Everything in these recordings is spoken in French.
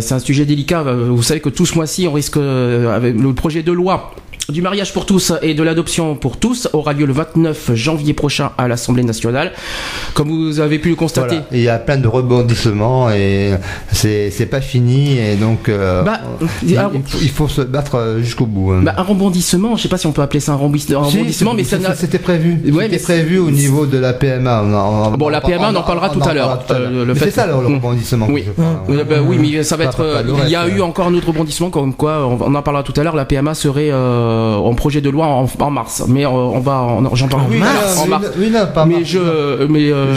C'est un sujet délicat. Vous savez que tout ce mois-ci, on risque, euh, avec le projet de loi du mariage pour tous et de l'adoption pour tous aura lieu le 29 janvier prochain à l'Assemblée nationale. Comme vous avez pu le constater. Voilà. Il y a plein de rebondissements et c'est pas fini et donc euh, Bah, il, faut, se battre jusqu'au bout. hein. Bah, un rebondissement, je sais pas si on peut appeler ça un Si, rebondissement, mais ça c'était prévu. Ouais, c'était prévu au niveau de la PMA. On en- on Bon, la PMA, on en parlera tout à l'heure. Euh, C'est ça le, rebondissement. Oui. parle. Euh, bah oui, mais ça va être. euh, il y a eu euh. encore un autre rebondissement, comme quoi, on, on en parlera tout à l'heure. La PMA serait euh, en projet de loi en, en mars, mais euh, on va, en- j'en parlerai Oui, à non, en mars. non, oui, non, pas mais mars, je, non. mais euh,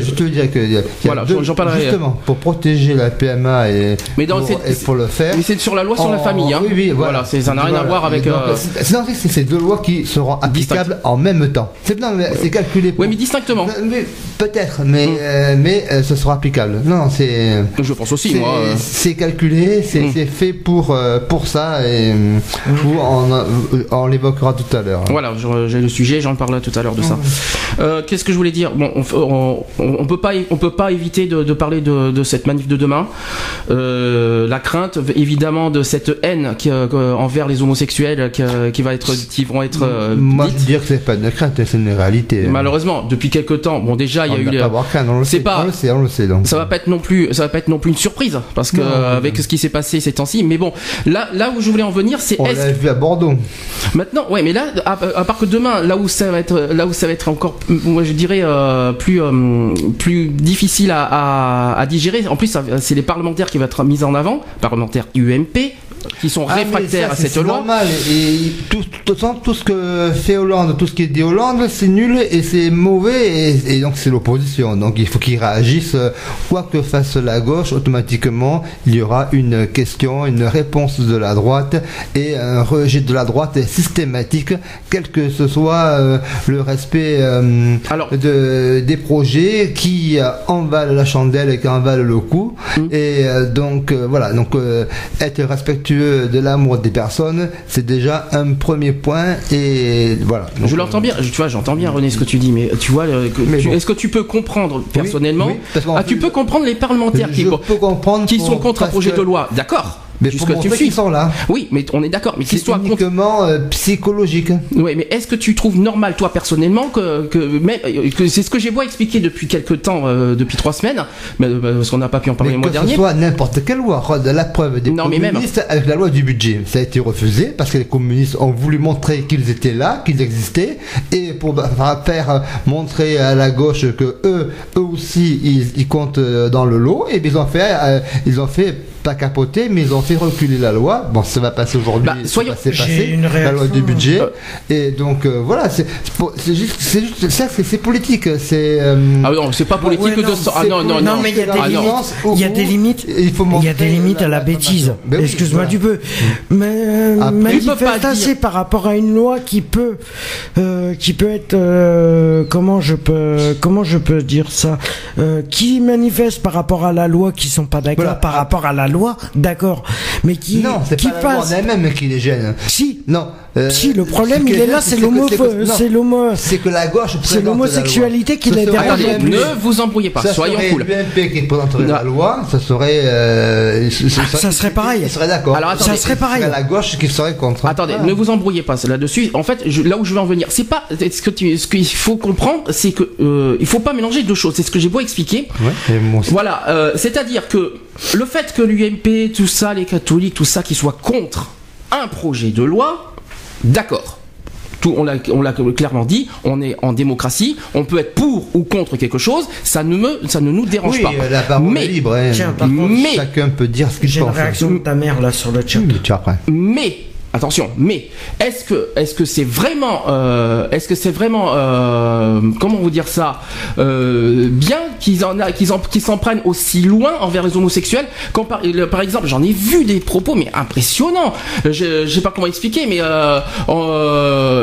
Je, je te dis que Voilà, j'en parlerai. Justement, pour protéger la PMA et, Mais dans pour, cette- et pour le faire. mais c'est sur la loi sur la en- famille, hein. Oui, oui, Voilà, voilà. c'est- ça n'a rien à voir avec, euh, c'est- c'est deux lois qui seront applicables en même temps. C'est c'est calculé. Pour... Oui, mais distinctement. Mais Peut-être, mais euh, mais euh, ce sera applicable. Non, c'est. Je pense aussi, c'est- moi. euh. C'est calculé, c'est Mm. c'est fait pour pour pour ça et euh, vous, on, on l'évoquera tout à l'heure. Voilà, je- j'ai le sujet, j'en parlerai tout à l'heure de ça. Euh, Qu'est-ce que je voulais dire? Bon, on, on, peut pas, on peut pas éviter de, de parler de, de cette manif de demain. Euh, la crainte, évidemment, de cette haine qui, euh, envers les homosexuels qui, euh, qui va être, qui vont être euh, Moi, je dites. veux dire que c'est pas une crainte, c'est une réalité. Malheureusement, depuis quelques temps, bon déjà il y a on eu les- pas avoir crainte, on le sait, pas- on le sait, on le sait donc. ça va pas être non plus ça va pas être non plus une surprise parce que Non. euh, avec ce qui s'est passé ces temps-ci mais bon là là où je voulais en venir c'est On est-ce l'a vu à Bordeaux. Maintenant, ouais, mais là, à, part que demain, là où ça va être, là où ça va être encore, moi je dirais euh, plus euh, plus difficile à, digérer. En plus, c'est les parlementaires qui vont être mis en avant, parlementaires UMP, qui sont Ah, réfractaires ça, à cette c'est loi. normal. Et tout, tout ce que fait Hollande, tout ce qui est dit Hollande, c'est nul et c'est mauvais. Et, et donc, c'est l'opposition. Donc, il faut qu'ils réagissent. Quoi que fasse la gauche, automatiquement, il y aura une question, une réponse de la droite et un rejet de la droite systématique, quel que ce soit euh, le respect euh, Alors- de, des projets qui euh, en valent la chandelle et qui en valent le coup. Mm. Et donc, voilà. Donc, être respectueux de l'amour des personnes, c'est déjà un premier point. Et voilà. Donc, Je l'entends bien, tu vois, j'entends bien René ce que tu dis, mais tu vois, euh, bon. est-ce que tu peux comprendre personnellement oui, Ah, tu peux comprendre les parlementaires qui, qui sont contre un projet que- de loi, d'accord Mais pour tu qu'ils sont là. Oui, mais on est d'accord, mais C'est soient contre uniquement euh, psychologique. Oui, mais est-ce que tu trouves normal, toi, personnellement, que, que, euh, que c'est ce que j'ai beau expliquer depuis quelques temps, euh, depuis trois semaines, mais, euh, parce qu'on n'a pas pu en parler Mais le mois que ce dernier. soit n'importe quelle loi, la preuve des Non, mais même- communistes avec la loi du budget. Ça a été refusé parce que les communistes ont voulu montrer qu'ils étaient là, qu'ils existaient, et pour faire montrer à la gauche que eux, eux aussi, ils, ils comptent dans le lot, et bien ils ont fait, euh, ils ont fait pas capoter, mais ils ont fait reculer la loi. Bon, ça va passer aujourd'hui. Bah, soyons- c'est passé, une la loi du budget. Euh. Et donc euh, voilà, c'est juste, c'est juste ça, c'est politique. C'est euh, Ah non, c'est pas politique Ouais, de non, ça. Ah c'est non, non, politique. non. Non, mais il y a des Ah, non. limites. Il y a des limites. Il faut Il y a des limites à la la- bêtise. Ben oui, Excuse-moi voilà. du peu. Mais euh, Après, tu peux pas manifester par rapport à une loi qui peut, euh, qui peut être, euh, comment je peux, comment je peux dire ça, Euh, qui manifeste par rapport à la loi, qui sont pas d'accord Voilà. par rapport à la loi, d'accord, mais qui, Non, c'est qui pas la loi en passe. elle-même qui les gêne. Si, Non. Euh, si, le problème il est là, c'est l'homo, c'est que- la gauche c'est la l'homosexualité qui Ça le plus. ne vous embrouillez pas, Ça soyons cool. l'UMP qui présenterait Non. la loi, ça serait. euh, ce- Ça serait pareil. Il serait d'accord. Alors, attendez, Ça serait pareil. C'est la gauche qui serait contre. Attendez, Voilà. ne vous embrouillez pas c'est là-dessus. En fait, je- là où je veux en venir, c'est pas ce que tu, ce qu'il faut comprendre, c'est que euh, il faut pas mélanger deux choses. C'est ce que j'ai beau expliquer. Ouais, et moi aussi. Voilà, euh, c'est-à-dire que le fait que l'UMP, tout ça, les catholiques, tout ça, qui soient contre un projet de loi, d'accord. Tout, on l'a, on l'a clairement dit, on est en démocratie, on peut être pour ou contre quelque chose, ça ne me, ça ne nous dérange Oui, pas. euh, la parole mais, est libre. hein. Tiens, par contre, mais, Chacun peut dire ce qu'il J'ai une pense. réaction de ta mère là sur le chat. Oui, après. mais, attention. Mais est-ce que est-ce que c'est vraiment euh, est-ce que c'est vraiment euh, comment vous dire ça euh, bien qu'ils en qu'ils qu'ils s'en prennent aussi loin envers les homosexuels par, par exemple j'en ai vu des propos mais impressionnants. Je, sais pas comment expliquer mais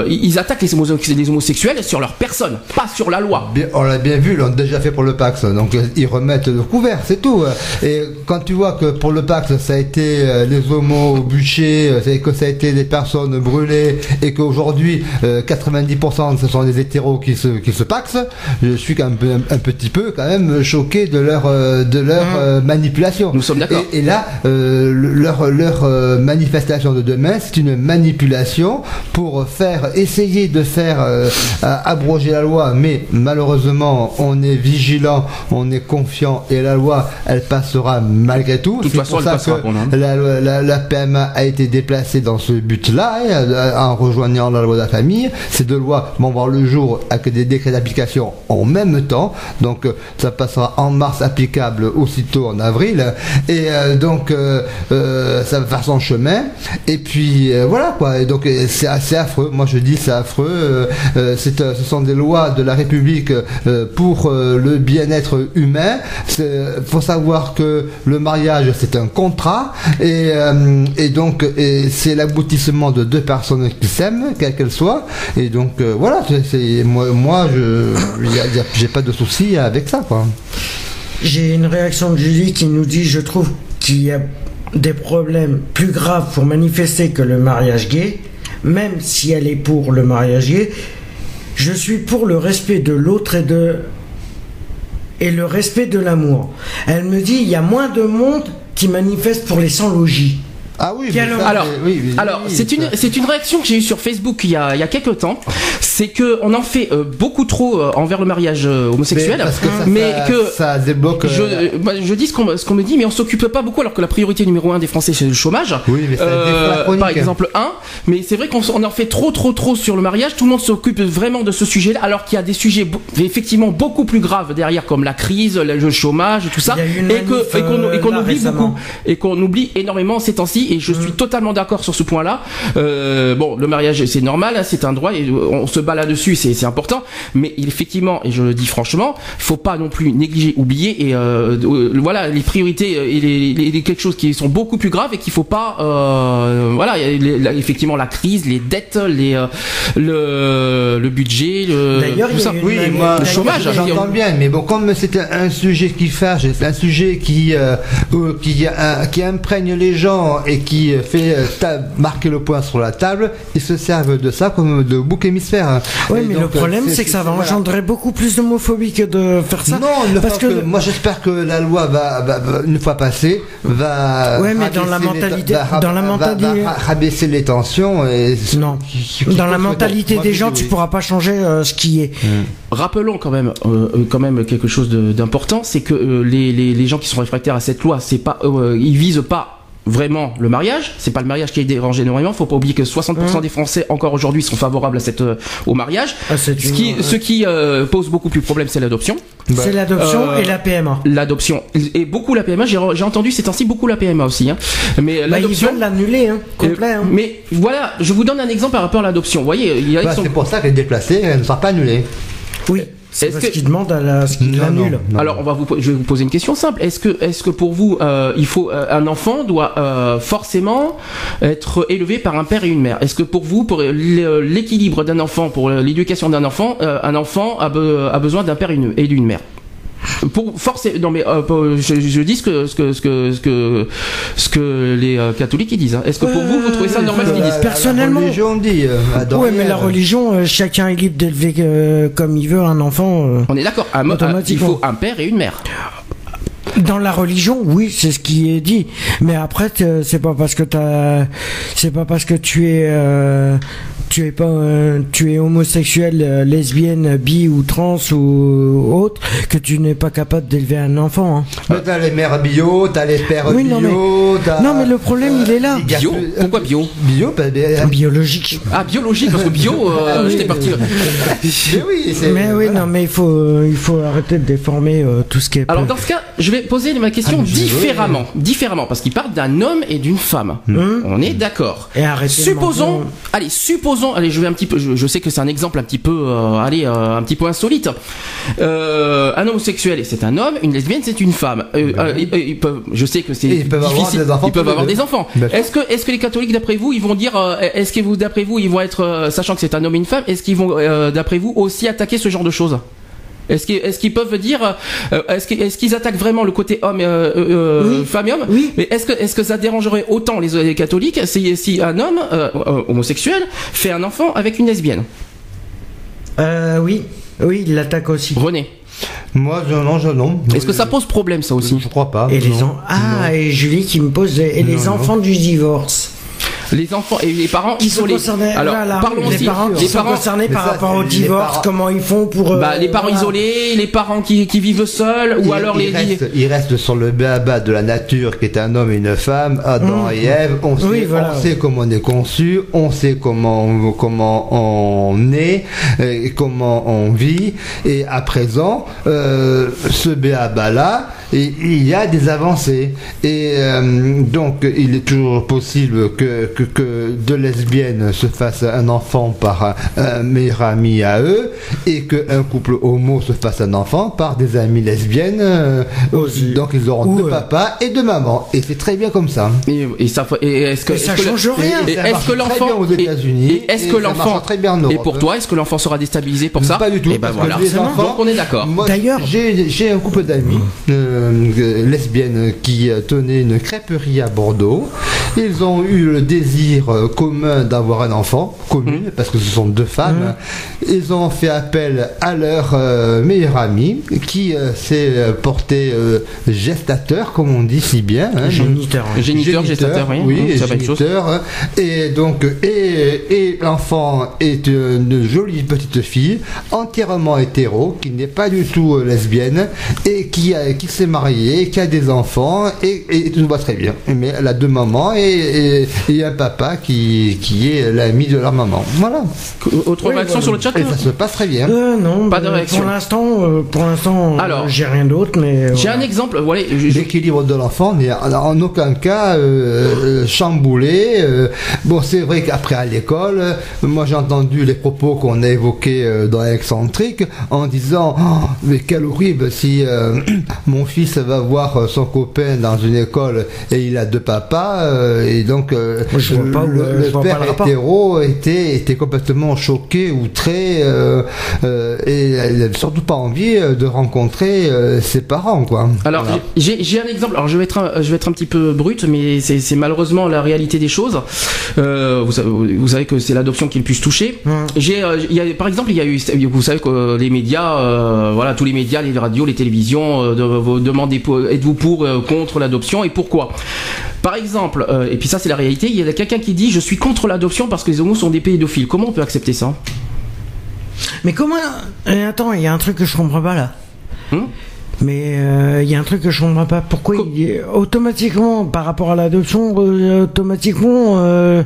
ils attaquent les, les homosexuels sur leur personne, pas sur la loi. On l'a bien vu, l'ont déjà fait pour le Pax, donc ils remettent le couvert, c'est tout. Et quand tu vois que pour le Pax, ça a été les homos euh, c'est que ça a été des personnes brûlées, et qu'aujourd'hui, euh, 90% ce sont des hétéros qui se, qui se paxent, je suis quand même un, un petit peu quand même choqué de leur, euh, de leur euh, manipulation. Nous sommes d'accord. Et, et là, euh, le- leur, leur euh, manifestation de demain, c'est une manipulation pour faire, essayer de faire euh, euh, abroger la loi, mais malheureusement, on est vigilant, on est confiant, et la loi, elle passera malgré tout. De toute C'est façon, pour ça que hein. la, la, la PMA a été déplacée dans ce but-là, hein, euh, en rejoignant la loi de la famille. Ces deux lois vont voir le jour avec des décrets d'application en même temps, donc euh, ça passera en mars applicable aussitôt en avril, et euh, donc euh, euh, ça va faire son chemin. Et puis euh, voilà quoi. Et donc euh, c'est assez affreux. Moi je dis c'est affreux. Euh, euh, euh, ce sont des lois de la République euh, pour euh, le bien-être humain. Il faut savoir que le mariage c'est un contrat et, euh, donc c'est l'aboutissement de deux personnes qui s'aiment, quelles qu'elles soient. Et donc euh, voilà. C'est, moi, moi je j'ai pas de souci avec ça. J'ai une réaction de Julie qui nous dit Je trouve qu'il y a des problèmes plus graves pour manifester que le mariage gay, même si elle est pour le mariage gay. Je suis pour le respect de l'autre et de et le respect de l'amour. Elle me dit il y a moins de monde qui manifeste pour les sans-logis. Ah oui. Alors, c'est- oui, oui, alors oui, c'est une ça- c'est une réaction que j'ai eue sur Facebook il y a il y a quelques temps, c'est que on en fait euh, beaucoup trop euh, envers le mariage euh, homosexuel, Mais parce que ça- mais ça- que ça débloque. je, moi, je dis ce qu'on me- ce qu'on me dit, mais on s'occupe pas beaucoup alors que la priorité numéro un des Français c'est le chômage. Oui, mais Euh, la par exemple un, mais c'est vrai qu'on en fait trop trop trop sur le mariage. Tout le monde s'occupe vraiment de ce sujet-là, alors qu'il y a des sujets effectivement beaucoup plus graves derrière, comme la crise, le chômage et tout ça, et que manif, et qu'on et oublie récemment. beaucoup et qu'on oublie énormément ces temps-ci. Et je suis totalement d'accord sur ce point-là. Euh, bon, le mariage c'est normal, hein, c'est un droit et on se bat là-dessus, c'est c'est important. Mais effectivement, et je le dis franchement, faut pas non plus négliger, oublier et euh, euh, voilà les priorités euh, et les, les- les- quelque chose qui sont beaucoup plus graves et qu'il faut pas euh, voilà les- effectivement la crise, les dettes, les euh, le, le budget, le tout ça. Oui, moi, le chômage, dire. j'entends bien, mais bon, comme c'est un, sujet qui fâche, c'est un sujet qui euh, qui, euh, qui imprègne les gens et qui fait euh, marquer le point sur la table, ils se servent de ça comme de bouc émisphère. Oui, Et mais donc, le problème, euh, c'est que ça va voilà. engendrer beaucoup plus d'homophobie que de faire ça. Non, parce que, que, moi j'espère que la loi va, va- va- une fois passée va Ouais, mais dans la les- mentalité- va dans la va- mentalité- rabaisser les tensions et Non. qui- qui- dans la mentalité des gens, tu oui. pourras pas changer euh, ce qui est. Rappelons quand même, euh, euh, quand même quelque chose d'important, c'est que euh, les, les, les gens qui sont réfractaires à cette loi, c'est pas, euh, ils visent pas vraiment le mariage. C'est pas le mariage qui est dérangé énormément. Faut pas oublier que 60% des Français encore aujourd'hui sont favorables à cette euh, au mariage. Ah, c'est Ce qui, ce qui euh, pose beaucoup plus de problèmes, c'est l'adoption. C'est l'adoption Euh, et la PMA. L'adoption et beaucoup la PMA. J'ai entendu ces temps-ci beaucoup la PMA aussi. Hein. Mais Bah, l'adoption. l'annuler, hein, complet. euh, hein. mais voilà, je vous donne un exemple par rapport à l'adoption. Vous voyez, il y a Bah, sont- c'est pour ça qu'elle est déplacée, elle ne sera pas annulée. Oui, c'est parce que- qu'ils demandent à la, ce non. Alors, on va vous, je vais vous poser une question simple. Est-ce que, est-ce que pour vous, euh, il faut euh, un enfant doit euh, forcément être élevé par un père et une mère? Est-ce que pour vous, pour l'é- l'équilibre d'un enfant, pour l'éducation d'un enfant, euh, un enfant a, be- a besoin d'un père et d'une mère? Pour forcer non mais euh, pour- je, je dis ce que ce que ce que ce que ce que les euh, catholiques ils disent hein. est-ce que pour vous vous trouvez ça normal ce qu'ils disent personnellement- La religion dit. euh, Ouais, adorer, mais la religion, euh, chacun est libre d'élever euh, comme il veut un enfant. euh. on est d'accord il faut un père et une mère Dans la religion, oui, c'est ce qui est dit. Mais après, c'est pas parce que t'as, c'est pas parce que tu es, euh, tu es pas, euh, tu es homosexuel, euh, lesbienne, bi ou trans ou autre, que tu n'es pas capable d'élever un enfant. hein. Mais t'as les mères bio, t'as les pères Oui, non, bio, t'as- Non, mais le problème, il est là. a Bio Pourquoi bio Bio, bah, ben, Biologique. Ah, biologique, parce que bio, euh, j'étais parti. mais oui, c'est- Mais oui, voilà. non, mais il faut, euh, il faut arrêter de déformer euh, tout ce qui est. Alors dans ce cas, je vais poser ma question Ah, mais différemment, différemment, parce qu'il parle d'un homme et d'une femme. Hum. On est d'accord. Et arrêtez de Supposons, mentir. allez, supposons, allez, je vais un petit peu, je, je sais que c'est un exemple un petit peu, euh, allez, euh, un petit peu insolite. Euh, un homosexuel, c'est un homme, une lesbienne, c'est une femme. Euh, ils, ils peuvent, je sais que c'est Et ils peuvent avoir difficile. des enfants ils peuvent avoir des enfants. Est-ce que, est-ce que les catholiques, d'après vous, ils vont dire, est-ce que vous, d'après vous, ils vont être, sachant que c'est un homme et une femme, est-ce qu'ils vont, d'après vous, aussi attaquer ce genre de choses? Est-ce qu'ils peuvent dire euh, est-ce qu'ils attaquent vraiment le côté homme euh, euh, Oui. femme et homme Oui. Mais est-ce que est-ce que ça dérangerait autant les, les catholiques si, si un homme euh, euh, homosexuel fait un enfant avec une lesbienne? Euh, oui, oui, il l'attaque aussi. René, Moi, je, non, je, non. est-ce que ça pose problème ça aussi? Je crois pas. Et les non. en... Ah, et Julie qui me pose et les Non, enfants du divorce. Les enfants et les parents Qui sont isolés. concernés, Alors voilà, parlons les aussi parents qui les sont parents concernés par ça, rapport au les divorce, parents- comment ils font pour. euh, bah, les parents voilà. isolés, les parents qui, qui vivent seuls ou il, alors il les reste, il reste sur le béaba de la nature qui est un homme et une femme, Adam Mmh. et Ève. On, sait, Oui, voilà. on sait comment on est conçu, on sait comment, comment on est, euh, et comment on vit. Et à présent, euh, ce béaba là, il y a des avancées. Et euh, donc, il est toujours possible que, que, que deux lesbiennes se fassent un enfant par un, un meilleur ami à eux et qu'un couple homo se fasse un enfant par des amies lesbiennes. euh, Aussi. donc, ils auront Ou, deux euh, papas et deux mamans. Et c'est très bien comme ça. et, et ça et est-ce que Et ça est-ce que change rien. Et Et ça est-ce marche que très l'enfant bien aux États-Unis, et est-ce et que ça l'enfant marche très bien en et pour toi est-ce que l'enfant sera déstabilisé pour ça? Pas du tout. Et ben parce que voilà. les enfants- Donc on est d'accord. Moi, D'ailleurs- j'ai j'ai un couple d'amis euh, euh, lesbiennes qui tenaient une crêperie à Bordeaux. Ils ont eu le désir euh, commun d'avoir un enfant, commun, Mhm. parce que ce sont deux femmes. Ils ont fait appel à leur euh, meilleur ami qui euh, s'est euh, porté euh, gestateur, comme on dit si bien. hein. Géniteur. Géniteur, gestateur, oui, Mmh, ça géniteur. Et donc, et, et l'enfant est une jolie petite fille, entièrement hétéro, qui n'est pas du tout euh, lesbienne, et qui, a- qui s'est mariée, qui a des enfants, et, et tout va très bien. Mais elle a deux mamans et, et, et un papa qui, qui est l'ami de leur maman. Voilà. Autre Oui, réaction voilà. sur le chat Et ça se passe très bien. Euh, non, Pas de bah, réaction. Pour l'instant, euh, pour l'instant, euh, Alors, j'ai rien d'autre, mais. J'ai voilà. un exemple, voilà, je- je- L'équilibre de l'enfant n'est en, aucun cas euh, chamboulé. euh. bon, c'est vrai qu'après à l'école, moi j'ai entendu les propos qu'on a évoqués dans Excentrique en disant Oh, mais quel horrible si euh, mon fils va voir euh, son copain dans une école et il a deux papas euh, et donc euh, Moi, je vois pas où, le, le je vois père pas hétéro était, était complètement choqué, outré euh, euh, et il n'avait surtout pas envie de rencontrer euh, ses parents quoi. Alors Voilà. j'ai j'ai un exemple. Alors je vais être un, je vais être un petit peu brut, mais c'est c'est malheureusement la réalité des choses. Euh, vous, savez, vous savez que c'est l'adoption qui le plus touché. Hum. J'ai, euh, il y a, par exemple, il y a eu, vous savez que les médias, euh, voilà, tous les médias, les radios, les télévisions, euh, de, pour- êtes-vous pour, euh, contre l'adoption et pourquoi? Par exemple, euh, et puis ça c'est la réalité, il y a quelqu'un qui dit je suis contre l'adoption parce que les homos sont des pédophiles. Comment on peut accepter ça? Mais comment. euh, attends, il y a un truc que je comprends pas là. Hum Mais euh, il y a un truc que je comprends pas. Pourquoi il- automatiquement, par rapport à l'adoption, euh, automatiquement. euh,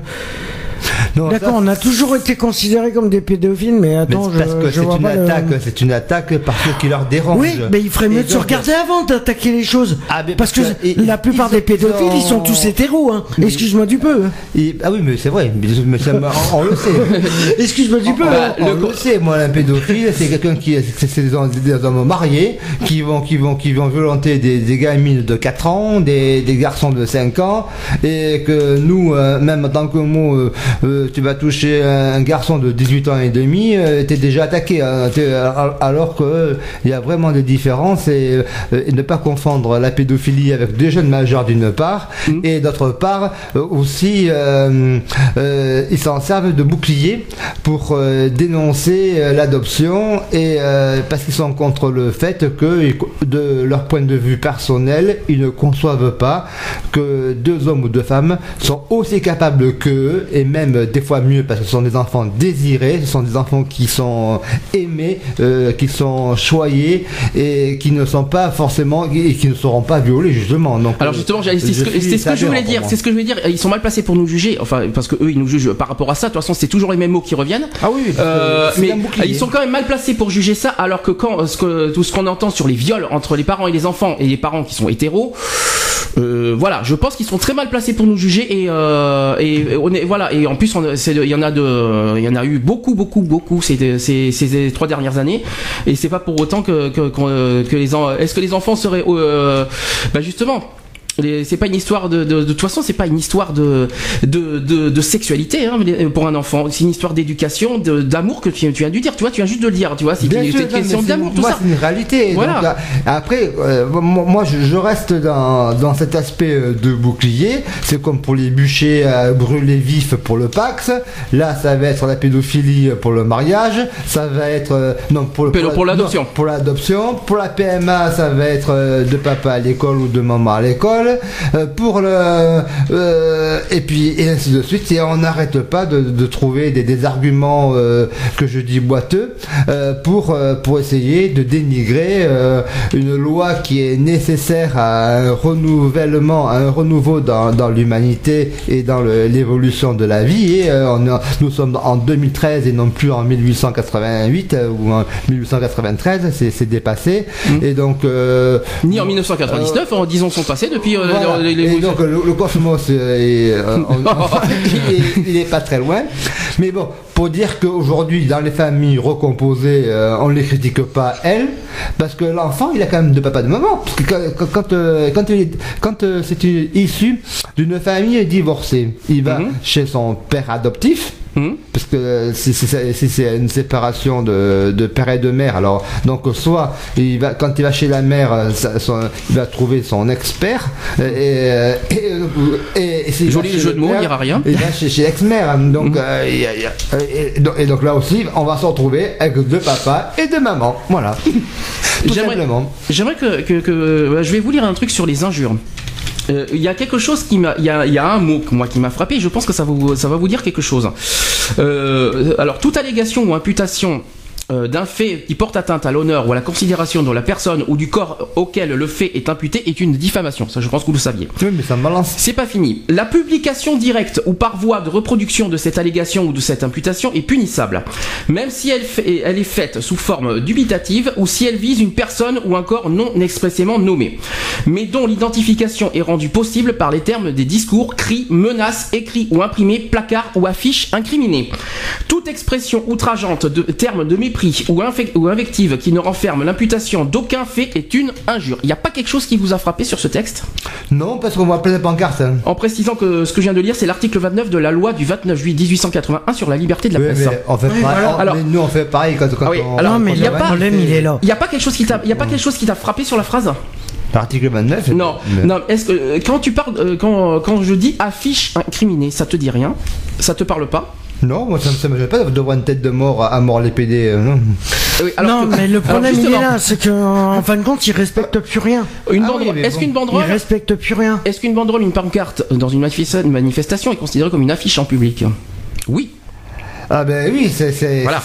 D'accord, on a toujours été considérés comme des pédophiles, mais Mais attends, c'est parce je, que c'est une le- attaque, c'est une attaque par ceux qui leur dérangent. Oui, mais il ferait mieux de se regarder avant d'attaquer les choses. Ah, mais parce que parce que- et- la plupart des pédophiles, ils ils sont ont- tous hétéros. Hein. Mais- Excuse-moi du peu. hein. et- ah oui, mais c'est vrai, mais, mais ça on, on le sait. Excuse-moi du peu. Bah, hein. on le sait, moi, un pédophile, c'est quelqu'un qui, c'est des, hommes- des hommes mariés qui vont, qui vont, qui vont violenter des, des gamines de 4 ans, des, des garçons de 5 ans, et que nous, euh, même en tant que mot, euh, euh, tu vas toucher un garçon de 18 ans et demi, euh, t'es déjà attaqué, hein, t'es- al- alors que euh, il y a vraiment des différences et, euh, et ne pas confondre la pédophilie avec des jeunes majeurs d'une part, Mhm. et d'autre part euh, aussi, euh, euh, ils s'en servent de bouclier pour euh, dénoncer euh, l'adoption et euh, parce qu'ils sont contre le fait que, de leur point de vue personnel, ils ne conçoivent pas que deux hommes ou deux femmes sont aussi capables qu'eux et même même euh, des fois mieux parce que ce sont des enfants désirés, ce sont des enfants qui sont aimés, euh, qui sont choyés et qui ne sont pas forcément et qui ne seront pas violés justement. Donc, Alors justement, c'est ce que, c'est ce que je voulais dire. C'est ce que je voulais dire. Ils sont mal placés pour nous juger. Enfin, parce que eux, ils nous jugent par rapport à ça. De toute façon, c'est toujours les mêmes mots qui reviennent. Ah oui. Euh, mais ils sont quand même mal placés pour juger ça. Alors que quand ce que, tout ce qu'on entend sur les viols entre les parents et les enfants et les parents qui sont hétéros. Euh, voilà, je pense qu'ils sont très mal placés pour nous juger et, euh, on voilà et en plus il y en a de il y en a eu beaucoup beaucoup beaucoup ces, trois dernières années. Et c'est pas pour autant que que, que les est-ce que les enfants seraient euh, bah justement c'est pas une histoire de, de, de toute façon c'est pas une histoire de de, de, de sexualité hein, pour un enfant c'est une histoire d'éducation de- d'amour que tu, tu as dû dire tu vois tu viens juste de le dire tu vois c'est une, question d'amour tout moi, c'est une réalité. Voilà. Donc, là, après, euh, moi, je, je reste dans, dans cet aspect euh, de bouclier. C'est comme pour les bûchers à brûler vif pour le Pax. Là, ça va être la pédophilie pour le mariage. Ça va être euh, non pour le pour l'adoption. Pour l'adoption. Pour la PMA, ça va être euh, de papa à l'école ou de maman à l'école. Euh, pour le euh, et puis et ainsi de suite. Et on n'arrête pas de, de trouver des, des arguments euh, que je dis boiteux euh, pour euh, pour essayer de dénigrer euh, une loi qui est nécessaire à un renouvellement, à un renouveau dans, dans l'humanité et dans l'évolution de la vie. Et euh, on nous sommes en 2013 et non plus en 1888 euh, ou en 1893, c'est dépassé. Et donc euh, ni en 1999 en disons son passé depuis euh, voilà. les- les- Et donc le, le cosmos, euh, est, euh, on- il, est, il est pas très loin. Mais bon, pour dire qu'aujourd'hui, dans les familles recomposées, euh, on ne les critique pas elles, parce que l'enfant, il a quand même de papa de maman. Parce que quand, quand, euh, quand, quand, euh, c'est une- issu d'une famille divorcée, il va Mhm. chez son père adoptif. Mhm. Parce que si si c'est une séparation de, de père et de mère, alors donc soit il va quand il va chez la mère, euh, ça- son- il va trouver son expert et, euh, et, euh, et- et Joli jeu de mots, il dira rien. Il va chez, chez l'ex-mère, donc Mhm. euh, il y a- il y a- euh, et, donc, et donc là aussi, on va se retrouver avec deux papas et deux mamans, voilà, J'aimerais- que, que- que- bah, je vais vous lire un truc sur les injures. Euh, Il y a quelque chose qui m'a, il y a, il y a un mot moi qui m'a frappé. Je pense que ça va vous, ça va vous dire quelque chose. Euh, alors toute allégation ou imputation euh, d'un fait qui porte atteinte à l'honneur ou à la considération de la personne ou du corps auquel le fait est imputé est une diffamation. Ça, je pense que vous le saviez. Oui, mais ça me balance. C'est pas fini. La publication directe ou par voie de reproduction de cette allégation ou de cette imputation est punissable, même si elle, fait- elle est faite sous forme dubitative ou si elle vise une personne ou un corps non expressément nommé, mais dont l'identification est rendue possible par les termes des discours, cris, menaces, écrits ou imprimés, placards ou affiches incriminés. Toute expression outrageante de termes de mépris ou, invective qui ne renferme l'imputation d'aucun fait est une injure. Il n'y a pas quelque chose qui vous a frappé sur ce texte? Non, parce qu'on voit plein de pancartes. hein. en précisant que ce que je viens de lire, c'est l'article 29 de la loi du 29 juillet 1881 sur la liberté de la Oui, presse. mais on fait Oui, pareil- on- Alors- mais nous on fait pareil quand, quand Ah oui, on. alors, non, mais il y a pas- va- problème, il est là. Il n'y a pas quelque chose qui t'a, il y a pas quelque chose qui t'a frappé sur la phrase? L'article 29. Non, mais- non. Est-ce que euh, quand tu parles, euh, quand quand je dis affiche incriminée, ça te dit rien? Ça te parle pas? Non, moi ça me ça me gêne pas de voir une tête de mort à mort les PD. euh, non. Oui, non, que- mais le problème il est là, c'est qu'en fin de compte, ils respectent plus rien. Une Ah banderole. oui, mais Est-ce bon. qu'une Ils banderole, respectent plus rien. est-ce qu'une banderole, une pancarte dans une manifestation est considérée comme une affiche en public? Oui. Ah ben oui, c'est Voilà.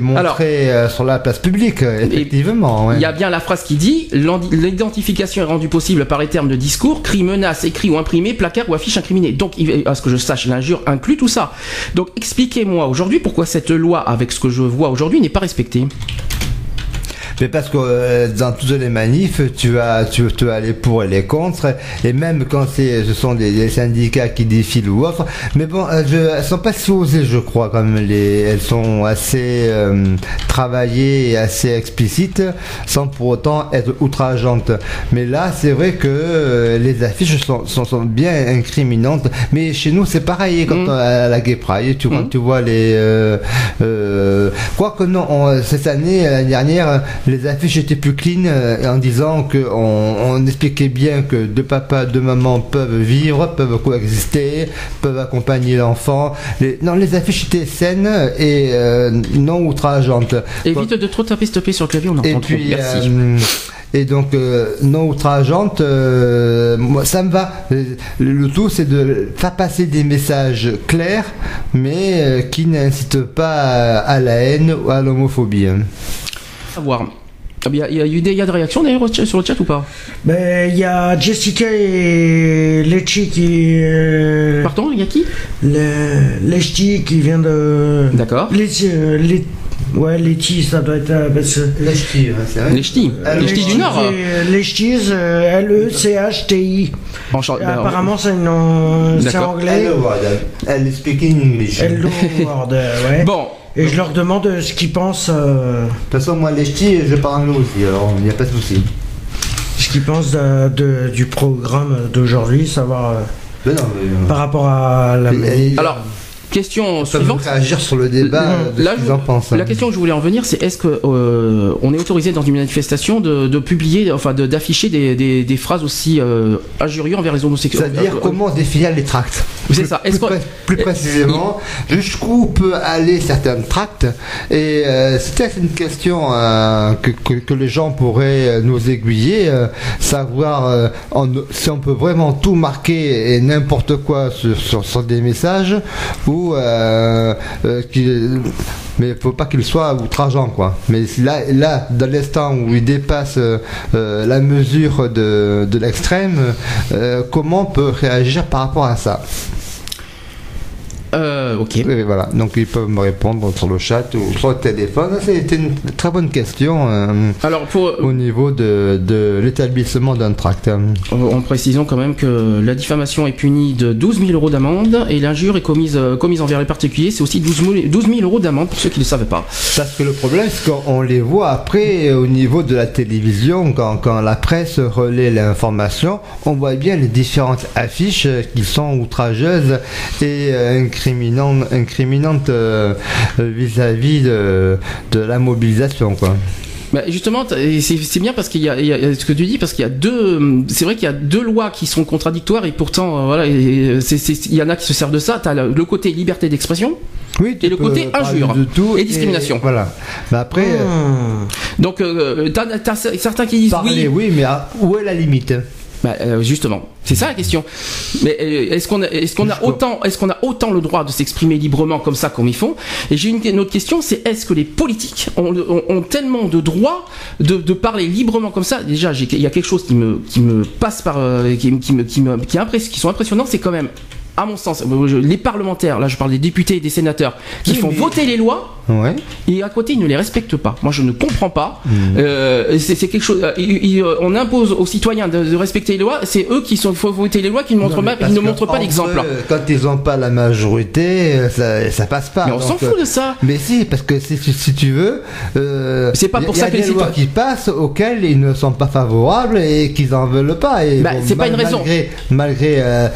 montré Alors- euh, sur la place publique, euh, effectivement. ouais. Il y a bien la phrase qui dit l'identification est rendue possible par les termes de discours, cris, menaces, écrits ou imprimés, placards ou affiches incriminées. Donc, à ce que je sache, l'injure inclut tout ça. Donc, expliquez-moi aujourd'hui pourquoi cette loi, avec ce que je vois aujourd'hui, n'est pas respectée. Mais parce que euh, dans toutes les manifs, tu as, tu tu as les pour et les contre, et même quand c'est, ce sont des, des syndicats qui défilent ou autre. Mais bon, euh, je, elles sont pas si osées, je crois, quand même. Les, elles sont assez euh, travaillées et assez explicites, sans pour autant être outrageantes. Mais là, c'est vrai que euh, les affiches sont, sont, sont bien incriminantes. Mais chez nous, c'est pareil quand Mm. on- à la Gay Pride, tu, vois, Mm. tu vois les. Quoique non, on- cette année, l'année dernière, les affiches étaient plus clean euh, en disant que on, on expliquait bien que deux papas, deux mamans peuvent vivre, peuvent coexister, peuvent accompagner l'enfant. Les, non, les affiches étaient saines et euh, non outrageantes. Évite de trop taper stopper sur le clavier, on Et trop. puis, Merci. euh, Et donc, non outrageante, moi, ça me va. Le tout, c'est de faire passer des messages clairs, mais qui n'incitent pas à, à la haine ou à l'homophobie. À voir. Ah, Il y, a, il y a eu des, il y a des réactions d'ailleurs sur le chat ou pas? Ben, il y a Jessica et Lechi qui. euh, Pardon, il y a qui? Le- Lechi qui vient de. D'accord. Lechi, euh, Ouais, Lechi, ça doit être. euh, parce Les ch'tis. Ah, Les ch'tis du Nord. Euh, Les ch'tis, euh, L-E-C-H-T-I. Enchan- ben, Apparemment, c'est une- c'est anglais. Hello, Adam. Elle speaking English. Hello World, euh, ouais. Bon, Et je leur demande euh, ce qu'ils pensent, euh, De toute façon, moi, les ch'tis, je parle anglais aussi, alors il n'y a pas de souci. ce qu'ils pensent de- de- du programme d'aujourd'hui, savoir euh, Mais non, mais, euh, par rapport à la. et- et- alors, question ça suivante. réagir sur le débat Euh, de là, ce qu'ils je- en pensent. hein. La question que je voulais en venir, c'est est-ce que euh, on est autorisé dans une manifestation de, de publier, enfin de- d'afficher des, des- des phrases aussi euh, injurieuses envers les homosexuels? C'est-à-dire Euh, comment définir les tracts C'est ça. Plus, pré- plus précisément, jusqu'où peut aller certains tracts? Et euh, c'était une question euh, que, que- que les gens pourraient euh, nous aiguiller, euh, savoir euh, en- si on peut vraiment tout marquer et n'importe quoi sur, sur- sur des messages ou euh, euh, mais il faut pas qu'il soit outrageant quoi. Mais là, là dans l'instant où il dépasse euh, la mesure de, de l'extrême, comment on peut réagir par rapport à ça? Euh, ok. Voilà. Donc ils peuvent me répondre sur le chat ou sur le téléphone. C'était une très bonne question euh, Alors, pour, au niveau de, de l'établissement d'un tract. hein. en précisant quand même que la diffamation est punie de 12 000 euros d'amende et l'injure est commise, euh, commise envers les particuliers, c'est aussi 12 000, 12 000 euros d'amende pour ceux qui ne savaient pas. Parce que le problème, c'est qu'on les voit après au niveau de la télévision, quand, quand la presse relaie l'information, on voit bien les différentes affiches euh, qui sont outrageuses et euh, incriminantes euh, euh, vis-à-vis de, de la mobilisation. Quoi. Bah, justement, c'est bien parce qu'il y, a il y a ce que tu dis parce qu'il y a deux, c'est vrai qu'il y a deux lois qui sont contradictoires et pourtant euh, voilà, et il y en a qui se servent de ça. T'as le, le côté liberté d'expression, Oui, Et le côté injure de tout et discrimination. voilà. Mais après, euh, Hmm. donc euh, t'as t'as certains qui disent parler, oui. oui, mais à- où est la limite? Bah, euh, justement, c'est ça la question. Mais euh, est-ce qu'on a, est-ce qu'on a Jusqu'où autant, est-ce qu'on a autant le droit de s'exprimer librement comme ça comme ils font Et j'ai une, une autre question, c'est est-ce que les politiques ont, ont- ont tellement de droits de, de parler librement comme ça? Déjà, il y a quelque chose qui me, qui me passe par, euh, qui, qui me, qui me, qui, qui sont impressionnants, c'est quand même. À mon sens, euh, les parlementaires, là je parle des députés et des sénateurs, qui Oui, font mais- voter les lois Ouais. et à côté ils ne les respectent pas. Moi je ne comprends pas. Hmm. Euh, c'est quelque chose. euh, il- il- on impose aux citoyens de, de respecter les lois. C'est eux qui sont faut voter les lois qui ne montrent Non, pas, ils ne montrent pas l'exemple. Quand ils n'ont pas la majorité, ça, ça passe pas. Mais on s'en fout de ça. Mais si, parce que si, tu veux, euh, C'est pas y- pour y ça a que les des lois citoyens- qui passent auxquelles ils ne sont pas favorables et qu'ils en veulent pas. Et Bah, c'est pas une raison. Malgré, malgré euh,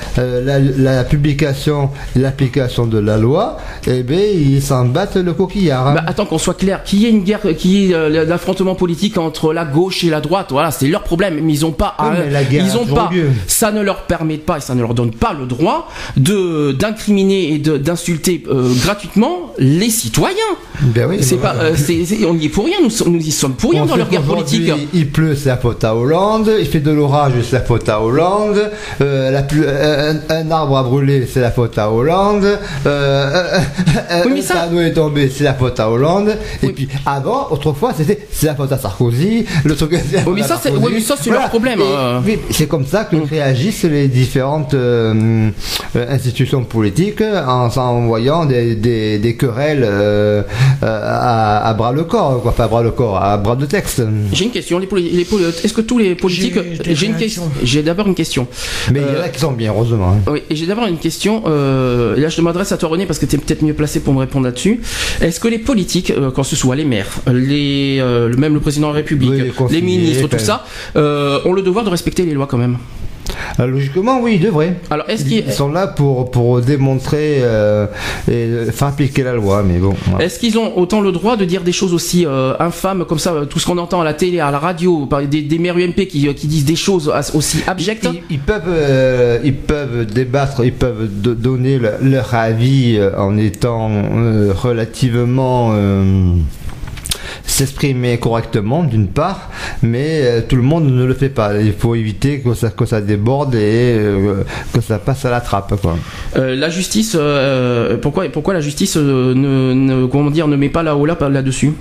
la, la publication et l'application de la loi, eh ben ils s'en battent le coquillard. hein. Bah, attends qu'on soit clair, qu'il y ait une guerre, qu'il y ait euh, l'affrontement politique entre la gauche et la droite, voilà, c'est leur problème. Mais ils ont pas, Oui, à- mais la guerre ils ont pas, lieu. ça ne leur permet pas et ça ne leur donne pas le droit de d'incriminer et d'insulter euh, gratuitement les citoyens. Ben oui, C'est ben pas, voilà. euh, on y est pour rien, nous, y sommes pour rien On dans leur guerre politique. Il pleut, c'est la faute à Hollande. Il fait de l'orage, c'est la faute à Hollande. Euh, la plu- euh, un, un arbre a c'est la faute à Hollande. Euh, Oui, mais un ça- panneau est tombé, c'est la faute à Hollande. Et puis avant, autrefois, c'était c'est la faute à Sarkozy. Le truc. c'est la Oui, faute mais ça, c'est- Sarkozy. oui, mais ça, c'est leur problème, hein. c'est comme ça que Mm. réagissent les différentes euh, euh, institutions politiques en s'envoyant des, des, des querelles euh, euh, à, à bras le corps, quoi, pas à bras le corps, à bras de texte. J'ai une question. Les les Est-ce que tous les politiques. J'ai une question. J'ai d'abord une question. Mais il y en Euh, a qui sont bien, heureusement. hein. Oui, et j'ai d'abord une question. Euh, là, je m'adresse à toi, René, parce que tu es peut-être mieux placé pour me répondre là-dessus. Est-ce que les politiques, euh, quand ce soit les maires, les, euh, même le président de la République, Oui, les ministres, tout ça, euh, ont le devoir de respecter les lois quand même? Euh, logiquement, oui, ils devraient. Alors, est-ce Ils, qu'ils sont là pour, pour démontrer euh, et faire appliquer la loi, mais bon. voilà. est-ce qu'ils ont autant le droit de dire des choses aussi euh, infâmes comme ça, euh, tout ce qu'on entend à la télé, à la radio, par des, des maires UMP qui, euh, qui disent des choses aussi abjectes Ils, ils peuvent, euh, ils peuvent débattre, ils peuvent do- donner le- leur avis euh, en étant euh, relativement euh, s'exprimer correctement d'une part, mais euh, tout le monde ne le fait pas. Il faut éviter que ça, que ça déborde et euh, que ça passe à la trappe. Quoi. Euh, la justice, euh, pourquoi, pourquoi la justice euh, ne, ne- comment dire, ne met pas la haut là là-dessus?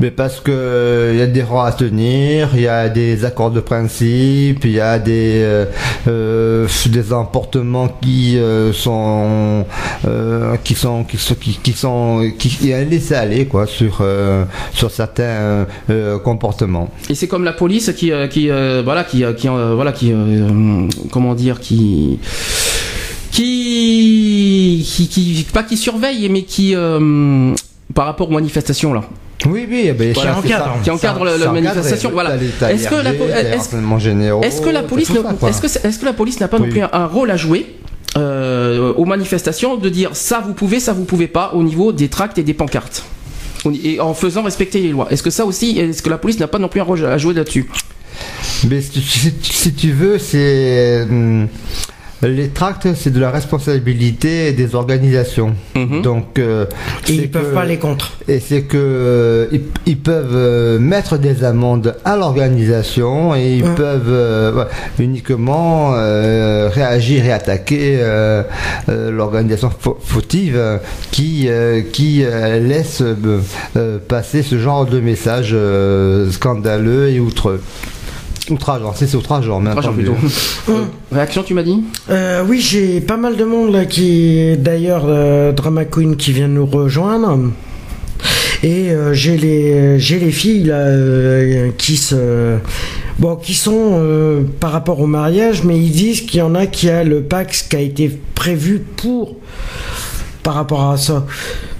Mais parce que euh, il y a des rangs à tenir, il y a des accords de principe, il y a des euh, euh, des emportements qui euh, sont euh, qui sont qui sont qui, qui sont qui un laisser aller quoi sur euh, sur certains euh, comportements. Et c'est comme la police qui, euh, qui euh, voilà, qui, euh, qui, euh, voilà, qui, euh, comment dire, qui, qui, qui, qui- pas qui surveille, mais qui, euh, par rapport aux manifestations là, Oui oui, eh ben, Voilà, qui encadre- ça. qui encadre Ça- la- la ça encadre, manifestation, voilà. Est-ce que la est-ce- que la police, est-ce que, c'est- est-ce que la police n'a pas non plus un, un rôle à jouer? euh, aux manifestations de dire ça vous pouvez ça vous pouvez pas au niveau des tracts et des pancartes? Et en faisant respecter les lois. Est-ce que ça aussi est-ce que la police n'a pas non plus un rôle à jouer là-dessus? Mais si, tu veux, c'est hum, les tracts, c'est de la responsabilité des organisations. Mhm. Donc, euh, Et ils peuvent que- pas les contre. Et c'est que euh, ils, ils peuvent euh, mettre des amendes à l'organisation et ils peuvent euh, uniquement euh, réagir et attaquer euh, euh, l'organisation fau- fautive qui euh, qui euh, laisse passer ce genre de messages euh, scandaleux et outre outrageant. C'est c'est outrageant, mais plutôt. Réaction tu m'as dit Euh, oui, j'ai pas mal de monde là qui, d'ailleurs, euh, Drama Queen qui vient nous rejoindre. Et euh, j'ai les j'ai les filles là euh, qui se bon qui sont euh, par rapport au mariage, mais ils disent qu'il y en a qui a le Pax qui a été prévu pour par rapport à ça,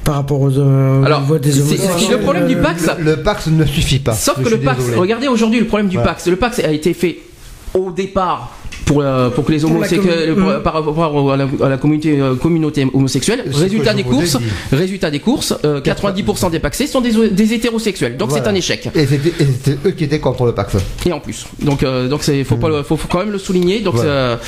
par rapport aux euh, Alors, des homosexuels. le problème du Pax, Le, le Pax ne suffit pas. Sauf que le Pax, désolé. regardez aujourd'hui le problème du. Pax. Le Pax a été fait au départ pour, euh, pour que les homosexuels, pour- Mhm. par rapport à la, à la communauté, euh, communauté homosexuelle. Résultat des courses, résultat des courses, euh, 90% des paxés sont des, des hétérosexuels. Donc c'est un échec. Et c'était eux qui étaient contre le Pax. Et en plus, donc euh, donc c'est faut pas faut, faut quand même le souligner. Donc Voilà.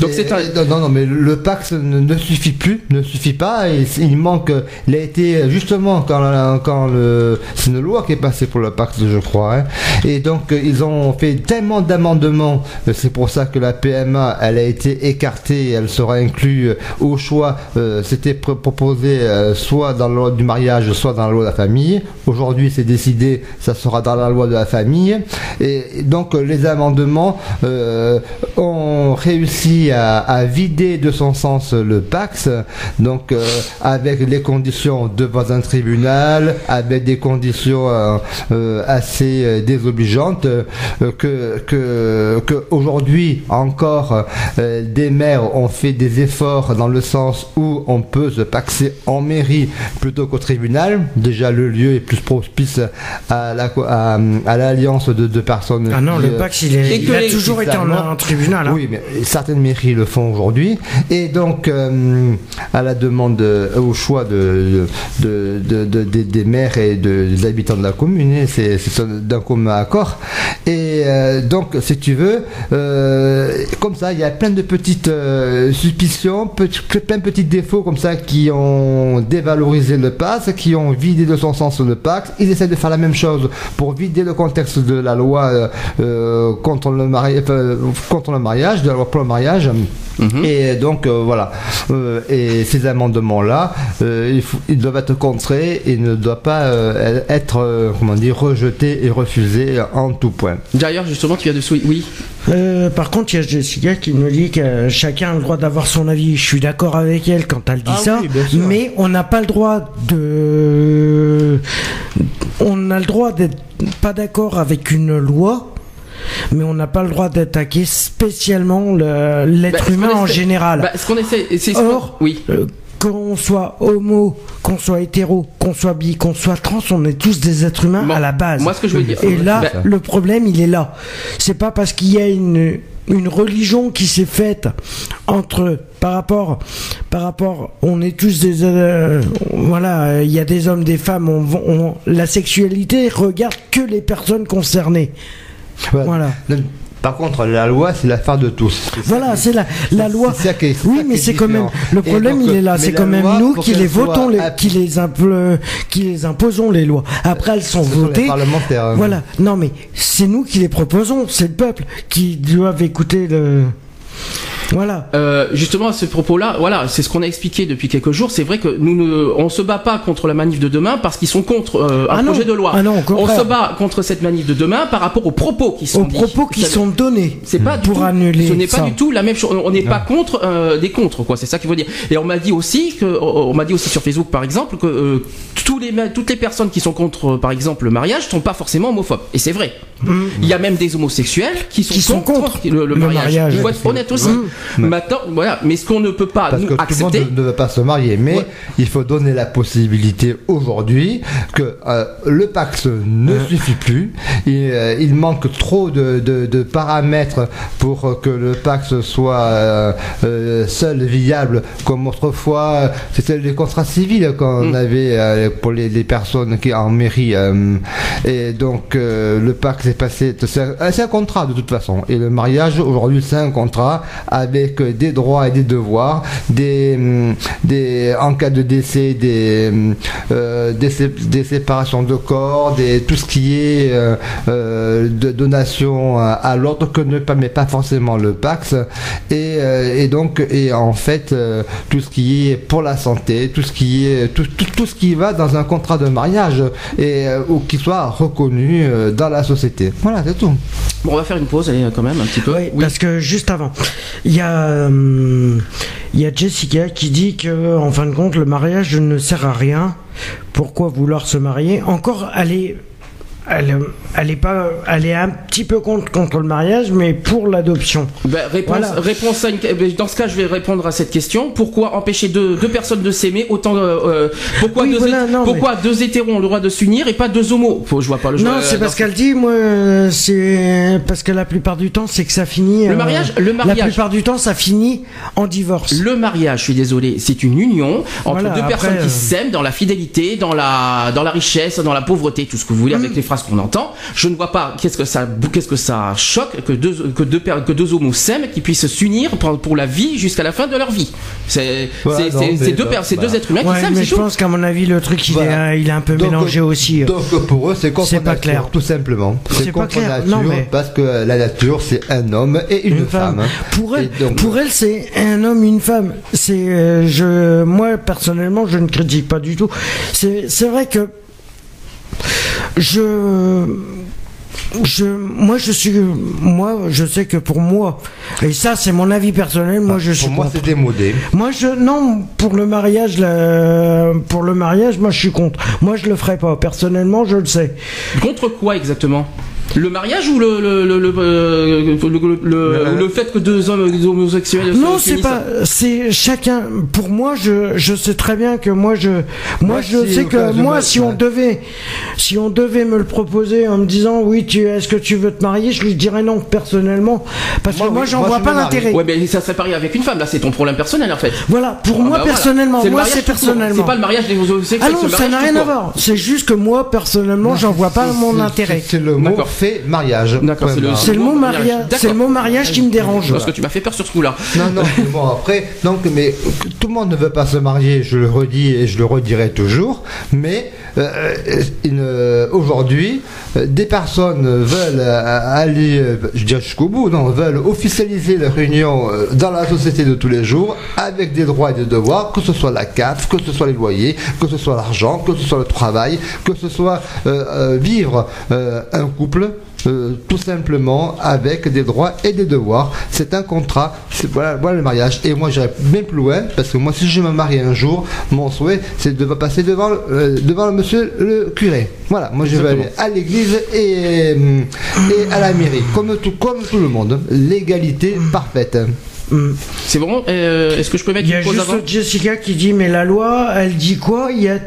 donc c'est un non, non, mais le Pax ne, ne suffit plus, ne suffit pas. Et il manque. Il a été justement quand, quand le, c'est une loi qui est passée pour le Pax, je crois. hein. et donc euh, ils ont fait tellement d'amendements. euh, C'est pour ça que la PMA, elle a été écartée. Elle sera inclue euh, au choix. euh, C'était pr- proposé euh, soit dans la loi du mariage, soit dans la loi de la famille. Aujourd'hui, c'est décidé. Ça sera dans la loi de la famille. Et donc les amendements ont réussi à, vider de son sens le Pax, donc avec les conditions devant un tribunal, avec des conditions assez désobligeantes, que, que, aujourd'hui encore euh, des maires ont fait des efforts dans le sens où on peut se paxer en mairie plutôt qu'au tribunal. Déjà le lieu est plus propice à la à, à l'alliance de deux personnes. Ah non, qui, le euh, Pax il, est- Et il que a les- toujours été en tribunal. hein. oui, mais certaines mairies le font aujourd'hui. Et donc, euh, à la demande, euh, au choix de, de, de- de- des- des maires et de- des habitants de la commune, c'est c'est d'un commun accord. Et euh, donc, si tu veux, euh, comme ça, il y a plein de petites euh, suspicions, plein de petits défauts comme ça qui ont dévalorisé le pass, qui ont vidé de son sens le pacte. Ils essaient de faire la même chose pour vider le contexte de la loi euh, euh, contre, le mari- enfin, contre le mariage, de la loi pour le mariage. Mhm. Et donc euh, voilà. Euh, et ces amendements-là, euh, ils doivent être contrés et ne doivent pas être comment dire rejetés et refusés en tout point. D'ailleurs, justement, tu as de souhait. Oui. Euh, par contre, il y a Jessica qui nous dit que chacun a le droit d'avoir son avis. Je suis d'accord avec elle quand elle dit Ah ça, oui, mais on n'a pas le droit de. On a le droit d'être pas d'accord avec une loi. Mais on n'a pas le droit d'attaquer spécialement le- l'être Bah, qu'on en général. Bah, ce qu'on essaie, c'est ce oui. euh, qu'on soit homo, qu'on soit hétéro, qu'on soit bi, qu'on soit trans, on est tous des êtres humains Bon, à la base. Moi, ce que je veux dire. Et là, Bah, le problème, il est là. C'est pas parce qu'il y a une, une religion qui s'est faite entre par rapport par rapport on est tous des euh, voilà il y a des hommes des femmes on, on- la sexualité regarde que les personnes concernées voilà Par contre, la loi, c'est l'affaire de tous. Voilà, c'est la, la loi. ça qui est- oui, ça mais c'est quand même. Le problème, donc, il est là. C'est quand même nous qui les votons, les, qui les impl- qui les imposons les lois. Après, elles sont Ce sont les votées. parlementaires. hein. Voilà. Non, mais c'est nous qui les proposons. C'est le peuple qui doivent écouter le. Voilà. Euh, justement à ce propos-là, voilà, c'est ce qu'on a expliqué depuis quelques jours. C'est vrai que nous ne, on se bat pas contre la manif de demain parce qu'ils sont contre euh, un Ah non. projet de loi. Ah non, on se bat contre cette manif de demain par rapport aux propos qui sont Aux dits. propos qui sont donnés. c'est pas du pour tout, annuler ce n'est pas ça. du tout la même chose. On n'est pas contre euh, des contre, quoi. C'est ça qu'il faut dire. Et on m'a dit aussi que, on m'a dit aussi sur Facebook, par exemple, que euh, tous les, toutes les personnes qui sont contre, euh, par exemple, le mariage, sont pas forcément homophobes. Et c'est vrai. Il y a même des homosexuels qui sont, Qui sont contre le, le le mariage. mariage. Il faut être honnête aussi. Maintenant, voilà. Mais ce qu'on ne peut pas Parce nous que tout le accepter. monde ne veut pas se marier, mais Ouais. il faut donner la possibilité aujourd'hui que euh, le Pax ne suffit plus. Il, euh, il manque trop de, de- de paramètres pour que le Pax soit euh, seul viable, comme autrefois c'était les contrats civils qu'on Mm. avait pour les, les personnes qui en mairie. et donc le Pax est passé, c'est un, c'est un contrat de toute façon. Et le mariage aujourd'hui c'est un contrat avec des droits et des devoirs, des, hum, des en cas de décès, des, hum, euh, des, sé- des séparations de corps, des, tout ce qui est euh, euh, de donation à, à l'autre que ne permet pas forcément le Pax. Et, euh, et donc, et en fait, euh, tout ce qui est pour la santé, tout ce qui est tout, tout, tout ce qui va dans un contrat de mariage et euh, ou qui soit reconnu euh, dans la société. Voilà, c'est tout. Bon, on va faire une pause, allez, quand même, un petit peu. Oui, parce que juste avant, il a, euh, il y a Jessica qui dit que, en fin de compte, le mariage ne sert à rien. Pourquoi vouloir se marier? Encore, est, elle, elle est pas, elle est un petit peu contre contre le mariage, mais pour l'adoption. Ben, réponse, Voilà. réponse à une- ben, dans ce cas, je vais répondre à cette question. Pourquoi empêcher deux, deux personnes de s'aimer autant euh, euh, Pourquoi, Oui, deux, voilà, non, pourquoi deux hétéros ont le droit de s'unir et pas deux homos? Faut, Je vois pas le Non, c'est parce qu'elle dit, moi, c'est parce que la plupart du temps, c'est que ça finit. Le euh, mariage- le mariage- La plupart du temps, ça finit en divorce. Le mariage, je suis désolé, c'est une union entre Voilà, deux après, personnes qui euh, s'aiment dans la fidélité, dans la dans la richesse, dans la pauvreté, tout ce que vous voulez Mm. avec les phrases qu'on entend. Je ne vois pas qu'est-ce que ça qu'est-ce que ça choque que deux que deux que deux homos s'aiment qui puissent s'unir pour, pour la vie jusqu'à la fin de leur vie. C'est Voilà, c'est- non, c'est- mais c'est deux bah, deux êtres humains qui s'aiment, mais je tout. pense qu'à mon avis, le truc, il, Voilà. est, il est un peu Donc, mélangé aussi. euh. Donc pour eux, c'est contre C'est pas nature, clair. tout simplement. C'est contre clair. nature Non, mais- parce que la nature, c'est un homme et une, femme. Pour elle, donc, pour elle, c'est un homme, une femme. C'est, euh, je, moi personnellement, je ne critique pas du tout. C'est, c'est vrai que je, je, moi, je suis, moi, je sais que pour moi, et ça, c'est mon avis personnel. Moi, je suis pour moi, c'est démodé. Moi, je non pour le mariage, pour le mariage, moi, je suis contre. Moi, je le ferai pas. Personnellement, je le sais. Contre quoi exactement? Le mariage ou le le le le, euh, le, le- le- ou le fait que deux hommes homosexuels se- Non, c'est pas. C'est chacun. Pour moi, je, je sais très bien que moi, je, moi, Moi, je si sais que moi, si on devait, si on devait me le proposer en me disant, oui, tu, est-ce que tu veux te marier, je lui dirais non personnellement, parce Moi, que moi, oui, j'en vois je pas l'intérêt. Ouais, mais ça serait pareil avec une femme. Là, c'est ton problème personnel en fait. Voilà, pour Ah moi bah personnellement, moi c'est personnellement. C'est pas le mariage des homosexuels. Ah non, ça n'a rien à voir. C'est juste que moi personnellement, j'en vois pas mon intérêt. C'est le mot D'accord. Fait mariage. D'accord, c'est le- Point C'est le mot mariage. mariage. C'est le mot mariage qui me dérange. Parce que tu m'as fait peur sur ce coup-là. Non, non, mais bon, après, donc, mais tout le monde ne veut pas se marier, je le redis et je le redirai toujours, mais euh, une- euh, aujourd'hui, euh, des personnes veulent aller, je dirais jusqu'au bout, non, veulent officialiser leur union dans la société de tous les jours, avec des droits et des devoirs, que ce soit la CAF, que ce soit les loyers, que ce soit l'argent, que ce soit le travail, que ce soit euh, vivre euh, un couple. Euh, tout simplement avec des droits et des devoirs. C'est un contrat, c'est voilà, voilà le mariage. Et moi j'irai bien plus loin parce que moi si je me marie un jour, mon souhait c'est de passer devant euh, devant le monsieur le curé. Voilà, moi je vais aller à l'église et, euh, et à la mairie, comme tout comme tout le monde. L'égalité parfaite. Hmm. C'est bon euh, Est-ce que je peux mettre Il y a une pause juste Jessica qui dit mais la loi, elle dit quoi? Il y a,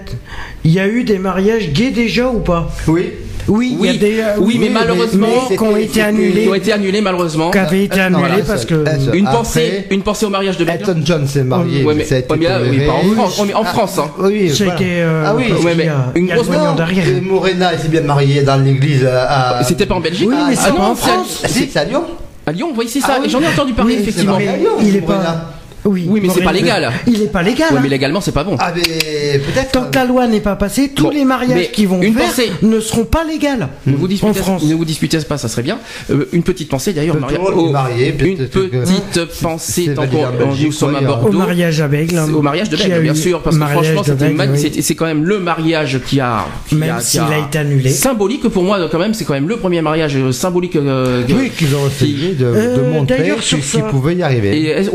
il y a eu des mariages gays déjà ou pas? Oui. Oui, il y a Oui, des, oui, mais malheureusement, mais qui ont été Qui annulés, ont été annulés malheureusement. qui avaient été Euh, non, annulés un parce que. Une Après, pensée, une pensée au mariage de. Elton John s'est marié, Ouais, mais, ça a été ouais, mais là, oui, pas en France, mais en France, hein. Oui, voilà. euh, Ah oui, ouais, mais une grosse dent, derrière. Morena s'est bien marié dans l'église à. C'était pas en Belgique Oui, mais Ah, c'est non, pas en France. Ah, c'est à Lyon À Lyon, oui, c'est ça. Ah oui. J'en ai entendu parler, Oui, effectivement. marqué à Lyon, il est voilà. pas. Oui, Oui, mais c'est pas légal. Il est pas légal. Ouais, hein. mais légalement, c'est pas bon. Ah, mais peut-être. Tant que la loi n'est pas passée, tous Bon, les mariages qui vont une faire pensée. ne seront pas légales. Ne vous, en disputez, France. ne vous disputez pas, ça serait bien. Euh, une petite pensée d'ailleurs, Le Maria- drôle du oh, marié, une petite pensée tant en qu'on nous sommes à a- Au Bordeaux. mariage à Bègle. C'est Au mariage de Bègle, bien sûr, parce que mariage franchement, oui. c'est quand même le mariage qui a, Même s'il a été annulé. symbolique pour moi quand même. C'est quand même le premier mariage euh, symbolique. euh, Oui, qu'ils ont essayé de, Euh, montrer qu'ils pouvaient y arriver.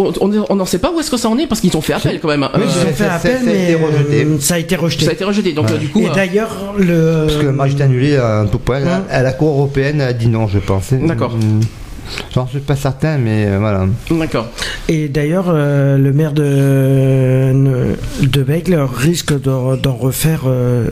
On n'en sait pas où est-ce que ça en est parce qu'ils ont fait appel quand même. Oui, Euh, Ils ont fait ça- ça- appel, mais euh, ça a été rejeté. ça a été rejeté. Donc euh, du coup, Et euh, d'ailleurs, le. Parce que le mariage est annulé à un tout point. Hum. À la Cour européenne a dit non, je pense. D'accord. J'en suis pas certain, mais euh, voilà. d'accord. Et d'ailleurs, euh, le maire de, de Bègle risque d'en d'en refaire. euh,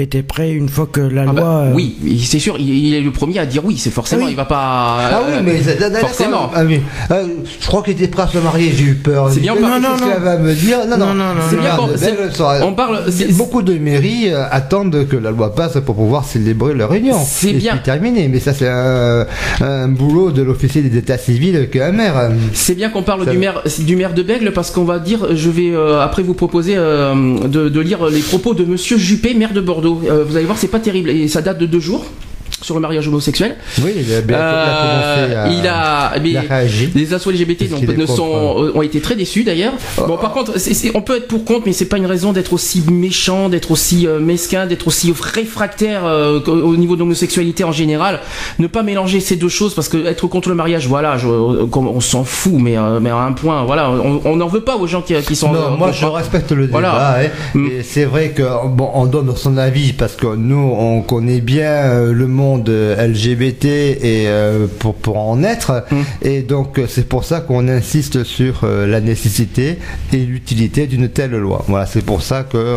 était prêt une fois que la Ah bah, loi. euh, oui, c'est sûr. Il, il est le premier à dire oui. C'est forcément. Oui. Il va pas. Ah oui, euh, mais c'est- d'accord. forcément. Ah oui. Euh, je crois qu'il était prêt à se marier, j'ai eu peur. C'est bien pas- non, non, non. va me dire Non, non, Non, non, non, C'est bien Belle on parle. Beaucoup de mairies euh, attendent que la loi passe pour pouvoir célébrer leur réunion. C'est bien. terminé. Mais ça, c'est un, un boulot de l'officier des états civils qu'un maire. C'est bien qu'on parle Ça- du maire, du maire de Bègle parce qu'on va dire, je vais euh, après vous proposer euh, de, de lire les propos de Monsieur Juppé, maire de Bordeaux. Euh, vous allez voir, c'est pas terrible. Et ça date de deux jours sur le mariage homosexuel. Oui, il a, bien- il a commencé à. Euh, il a, mais il a réagi. les assos LGBT donc, ne sont, euh, ont été très déçus d'ailleurs. Bon, par contre, on peut être pour contre, mais c'est pas une raison d'être aussi méchant, d'être aussi euh, mesquin, d'être aussi réfractaire euh, au niveau de l'homosexualité en général. Ne pas mélanger ces deux choses parce que être contre le mariage, voilà, je- on s'en fout, mais, mais à un point, voilà, on n'en veut pas aux gens qui, qui sont. Non, moi je respecte le débat. Voilà. hein. Mm. C'est vrai que bon, on donne son avis parce que nous on connaît bien le monde euh, LGBT et euh, pour pour en être. Mm. Et donc euh, c'est pour ça qu'on insiste sur euh, la nécessité et l'utilité d'une telle loi. Voilà, c'est pour ça que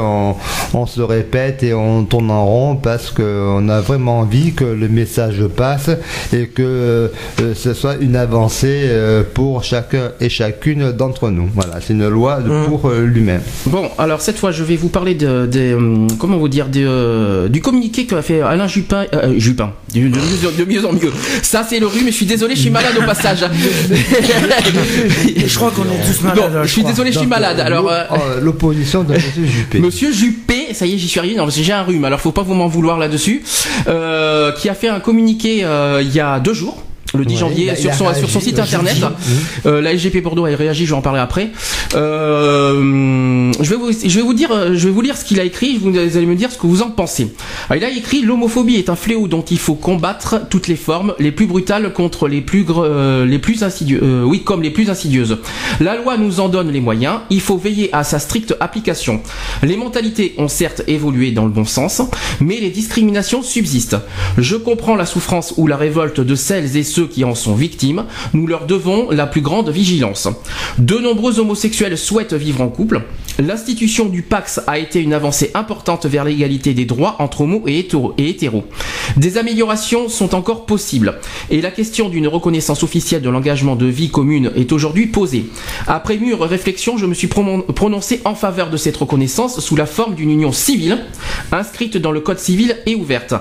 on, se répète et on tourne en rond parce que on a vraiment envie que le message passe et que euh, ce soit une avancée pour chacun et chacune d'entre nous. Voilà, c'est une loi de- Mm. pour l'humain. Bon, alors cette fois, je vais vous parler de, de, comment vous dire, de, du communiqué qu'a fait Alain Jupin, De, de mieux, de mieux en mieux. Ça, c'est le rhume. Je suis désolé, je suis malade au passage. Je crois qu'on est tous malades. Bon, je suis crois. désolé, je suis malade. euh, Alors, l'o- euh, euh, l'opposition de Monsieur Juppé. Monsieur Juppé, ça y est, j'y suis arrivé. Non, parce que j'ai un rhume. Alors, faut pas vous m'en vouloir là-dessus. Euh, qui a fait un communiqué euh, il y a deux jours. Le 10 Ouais, janvier sur son, réagi, sur son site internet. jeudi. Euh, la SGP Bordeaux a réagi, je vais en parler après. Euh, je vais vous, je vais vous dire, je vais vous lire ce qu'il a écrit. Vous allez me dire ce que vous en pensez. Alors, il a écrit l'homophobie est un fléau dont il faut combattre toutes les formes, les plus brutales contre les plus, euh, les plus insidieuses. oui, comme les plus insidieuses. La loi nous en donne les moyens. Il faut veiller à sa stricte application. Les mentalités ont certes évolué dans le bon sens, mais les discriminations subsistent. Je comprends la souffrance ou la révolte de celles et ceux qui en sont victimes. Nous leur devons la plus grande vigilance. De nombreux homosexuels souhaitent vivre en couple. L'institution du Pax a été une avancée importante vers l'égalité des droits entre homos et hétéros. Des améliorations sont encore possibles. Et la question d'une reconnaissance officielle de l'engagement de vie commune est aujourd'hui posée. Après mûre réflexion, je me suis prononcé en faveur de cette reconnaissance sous la forme d'une union civile, inscrite dans le code civil et ouverte,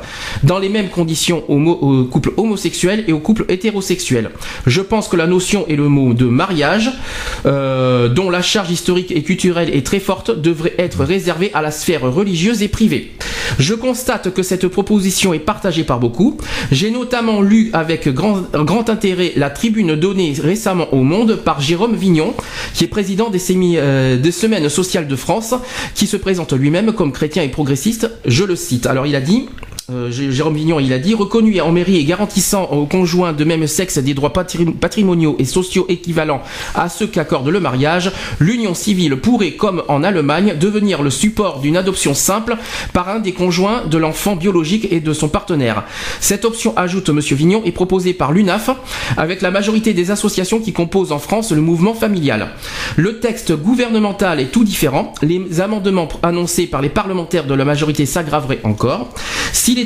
dans les mêmes conditions aux couples homosexuels et aux couples hétérosexuels. Je pense que la notion et le mot de mariage, euh, dont la charge historique et culturelle est très forte, devrait être réservée à la sphère religieuse et privée. Je constate que cette proposition est partagée par beaucoup. J'ai notamment lu avec grand, intérêt la tribune donnée récemment au Monde par Jérôme Vignon, qui est président des, euh, des Semaines sociales de France, qui se présente lui-même comme chrétien et progressiste. Je le cite. Alors il a dit. Euh, Jérôme Vignon, il a dit reconnu en mairie et garantissant aux conjoints de même sexe des droits patri- patrimoniaux et sociaux équivalents à ceux qu'accorde le mariage, l'union civile pourrait, comme en Allemagne, devenir le support d'une adoption simple par un des conjoints de l'enfant biologique et de son partenaire. Cette option, ajoute Monsieur Vignon, est proposée par l'UNAF avec la majorité des associations qui composent en France le mouvement familial. Le texte gouvernemental est tout différent. Les amendements annoncés par les parlementaires de la majorité s'aggraveraient encore.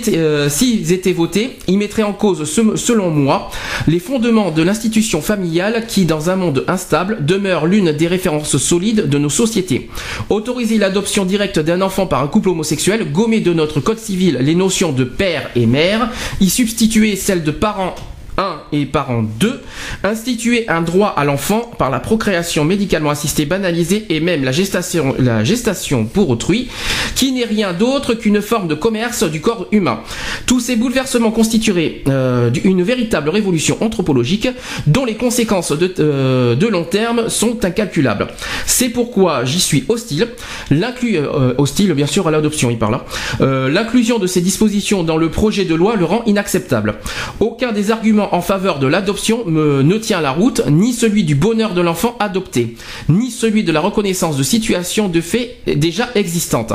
Euh, s'ils étaient votés, ils mettraient en cause, selon moi, les fondements de l'institution familiale qui, dans un monde instable, demeure l'une des références solides de nos sociétés. Autoriser l'adoption directe d'un enfant par un couple homosexuel, gommer de notre code civil les notions de père et mère, y substituer celles de parents 1 et parent 2, instituer un droit à l'enfant par la procréation médicalement assistée banalisée et même la gestation, pour autrui, qui n'est rien d'autre qu'une forme de commerce du corps humain. Tous ces bouleversements constitueraient euh, une véritable révolution anthropologique dont les conséquences de, euh, de long terme sont incalculables. C'est pourquoi j'y suis hostile. Euh, hostile bien sûr à l'adoption, il parle. hein. L'inclusion de ces dispositions dans le projet de loi le rend inacceptable. Aucun des arguments en faveur de l'adoption ne tient la route, ni celui du bonheur de l'enfant adopté, ni celui de la reconnaissance de situations de fait déjà existantes.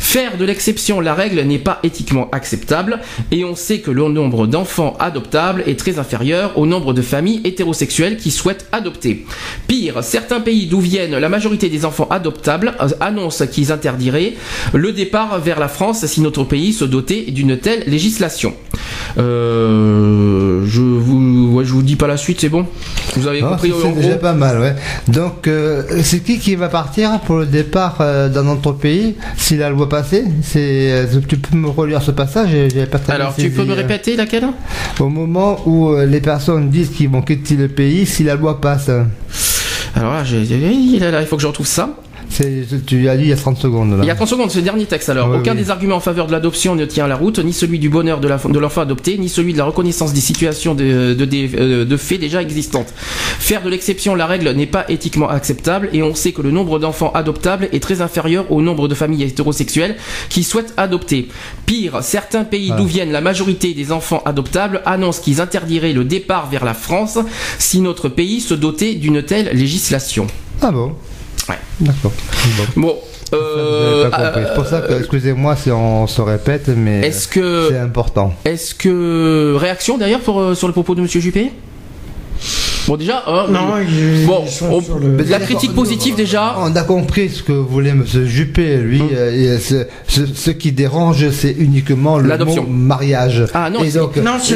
Faire de l'exception la règle n'est pas éthiquement acceptable, et on sait que le nombre d'enfants adoptables est très inférieur au nombre de familles hétérosexuelles qui souhaitent adopter. Pire, certains pays d'où viennent la majorité des enfants adoptables euh, annoncent qu'ils interdiraient le départ vers la France si notre pays se dotait d'une telle législation. Euh, vous, ouais, je vous dis pas la suite, c'est bon. Vous avez Ah, compris c'est déjà pas mal, ouais. Donc, euh, c'est qui qui va partir pour le départ euh, dans notre pays si la loi passait C'est, euh, tu peux me relire ce passage pas très Alors, tu peux me euh. répéter laquelle Au moment où euh, les personnes disent qu'ils vont quitter le pays si la loi passe. Alors là, là, il faut que je retrouve ça. Tu as dit il y a 30 secondes. Là. Il y a 30 secondes, c'est le dernier texte alors. Oui, Aucun oui. des arguments en faveur de l'adoption ne tient la route, ni celui du bonheur de l'enfant adopté, ni celui de la reconnaissance des situations de, de, de- euh, de faits déjà existantes. Faire de l'exception la règle n'est pas éthiquement acceptable et on sait que le nombre d'enfants adoptables est très inférieur au nombre de familles hétérosexuelles qui souhaitent adopter. Pire, certains pays d'où viennent la majorité des enfants adoptables annoncent qu'ils interdiraient le départ vers la France si notre pays se dotait d'une telle législation. Ah bon? Ouais. D'accord. Bon. Euh, compris. C'est pour ça que, euh, excusez-moi si on se répète, mais Est-ce que c'est important. Est-ce que réaction d'ailleurs pour, euh, sur le propos de Monsieur Juppé? Bon déjà, hein, Non, ils, bon, on- le. la critique positive déjà. On a compris ce que voulait M. Juppé, lui. Hum. euh, et ce, ce- ce qui dérange, c'est uniquement le L'adoption. mot mariage. Ah non, Et c'est- donc, non, c'est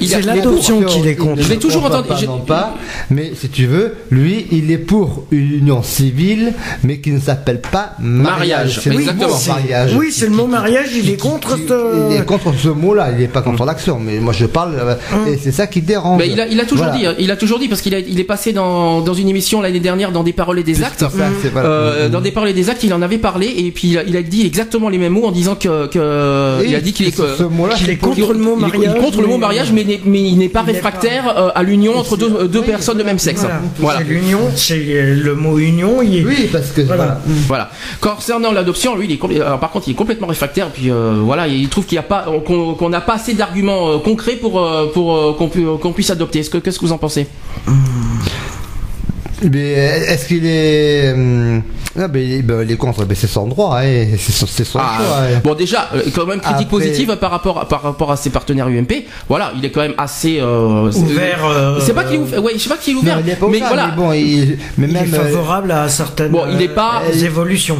il l'adoption qu'il est contre. il ne Je l'ai toujours entendu- non pas, mais si tu veux, lui, il est pour une union civile, mais qui ne s'appelle pas mariage. Mariage, C'est le exactement. mariage. oui, c'est le mot mariage, il est contre Il ce. est contre ce mot-là, il n'est pas contre l'action, mais moi je parle, euh, et c'est ça qui dérange. Mais il a, il a toujours Voilà. dit, hein, il a toujours dit parce qu'il il est passé dans, dans une émission l'année dernière dans des paroles et des actes. Ça. Euh, dans des paroles et des actes, il en avait parlé et puis il a, il a dit exactement les mêmes mots en disant que, que Et il a dit qu'il est, contre le mot est- il est mariage, contre le mot mais- mariage, mais, mais il n'est pas Il réfractaire euh, à l'union entre deux, deux Oui, personnes de même sexe. Voilà. L'union, c'est euh, le mot union. Il est... Oui, parce que Voilà. voilà. Voilà. Concernant l'adoption, lui, il est alors, par contre, il est complètement réfractaire. Puis euh, voilà, il trouve qu'il y a pas, qu'on n'a pas assez d'arguments concrets pour pour qu'on pu- qu'on puisse adopter. Est-ce que qu'est-ce que vous en pensez Mais est-ce qu'il est. hum, Ah, ben, il est- ben, il est contre, ben, c'est son droit, hein, c'est son, c'est son Ah, choix. hein. Bon, déjà, euh, quand même critique Après- positive par rapport à, par rapport à ses partenaires UMP. Voilà, il est quand même assez euh, c'est- Ouvert, euh, C'est pas qu'il est ouvert. Ouais, je sais pas qu'il est Non, ouvert. il est pas mais ouvert, voilà. mais bon, il, mais Il est même. euh, favorable à certaines Bon, il est pas- euh, évolutions.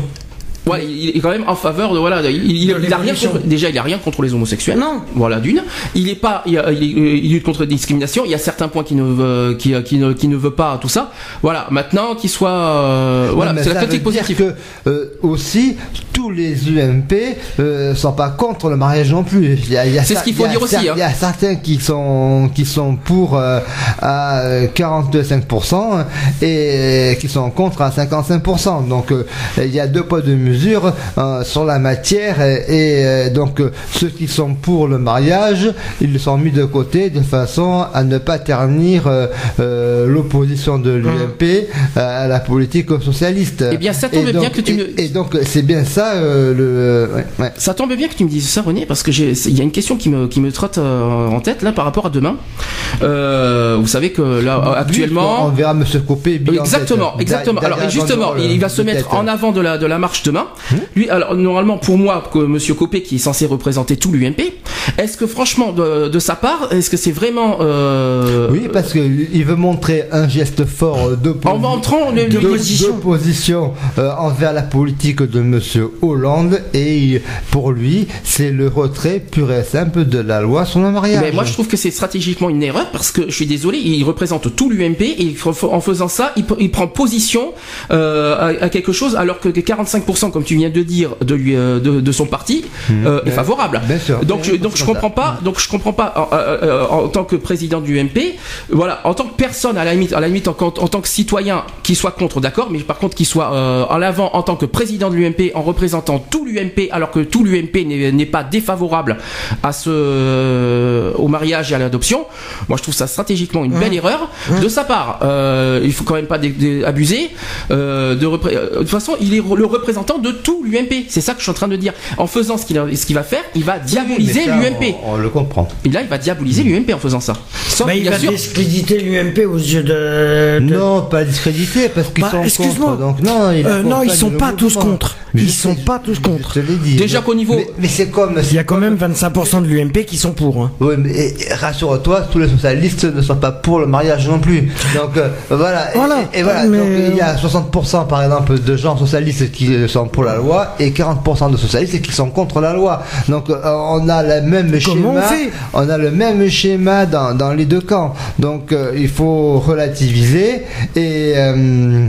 Ouais, il est quand même en faveur de voilà, il, il- il a rien contre, déjà il a rien contre les homosexuels. Non. Voilà d'une. Il est pas, il, il, il lutte contre la discrimination. Il y a certains points qui ne veut, qui, qui ne, qui ne veut pas tout ça. Voilà. Maintenant qu'il soit, euh, voilà, c'est la critique positive. que euh, aussi tous les UMP euh, sont pas contre le mariage non plus. Il y a- il y a C'est ce qu'il faut dire aussi, hein. Il y a certains qui sont qui sont pour euh, à 42,5% et qui sont contre à 55%. Donc euh, il y a deux poids deux mesures euh, sur la matière et, et, euh, donc euh, ceux qui sont pour le mariage, ils sont mis de côté de façon à ne pas ternir euh, l'opposition de l'UMP à la politique socialiste. Eh bien, ça tombe Et bien donc- que tu et, me- et donc c'est bien ça le ouais, ouais. Ça tombe bien que tu me dises ça, René, parce que j'ai, il y a une question qui me, qui me trotte en tête là par rapport à demain. Euh, vous savez que là on actuellement. verra Monsieur Copé bien en Exactement, exactement. Alors justement, il va se mettre en avant de la de la marche demain. Lui, alors normalement pour moi, que Monsieur Copé qui est censé représenter tout l'UMP, est-ce que franchement de, de sa part, est-ce que c'est vraiment euh, Oui, parce qu'il veut montrer un geste fort d'opposition. en montrant le, de- le- d'opposition euh, envers la politique de Monsieur Hollande et pour lui c'est le retrait pur et simple de la loi sur le mariage. Mais moi, je trouve que c'est stratégiquement une erreur parce que je suis désolé, il représente tout l'UMP et en faisant ça, il, il prend position euh, à, à quelque chose alors que 45% comme tu viens de dire, de lui, euh, de, de son parti, euh, est favorable. Bien sûr. Donc, je, donc je comprends pas. Donc je comprends pas en, euh, en tant que président du UMP, voilà, en tant que personne à la limite, à la limite en, en tant que citoyen qui soit contre, d'accord, mais par contre qui soit euh, en l'avant en tant que président de l'UMP, en représentant tout l'UMP, alors que tout l'UMP n'est pas défavorable à ce euh, au mariage et à l'adoption. Moi, je trouve ça stratégiquement une belle erreur de sa part. Euh, il faut quand même pas abuser. Euh, de, de toute façon, il est le représentant de tout l'UMP. C'est ça que je suis en train de dire. En faisant ce qu'il qu'il va faire, il va diaboliser l'UMP. On, on le comprend. Et là, il va diaboliser l'UMP en faisant ça. Sauf, Bah, il bien va sûr, discréditer l'UMP aux yeux de. de- Non, pas discrédité parce qu'ils Bah, sont excuse-moi. contre. Donc non, il Euh, non, ils sont pas tous contre. Mais Ils sont pas tous contre. Je dit. Déjà qu'au niveau- Mais, mais c'est comme. Il y a quand même 25% de l'UMP qui sont pour. hein. Oui, mais et- et rassure-toi, tous les socialistes ne sont pas pour le mariage non plus. Donc euh, voilà. Et- Voilà. Et, voilà. Mais- Donc il y a 60% par exemple de gens socialistes qui sont pour la loi et 40% de socialistes qui sont contre la loi. Donc euh, on a le même Comment schéma. on fait? On a le même schéma dans, dans les deux camps. Donc euh, il faut relativiser et euh,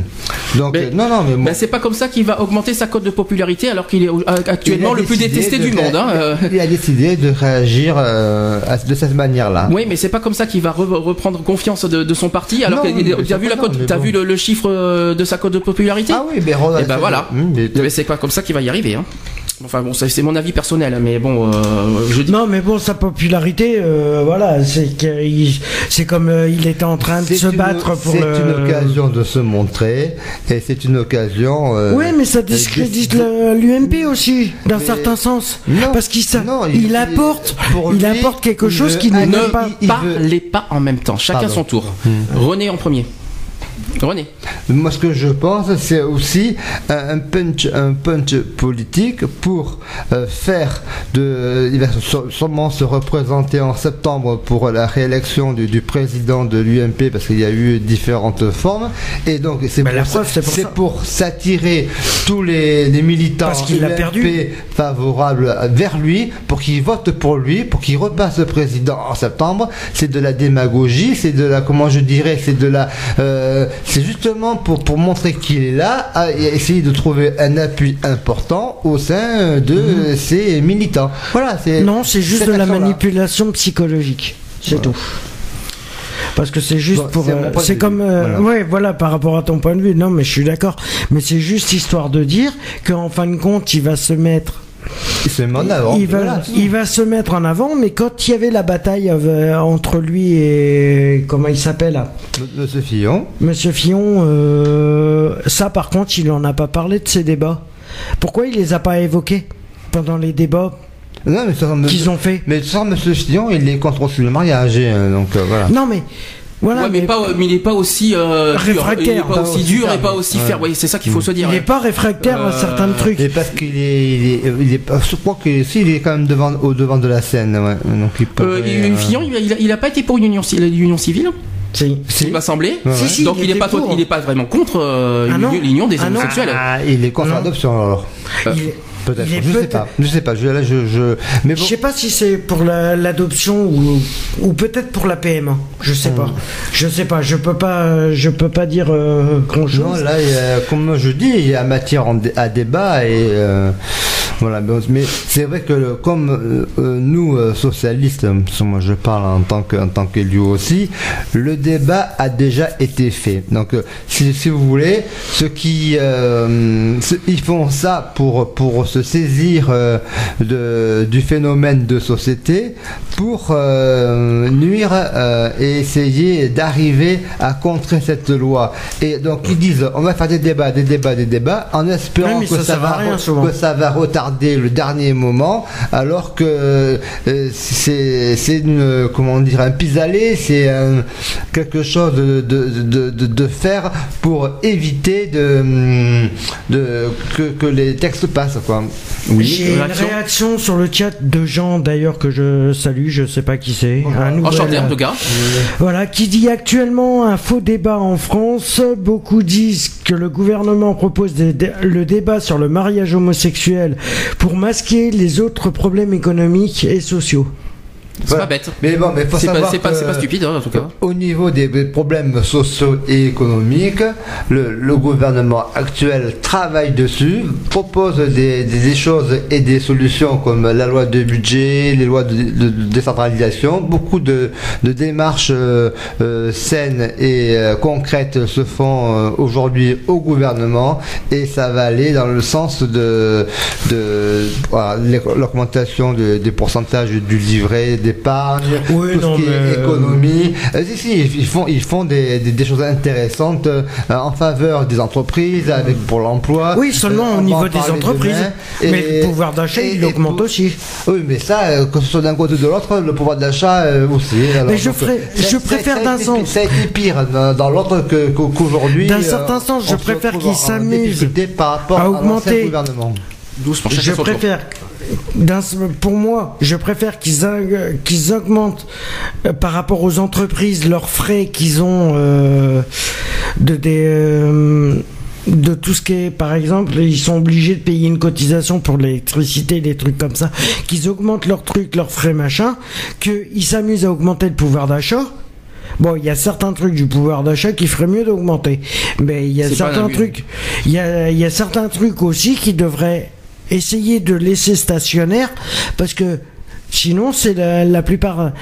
donc Mais- euh, non non mais moi- ben, c'est pas comme ça qu'il va augmenter sa cote de popularité alors qu'il est actuellement le plus détesté de du monde. hein, euh. Il a décidé de réagir euh, à- de cette manière-là. Oui, mais c'est pas comme ça qu'il va re- reprendre confiance de, de son parti. Alors que mais tu as vu la cote, t'as bon. vu le, le chiffre de sa cote de popularité? Ah oui, mais Et ben voilà. Mais- Mais c'est pas comme ça qu'il va y arriver. Hein. Enfin bon, c'est mon avis personnel, mais bon, euh, je dis. Non, mais bon, sa popularité, euh, voilà, c'est c'est comme euh, il était en train de se une- battre pour C'est le. une occasion de se montrer et c'est une occasion. euh, Oui, mais ça discrédite l'UMP aussi, d'un Mais- certain sens. Non, Parce qu'il il, il- apporte, pour il apporte quelque il chose qui Ne pas. il- il veut- parlez pas en même temps, chacun Pardon. son tour. René en premier. René. Moi, ce que je pense, c'est aussi un un punch, un punch politique pour euh, faire de. Il va sû- sûrement se représenter en septembre pour la réélection du, du président de l'UMP parce qu'il y a eu différentes formes. Et donc, c'est pour, s'attirer tous les, les militants Parce qu'il perdu. favorables vers lui pour qu'ils votent pour lui, pour qu'il repasse président en septembre. C'est de la démagogie, c'est de la, comment je dirais, c'est de la, euh, c'est justement pour, pour montrer qu'il est là et essayer de trouver un appui important au sein de ses militants. Voilà, c'est. Mhm. Non, c'est juste de la manipulation psychologique. C'est tout. Parce que c'est juste Bon, pour. c'est euh, comme. euh, Voilà. Ouais, voilà, par rapport à ton point de vue. Non, mais je suis d'accord. Mais c'est juste histoire de dire qu'en fin de compte, il va se mettre. Il se met en avant. il, va, Voilà. il va se mettre en avant, mais quand il y avait la bataille euh, entre lui et. Comment il s'appelle Monsieur Fillon. Monsieur Fillon, euh, ça par contre, il en a pas parlé de ces débats. Pourquoi il les a pas évoqués pendant les débats Non, mais ça, qu'ils ont fait? Mais sans Monsieur Fillon, il est contre le mariage, hein, donc euh, voilà. Non, mais voilà. ouais, mais, pas, mais il est pas aussi euh, dur. Réfractaire. Il est pas Pas aussi dur et ferme. pas aussi Ouais. ferme. Oui, c'est ça qu'il faut se dire. il ouais. n'est pas réfractaire à Euh, certains trucs. Et parce qu'il est, il est, il est, je crois que si, il est quand même devant, au devant de la scène, ouais. Donc il Euh, pourrait, il- euh, Fillon, il, a- il a, il a pas été pour une union, l'union civile, Si. il m'a semblé. Ouais, Si, ouais. si, Donc il, il est était pas, il est pas vraiment contre euh, Ah l'union- des Ah homosexuels. Ah, il est contre Non. l'adoption alors. Euh, Il est- Peut-être. il est Je sais pas. Je sais pas. Je, là, je, je, mais bon. Je sais pas si c'est pour la- l'adoption ou, ou peut-être pour la PMA. Je sais pas. Je sais pas. Je peux pas. Je peux pas dire grand Non, chose. là, il y a- comme je dis, il y a matière en à débat et euh, voilà. Mais c'est vrai que le- comme euh, euh, nous euh, socialistes, euh, parce que moi je parle en tant que en tant qu'élu aussi, le débat a déjà été fait. Donc, euh, si, si vous voulez, ceux qui euh, ceux- ils font ça pour pour se saisir euh, de du phénomène de société pour euh, nuire euh, et essayer d'arriver à contrer cette loi. Et donc ils disent on va faire des débats, des débats, des débats, en espérant Oui, que, ça va, rien, que ça va retarder le dernier moment, alors que euh, c'est c'est une comment dire un pis-aller, c'est un- quelque chose de, de, de, de, de faire pour éviter de, de que, que les textes passent quoi. J'ai une réaction sur le chat de gens d'ailleurs que je salue, je sais pas qui c'est. Un nouvel- Enchanté en tout cas. Voilà, qui dit actuellement un faux débat en France. Beaucoup disent que le gouvernement propose des- le débat sur le mariage homosexuel pour masquer les autres problèmes économiques et sociaux. C'est pas bête. Mais bon, mais faut C'est pas, savoir c'est pas, stupide hein, en tout cas. Au niveau des des problèmes sociaux et économiques, le, le gouvernement actuel travaille dessus, propose des, des- des choses et des solutions comme la loi de budget, les lois de, de- de décentralisation. Beaucoup de, de démarches euh, euh, saines et euh, concrètes se font aujourd'hui au gouvernement et ça va aller dans le sens de, l'augmentation de- des pourcentages du livret d'épargne, Oui, tout non, ce qui mais, est euh, économie. Euh, si, si, ils font, ils font des, des- des choses intéressantes euh, en faveur des entreprises, avec pour l'emploi. Oui, seulement Euh, au va niveau en des entreprises. demain. Mais le pouvoir d'achat, il augmente pour- aussi. Oui, mais ça, euh, que ce soit d'un côté ou de l'autre, le pouvoir d'achat euh, aussi. Alors, Mais je donc, ferai- ça- je ça- préfère d'un sens. Ça a été pire dans, dans l'autre qu'aujourd'hui. D'un euh, certain sens, je préfère qu'ils en s'amusent difficulté par rapport à augmenter. gouvernement. Doucement, chacun Je préfère, pour moi, je préfère qu'ils augmentent euh, par rapport aux entreprises leurs frais qu'ils ont euh, de des euh, de tout ce qui est, par exemple, ils sont obligés de payer une cotisation pour l'électricité, des trucs comme ça, qu'ils augmentent leurs trucs, leurs frais, machin, qu'ils s'amusent à augmenter le pouvoir d'achat. Bon, il y a certains trucs du pouvoir d'achat qui ferait mieux d'augmenter, mais il y a C'est pas un certains abus. trucs, il y a, il y a certains trucs aussi qui devraient essayer de laisser stationnaire, parce que sinon c'est la, la plupart.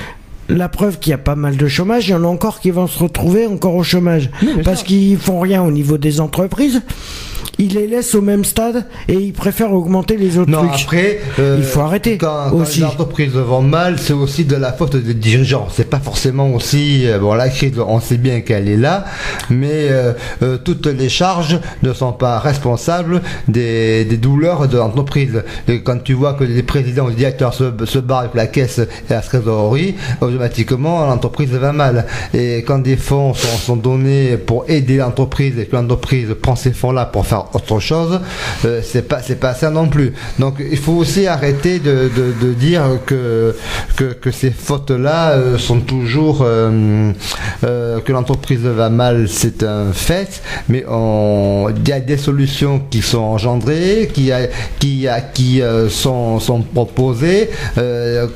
La preuve qu'il y a pas mal de chômage, il y en a encore qui vont se retrouver encore au chômage. Parce qu'ils font rien au niveau des entreprises. Ils les laissent au même stade et ils préfèrent augmenter les autres Non, trucs. après, euh, Il faut arrêter Quand, quand aussi. les entreprises vont mal, c'est aussi de la faute des dirigeants. C'est pas forcément aussi. euh, bon, la crise, on sait bien qu'elle est là, mais euh, euh, toutes les charges ne sont pas responsables des, des douleurs de l'entreprise. Et Quand tu vois que les présidents ou les directeurs se, se barrent avec la caisse et la trésorerie, automatiquement l'entreprise va mal. Et quand des fonds sont, donnés pour aider l'entreprise et que l'entreprise prend ces fonds-là pour faire autre chose, euh, c'est pas c'est pas ça non plus. Donc il faut aussi arrêter de, de, dire que, que que ces fautes-là euh, sont toujours euh, que l'entreprise va mal, c'est un fait, mais on il y a des solutions qui sont engendrées, qui a, qui a, qui sont sont proposées,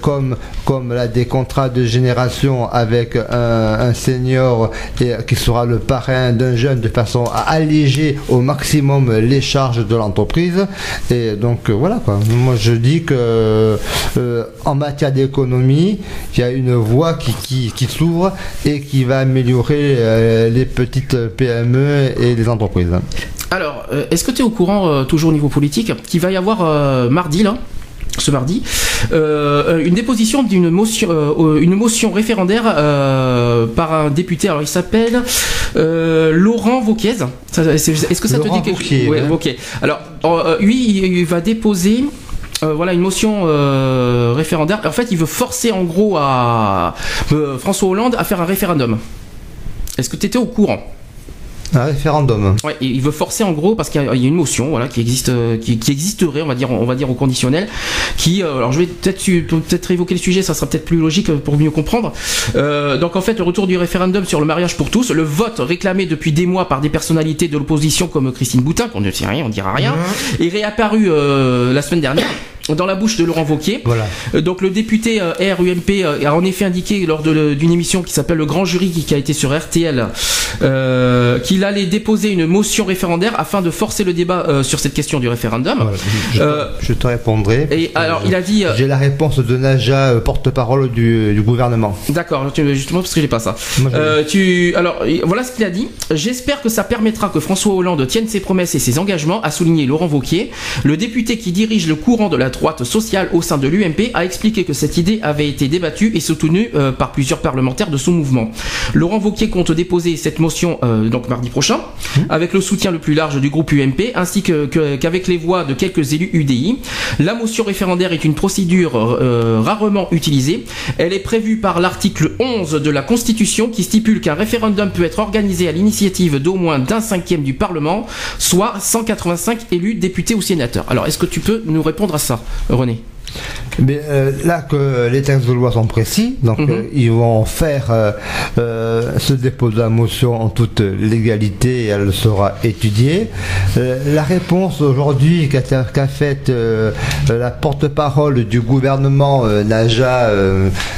comme comme des contrats de génération avec un, senior et, qui sera le parrain d'un jeune de façon à alléger au maximum les charges de l'entreprise. Et donc euh, voilà quoi. Moi je dis que euh, en matière d'économie, il y a une voie qui, qui, s'ouvre et qui va améliorer euh, les petites PME et les entreprises. Alors, est-ce que tu es au courant, toujours au niveau politique, qu'il va y avoir mardi, là ce mardi, euh, une déposition d'une motion, euh, une motion référendaire euh, par un député. Alors il s'appelle euh, Laurent Vauquiez. Est-ce que ça Laurent te dit quelque Ouais, ouais. Wauquiez. Alors euh, lui, il, il va déposer. euh, voilà une motion euh, référendaire. En fait, il veut forcer en gros à euh, François Hollande à faire un référendum. Est-ce que tu étais au courant? Un référendum. Ouais, il veut forcer en gros parce qu'il y a une motion voilà qui existe euh, qui, qui existerait on va dire on va dire au conditionnel qui euh, alors je vais peut-être peut-être évoquer le sujet ça sera peut-être plus logique euh, pour mieux comprendre. Euh, donc en fait le retour du référendum sur le mariage pour tous le vote réclamé depuis des mois par des personnalités de l'opposition comme Christine Boutin qu'on ne sait rien on dira rien est réapparu euh, la semaine dernière dans la bouche de Laurent Vauquier Voilà. euh, Donc le député euh, RUMP euh, a en effet indiqué lors d'une émission qui s'appelle le Grand Jury qui, a été sur RTL euh, qu'il allait déposer une motion référendaire afin de forcer le débat euh, sur cette question du référendum. Voilà. Je, Euh, te répondrai. Et alors il a dit J'ai la réponse de Naja, porte-parole du, du gouvernement. D'accord, justement parce que j'ai pas ça. Moi, tu, alors voilà ce qu'il a dit. J'espère que ça permettra que François Hollande tienne ses promesses et ses engagements, a souligné Laurent Vauquier. Le député qui dirige le courant de la droite sociale au sein de l'UMP a expliqué que cette idée avait été débattue et soutenue euh, par plusieurs parlementaires de son mouvement. Laurent Vauquier compte déposer cette motion euh, donc mardi prochain, avec le soutien le plus large du groupe UMP ainsi que- que- qu'avec les voix de quelques élus UDI. La motion référendaire est une procédure euh, rarement utilisée. Elle est prévue par l'article 11 de la Constitution qui stipule qu'un référendum peut être organisé à l'initiative d'au moins d'un cinquième du Parlement, soit 185 élus, députés ou sénateurs. Alors, est-ce que tu peux nous répondre à ça? René Mais euh, là que les textes de loi sont précis, donc Mhm. euh, ils vont faire euh, ce dépôt de la motion en toute légalité et elle sera étudiée. Euh, la réponse aujourd'hui qu'a faite la porte-parole du gouvernement Naja,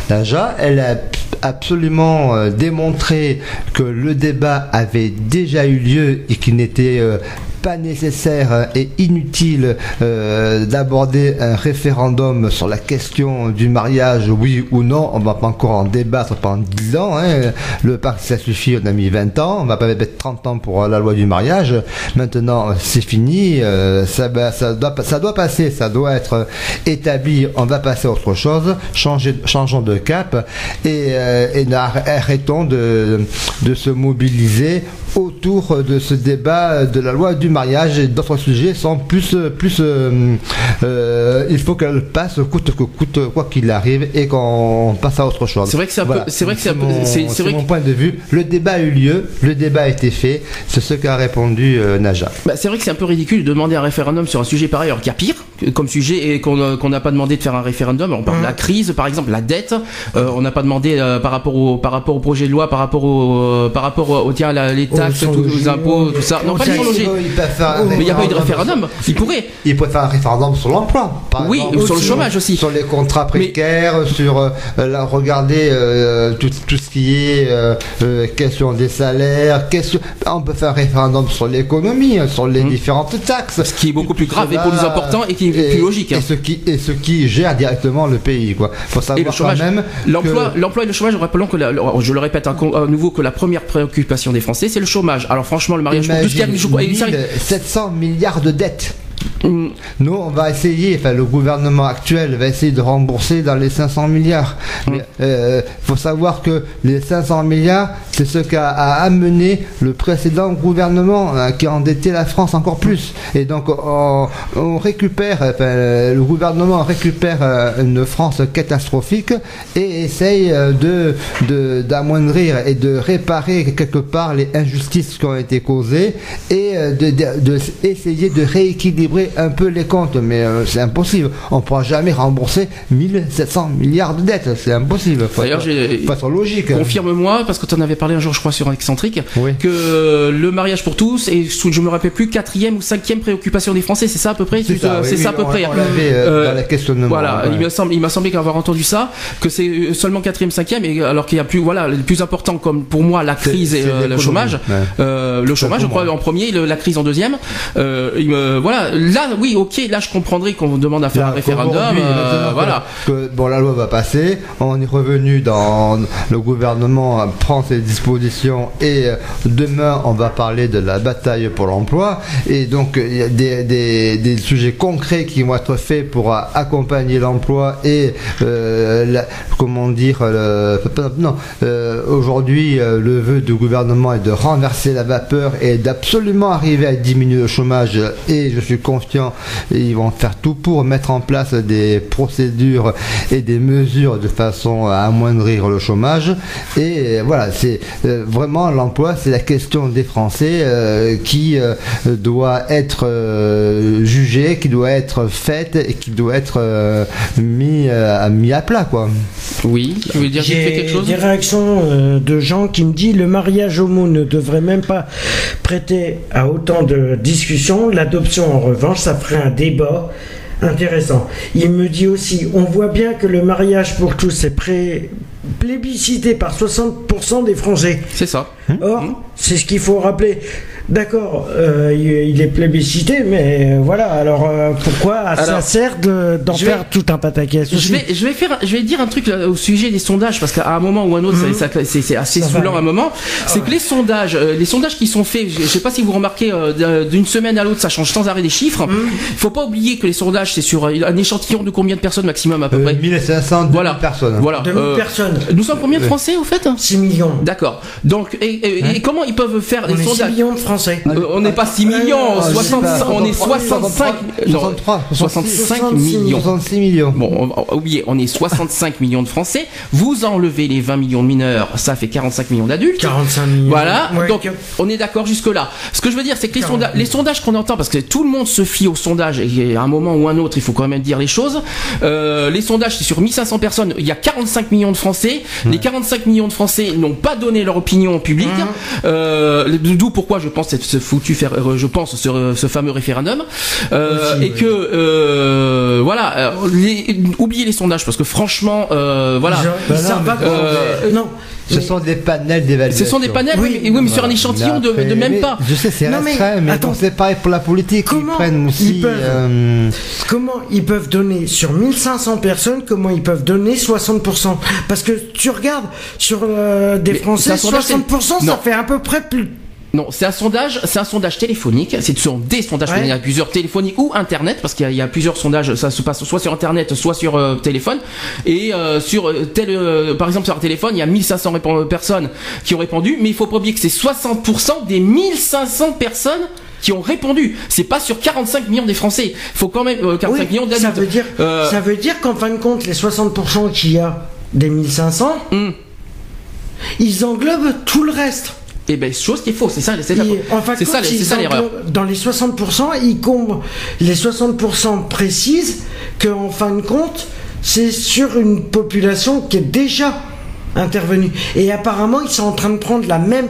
Naja, elle a absolument euh, démontré que le débat avait déjà eu lieu et qu'il n'était euh, pas nécessaire et inutile euh, d'aborder un référendum sur la question du mariage, oui ou non. On va pas encore en débattre pendant 10 ans. Hein. Le pacte, ça suffit, on a mis 20 ans. On va pas mettre 30 ans pour la loi du mariage. Maintenant, c'est fini. euh, ça, va- ça, doit, ça doit passer, ça doit être établi. On va passer à autre chose. Changeons de cap et, euh, arrêtons de, de se mobiliser autour de ce débat de la loi du mariage et d'autres sujets sont plus plus euh, euh, il faut qu'elle passe coûte que coûte quoi qu'il arrive et qu'on passe à autre chose. C'est vrai que c'est un peu- c'est vrai que c'est un peu- mon, vrai mon que- point de vue. Le débat a eu lieu, le débat a été fait, c'est ce qu'a répondu euh, Naja. Bah, c'est vrai que c'est un peu ridicule de demander un référendum sur un sujet pareil, alors qu'il y a pire comme sujet et qu'on n'a pas demandé de faire un référendum. On parle de la crise, par exemple, la dette. Euh, on n'a pas demandé euh, par rapport au par rapport au projet de loi, par rapport au par rapport au, tiens la- les taxes, tous les impôts, tout ça. Non, pas les sans logis. Oh, mais il n'y a pas eu de référendum. Il pourrait. Il pourrait faire un référendum sur l'emploi. Oui, sur, le chômage aussi. Sur les contrats précaires, sur euh, la, regarder euh, tout, tout, ce qui est euh, question des salaires. On peut faire un référendum sur l'économie, hein, sur les hmm. différentes taxes. Ce qui est beaucoup plus grave cela, et plus important et qui est plus logique. Hein. Et, ce qui, et ce qui gère directement le pays. Quoi. Faut savoir et le chômage. Quand même l'emploi, et le chômage, rappelons que, je le répète à nouveau, que la première préoccupation des Français, c'est le chômage. Alors franchement, le mariage, Imagine, 700 milliards de dettes. Nous, on va essayer, enfin le gouvernement actuel va essayer de rembourser dans les 500 milliards. Mais euh, faut savoir que les 500 milliards, c'est ce qu'a a amené le précédent gouvernement hein, qui a endetté la France encore plus. Et donc on, on récupère, enfin, le gouvernement récupère euh, une France catastrophique et essaye euh, de d'amoindrir et de réparer quelque part les injustices qui ont été causées et de, de- de essayer de rééquilibrer un peu les comptes. Mais euh, c'est impossible. On ne pourra jamais rembourser 1700 milliards de dettes. C'est impossible. D'ailleurs, j'ai- être logique. Confirme-moi, parce que tu en avais parlé un jour, je crois, sur Excentrique, Oui. que le mariage pour tous est, je me rappelle plus, quatrième ou cinquième préoccupation des Français, c'est ça à peu près C'est ça, oui, c'est oui, ça à peu on- près. on euh, Euh, dans la questionnement. Voilà, ouais. il me semble, il m'a semblé qu'avoir entendu ça, que c'est seulement quatrième, cinquième, et alors qu'il y a plus, voilà, le plus important comme pour moi la crise et le chômage. ouais. Euh, le chômage, je crois, en premier, le- la crise en deuxième. Euh, il me- voilà, là, oui, ok, là, je comprendrai qu'on vous demande à faire un référendum. euh, voilà. que, bon, la loi va passer. On est revenu dans le gouvernement prend ses dispositions et euh, demain on va parler de la bataille pour l'emploi. Et donc euh, il y a des, des, des sujets concrets qui vont être faits pour accompagner l'emploi et euh, la- comment dire euh, non euh, aujourd'hui le vœu du gouvernement est de renverser la vapeur et d'absolument arriver à diminuer le chômage et je suis confiant et ils vont faire tout pour mettre en place des procédures et des mesures de façon à amoindrir le chômage. Et euh, voilà c'est euh, vraiment l'emploi c'est la question des Français euh, qui euh, doit être jugée qui doit être faite et qui doit être mis, mis à plat quoi. Oui, tu veux dire J'ai quelque chose? Des réactions de gens qui me disent le mariage homo ne devrait même pas prêter à autant de discussions. L'adoption, en revanche, ça ferait un débat intéressant. Il me dit aussi, on voit bien que le mariage pour tous est pré- plébiscité par 60% des Français. C'est ça. Or, c'est ce qu'il faut rappeler. D'accord, euh, il est plébiscité, mais euh, voilà. Alors euh, pourquoi ça sert de- d'en faire vais- tout un pataquès Je vais, je vais faire, je vais dire un truc là, au sujet des sondages parce qu'à un moment ou un autre, ça- ça- c'est assez Ça va. saoulant à un moment. C'est que les sondages, euh, les sondages qui sont faits, je, je sais pas si vous remarquez, euh, d'un- d'une semaine à l'autre, ça change sans arrêt des chiffres. Il faut pas oublier que les sondages, c'est sur un échantillon de combien de personnes maximum à peu Euh, près 1500 2000 Voilà. personnes Voilà. 2000 euh, personnes. Nous sommes combien de Français au fait 6 millions. D'accord. Donc, et, et- et comment ils peuvent faire On des est 6 sondages millions de Français. Euh, on n'est pas 6 millions, Ah, 65, on est 63, 65, non, 63, 65 66 millions. 66 millions. Bon, on va oublier, on est 65 millions de Français. Vous enlevez les 20 millions de mineurs, ça fait 45 millions d'adultes. 45 millions. Voilà, Ouais, donc on est d'accord jusque là. Ce que je veux dire, c'est que les, 40 sonda- les sondages qu'on entend, parce que tout le monde se fie aux sondages, et à un moment ou un autre, il faut quand même dire les choses. Euh, les sondages, c'est sur 1500 personnes, il y a 45 millions de Français. Les 45 millions de Français n'ont pas donné leur opinion au public. Euh, D'où pourquoi je pense cette ce foutu faire, euh, je pense ce, ce fameux référendum, Euh, Aussi, et oui. que euh, voilà, les, oubliez les sondages parce que franchement, euh, voilà. Ils- Bah Euh, non. Ce sont des panels d'évaluation. Ce sont des panels, oui, Oui, mais, sur un échantillon de, même pas. Je sais, c'est mais restreint, mais, attends. c'est pareil pour la politique. Comment ils prennent aussi. ils peuvent- euh, Comment ils peuvent donner sur 1500 personnes, comment ils peuvent donner 60% Parce que tu regardes sur euh, des Mais Français, c'est un sondage, 60% c'est- ça fait à peu près plus. Non, c'est un sondage, c'est un sondage téléphonique. C'est ce des sondages. Ouais. Il y a plusieurs téléphoniques ou internet parce qu'il y, a- il y a plusieurs sondages. Ça se passe soit sur internet, soit sur euh, téléphone. Et euh, sur euh, tel, euh, par exemple sur un téléphone, il y a 1500 répon- personnes qui ont répondu, mais il faut pas oublier que c'est 60% des 1500 personnes qui ont répondu. C'est pas sur 45 millions des Français. Il faut quand même euh, 45 Oui, millions ça d'adultes. veut dire, Euh, ça veut dire qu'en fin de compte, les 60% qu'il y a des 1500, hum. ils englobent tout le reste. Et ben chose qu'il faut, c'est ça, c'est ça, en fin de c'est ça, ça l'erreur. Dans les 60%, ils comblent. Les 60% précisent qu'en fin de compte, c'est sur une population qui est déjà intervenue. Et apparemment, ils sont en train de prendre la même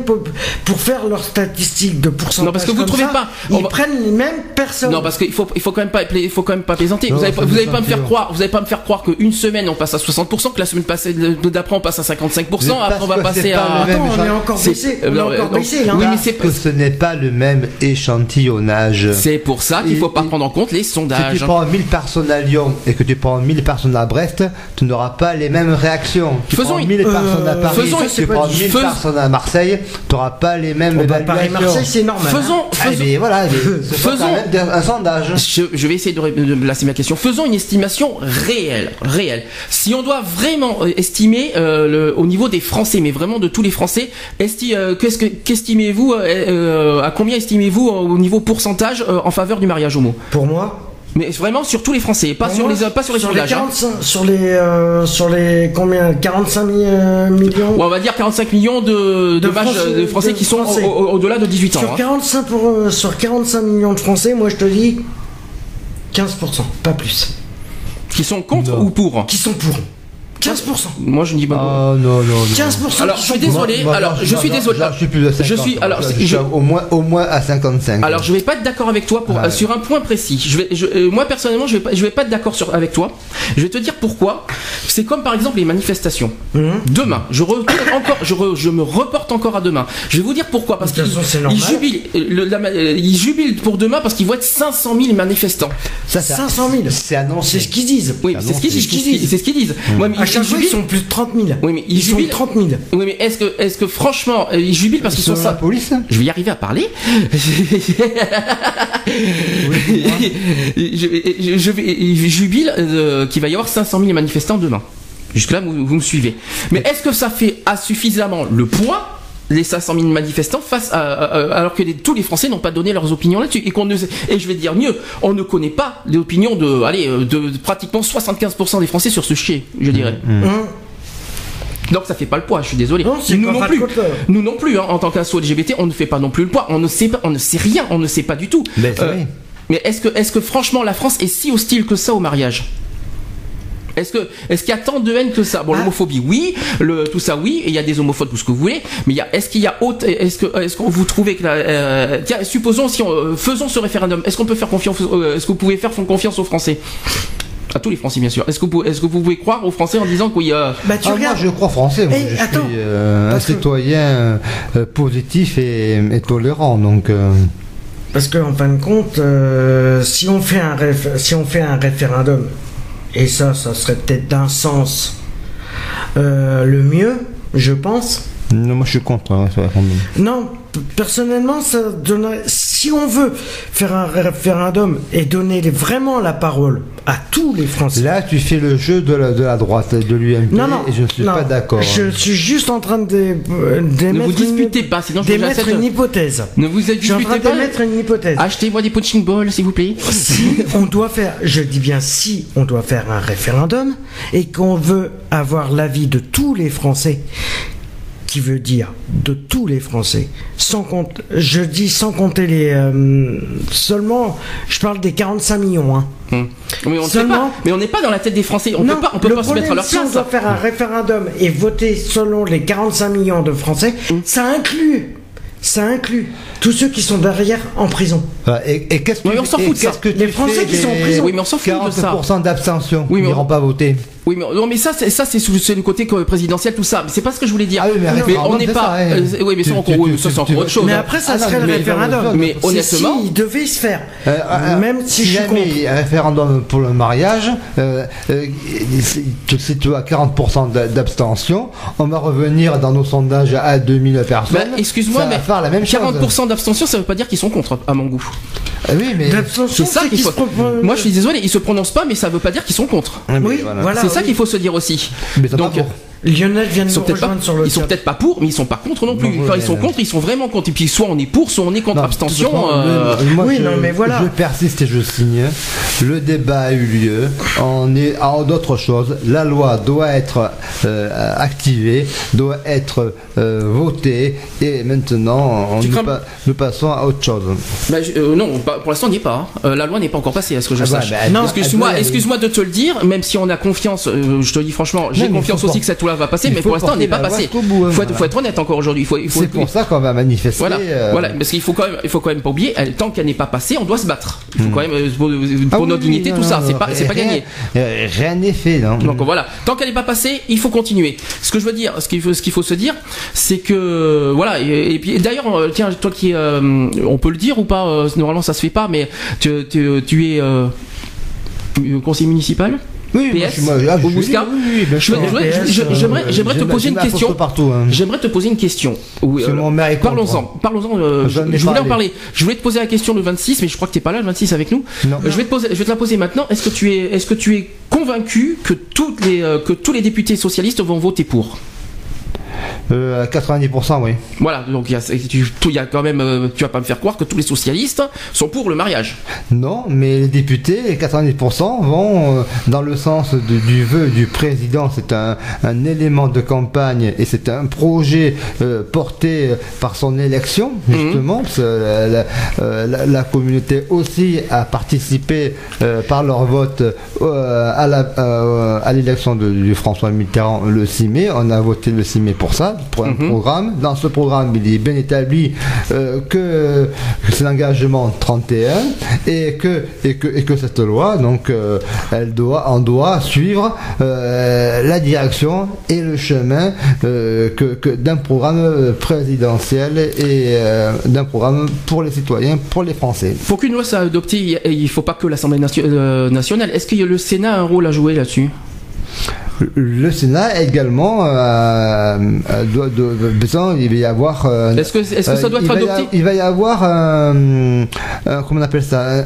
pour faire leurs statistiques de pourcentage. Non, parce que vous comme trouvez ça, pas. On Ils va- prennent les mêmes personnes. Non, parce qu'il faut, il faut quand même pas, il faut quand même pas plaisanter. Non, vous allez, ça pas- vous allez pas me faire croire, vous allez pas me faire croire qu'une semaine on passe à 60%, que la semaine passée d'après on passe à 55%, Mais après on va passer à. Attends, on est encore baissé. euh, On est encore baissé, là. oui, mais parce c'est que ce n'est pas le même échantillonnage. C'est pour ça qu'il faut pas prendre en compte les Si sondages. tu prends 1000 personnes à Lyon et que tu prends 1000 personnes à Brest, tu n'auras pas les mêmes réactions. Tu Faisons une- 1000 personnes à Paris, faisons- tu prends du- 1000 fais- personnes à Marseille, tu n'auras pas les mêmes Bon, bah, évaluations. Paris-Marseille, c'est normal. hein. Faisons, Ah, faisons- mais voilà, Faisons- quand même des- un sondage. Je, je vais essayer de, de placer ma question. Faisons une estimation réelle, réelle. Si on doit vraiment euh, estimer euh, le, au niveau des Français, mais vraiment de tous les Français, esti- euh, qu'est-ce que- qu'estimez-vous, euh, euh, à combien estimez-vous euh, au niveau pourcentage euh, en faveur du mariage homo? Pour moi, Mais vraiment sur tous les Français, pas sur moi, les pas sur les sondages. hein. 45, sur les euh, sur les combien 45 mi- euh, millions. Ou on va dire 45 millions de, de, De Français- de Français de qui sont Français. au- au- au-delà de 18 ans. Sur hein. 45 pour, euh, sur 45 millions de Français, moi je te dis 15%, pas plus. Qui sont contre Non. ou pour? Qui sont pour 15%. Moi je ne dis pas. Oh non, non, non. 15%. Alors qui je suis désolé. Moi, alors moi, je suis désolé. je suis plus de 50. Je suis alors je, je- au moins au moins à 55. Alors je vais pas être d'accord avec toi pour, Ouais. euh, sur un point précis. Je vais, je- euh, moi personnellement, je vais pas, je vais pas être d'accord sur avec toi. Je vais te dire pourquoi. C'est comme par exemple les manifestations. Mhm. Demain, je retourne encore, je, re- je me reporte encore à demain. Je vais vous dire pourquoi parce qu'ils jubilent, euh, le- la euh, ils jubilent pour demain parce qu'ils vont être 500 000 manifestants. ça, ça- 500 000. C'est annoncé. C'est ce qu'ils disent. Oui, Ah c'est ce qu'ils disent. C'est ce qu'ils disent. À ils- chaque ils fois, ils jubilent. sont plus de 30 000. Oui, mais ils ils sont jubilent. 30 000. Oui, mais est-ce que, est-ce que franchement, euh, ils jubilent parce qu'ils sont ça police Je vais y arriver à parler. je, je, je vais, je jubile euh, qu'il va y avoir 500 000 manifestants demain. Jusque-là, vous, vous me suivez. Mais est-ce que ça fait à suffisamment le poids les 500 000 manifestants face à, à- à- alors que les- tous les Français n'ont pas donné leurs opinions là-dessus. Et qu'on ne et je vais dire mieux on ne connaît pas les opinions de allez euh, de, de pratiquement 75% des Français sur ce chier je dirais. Hein donc ça fait pas le poids je suis désolé. Non, nous non plus. de côté. nous non plus hein, en tant qu'asso LGBT on ne fait pas non plus le poids. On ne sait pas on ne sait rien on ne sait pas du tout. C'est Euh, mais est-ce que, est-ce que franchement la France est si hostile que ça au mariage? Est-ce que, est-ce qu'il y a tant de haine que ça? Bon, Ah. l'homophobie, oui, le, tout ça, oui, et il y a des homophobes, tout ce que vous voulez, mais est-ce qu'il y a autre, est-ce que, est-ce que vous trouvez que, la, euh, tiens, supposons si on, euh, faisons ce référendum, est-ce qu'on peut faire confiance, euh, est-ce que vous pouvez faire confiance aux Français? À tous les Français, bien sûr. Est-ce que, vous, est-ce que vous pouvez croire aux Français en disant qu'il y a. Bah, tu Ah, moi, je crois français. Moi, Eh, je attends, suis euh, un citoyen euh, positif et, et tolérant. Donc, euh, Parce qu'en fin de compte, euh, si, on fait un réf- si on fait un référendum, et ça, ça serait peut-être d'un sens. Euh, le mieux, je pense, Non, moi je suis contre un référendum. Non, personnellement, ça donnerait. Si on veut faire un référendum et donner les- vraiment la parole à tous les Français. Là, tu fais le jeu de la, de la droite, de l'UMP, non, non, et je ne suis non, pas d'accord. Je suis juste en train de euh, d'émettre vous disputez une, pas, sinon je d'émettre une hypothèse. Ne vous Je suis en train disputez pas. d'émettre une hypothèse. Achetez-moi des punching balls, s'il vous plaît. si on doit faire, je dis bien si on doit faire un référendum et qu'on veut avoir l'avis de tous les Français, qui veut dire de tous les Français, sans compte, je dis sans compter les, euh, seulement, je parle des 45 millions. Hein. Hum. Mais on ne sait Seulement- pas. Mais on n'est pas dans la tête des Français. On peut pas, on peut le pas se mettre à leur si on place. doit faire un référendum et voter selon les 45 millions de Français, Hum. ça inclut, ça inclut tous ceux qui sont derrière en prison. Voilà, Et, et qu'est-ce que, Oui, mais on s'en et fout de ça. que Les Français fais qui sont en prison. Oui, mais on s'en fout de ça. 40% d'abstention, Oui, mais ils on- n'iront pas voter. Oui, mais non, mais ça, c'est ça, c'est le côté que- présidentiel, tout ça. Mais c'est pas ce que je voulais dire. Ah oui, mais on n'est pas. ça, hein. euh, oui, mais ça, Tu- encore, tu- oui, tu- ça, c'est encore autre chose. Mais après, ça Ah non, serait le mais- référendum. mais honnêtement- si il devait se faire. Euh, euh, Même si je suis jamais contre. un référendum pour le mariage, euh, euh, si tu- si as 40% d'a- d'abstention, on va revenir dans nos sondages à 2000 personnes. Bah, excuse-moi, mais faire la même chose. 40% d'abstention, ça veut pas dire qu'ils sont contre, à mon goût. Ah oui, mais C'est ça qu'il faut. se Moi, je suis désolé, ils se prononcent pas, mais ça veut pas dire qu'ils sont contre. Ah, Oui, voilà. c'est ça qu'il faut se dire aussi. Mais Donc, pour. Lionel vient de ils sont nous peut-être pas, rejoindre sur le ils sont peut-être pas pour, mais ils sont pas contre non plus. Non, Quand ouais, ils sont contre, ils sont vraiment contre. Et puis soit on est pour, soit on est contre Non, abstention. euh, moi, oui, je, non, mais voilà. je persiste et je signe. Le débat a eu lieu. On est en d'autres choses. La loi doit être euh, activée, doit être euh, votée, et maintenant, on nous, crames- pa- nous passons à autre chose. bah, je- euh, non, pour l'instant, on n'y est pas. hein. Euh, la loi n'est pas encore passée, à ce que je Ah bah, sache. bah, Excuse-moi, excuse-moi de te le dire, même si on a confiance, euh, je te dis franchement, j'ai confiance aussi que cette loi va passer, il mais pour l'instant, elle n'est pas passée. hein, faut, être, voilà. faut être honnête encore aujourd'hui. Il faut, il faut, C'est pour ça qu'on va manifester. Voilà, euh, voilà, parce qu'il faut quand même, il faut quand même pas oublier, tant qu'elle n'est pas passée, on doit se battre. Il faut quand même euh, pour, ah pour oui, notre oui, dignité, non, tout ça, c'est pas, c'est pas gagné. euh, Rien n'est fait, non Donc voilà, tant qu'elle n'est pas passée, il faut continuer. Ce que je veux dire, ce qu'il faut, ce qu'il faut se dire, c'est que voilà. Et, et puis d'ailleurs, euh, tiens, toi qui, euh, on peut le dire ou pas euh, Normalement, ça se fait pas, mais tu, tu, tu es euh, conseiller municipal? Oui, moi, PS, je suis- moi, ah, je suis- oui, oui, euh, J'aimerais, te poser une question. partout. hein. J'aimerais te poser une question. Oui, euh. Parlons-en, parlons-en. euh, je, ai je voulais en parler. Je voulais te poser la question le 26, mais je crois que t'es pas là le 26 avec nous. Non. Euh, Je vais te poser, je vais te la poser maintenant. Est-ce que tu es, est-ce que tu es convaincu que toutes les, euh, que tous les députés socialistes vont voter pour? Euh, à 90%, oui. Voilà. Donc il y a, tu, tout- y a quand même, euh, tu vas pas me faire croire que tous les socialistes sont pour le mariage. Non, mais les députés, les 90% vont euh, dans le sens de- du vœu du président. C'est un, un élément de campagne et c'est un projet euh, porté par son élection, justement. parce que la, la- la- la communauté aussi a participé par leur vote à l'élection de, du François Mitterrand le 6 mai. On a voté le 6 mai pour ça, pour un programme. Dans ce programme, il est bien établi euh, que c'est l'engagement 31 et que, et que, et que cette loi, donc, euh, elle doit, on doit suivre euh, la direction et le chemin d'un programme présidentiel et d'un programme pour les citoyens, pour les Français. Pour qu'une loi soit adoptée, il- il faut pas que l'Assemblée nation- nationale. Est-ce que le Sénat a un rôle à jouer là-dessus? Le Sénat également euh, euh, doit, doit- besoin, il va y avoir. euh, Est-ce que, est-ce que ça Euh, doit il être adopté a- Il va y avoir un, un- comment on appelle ça,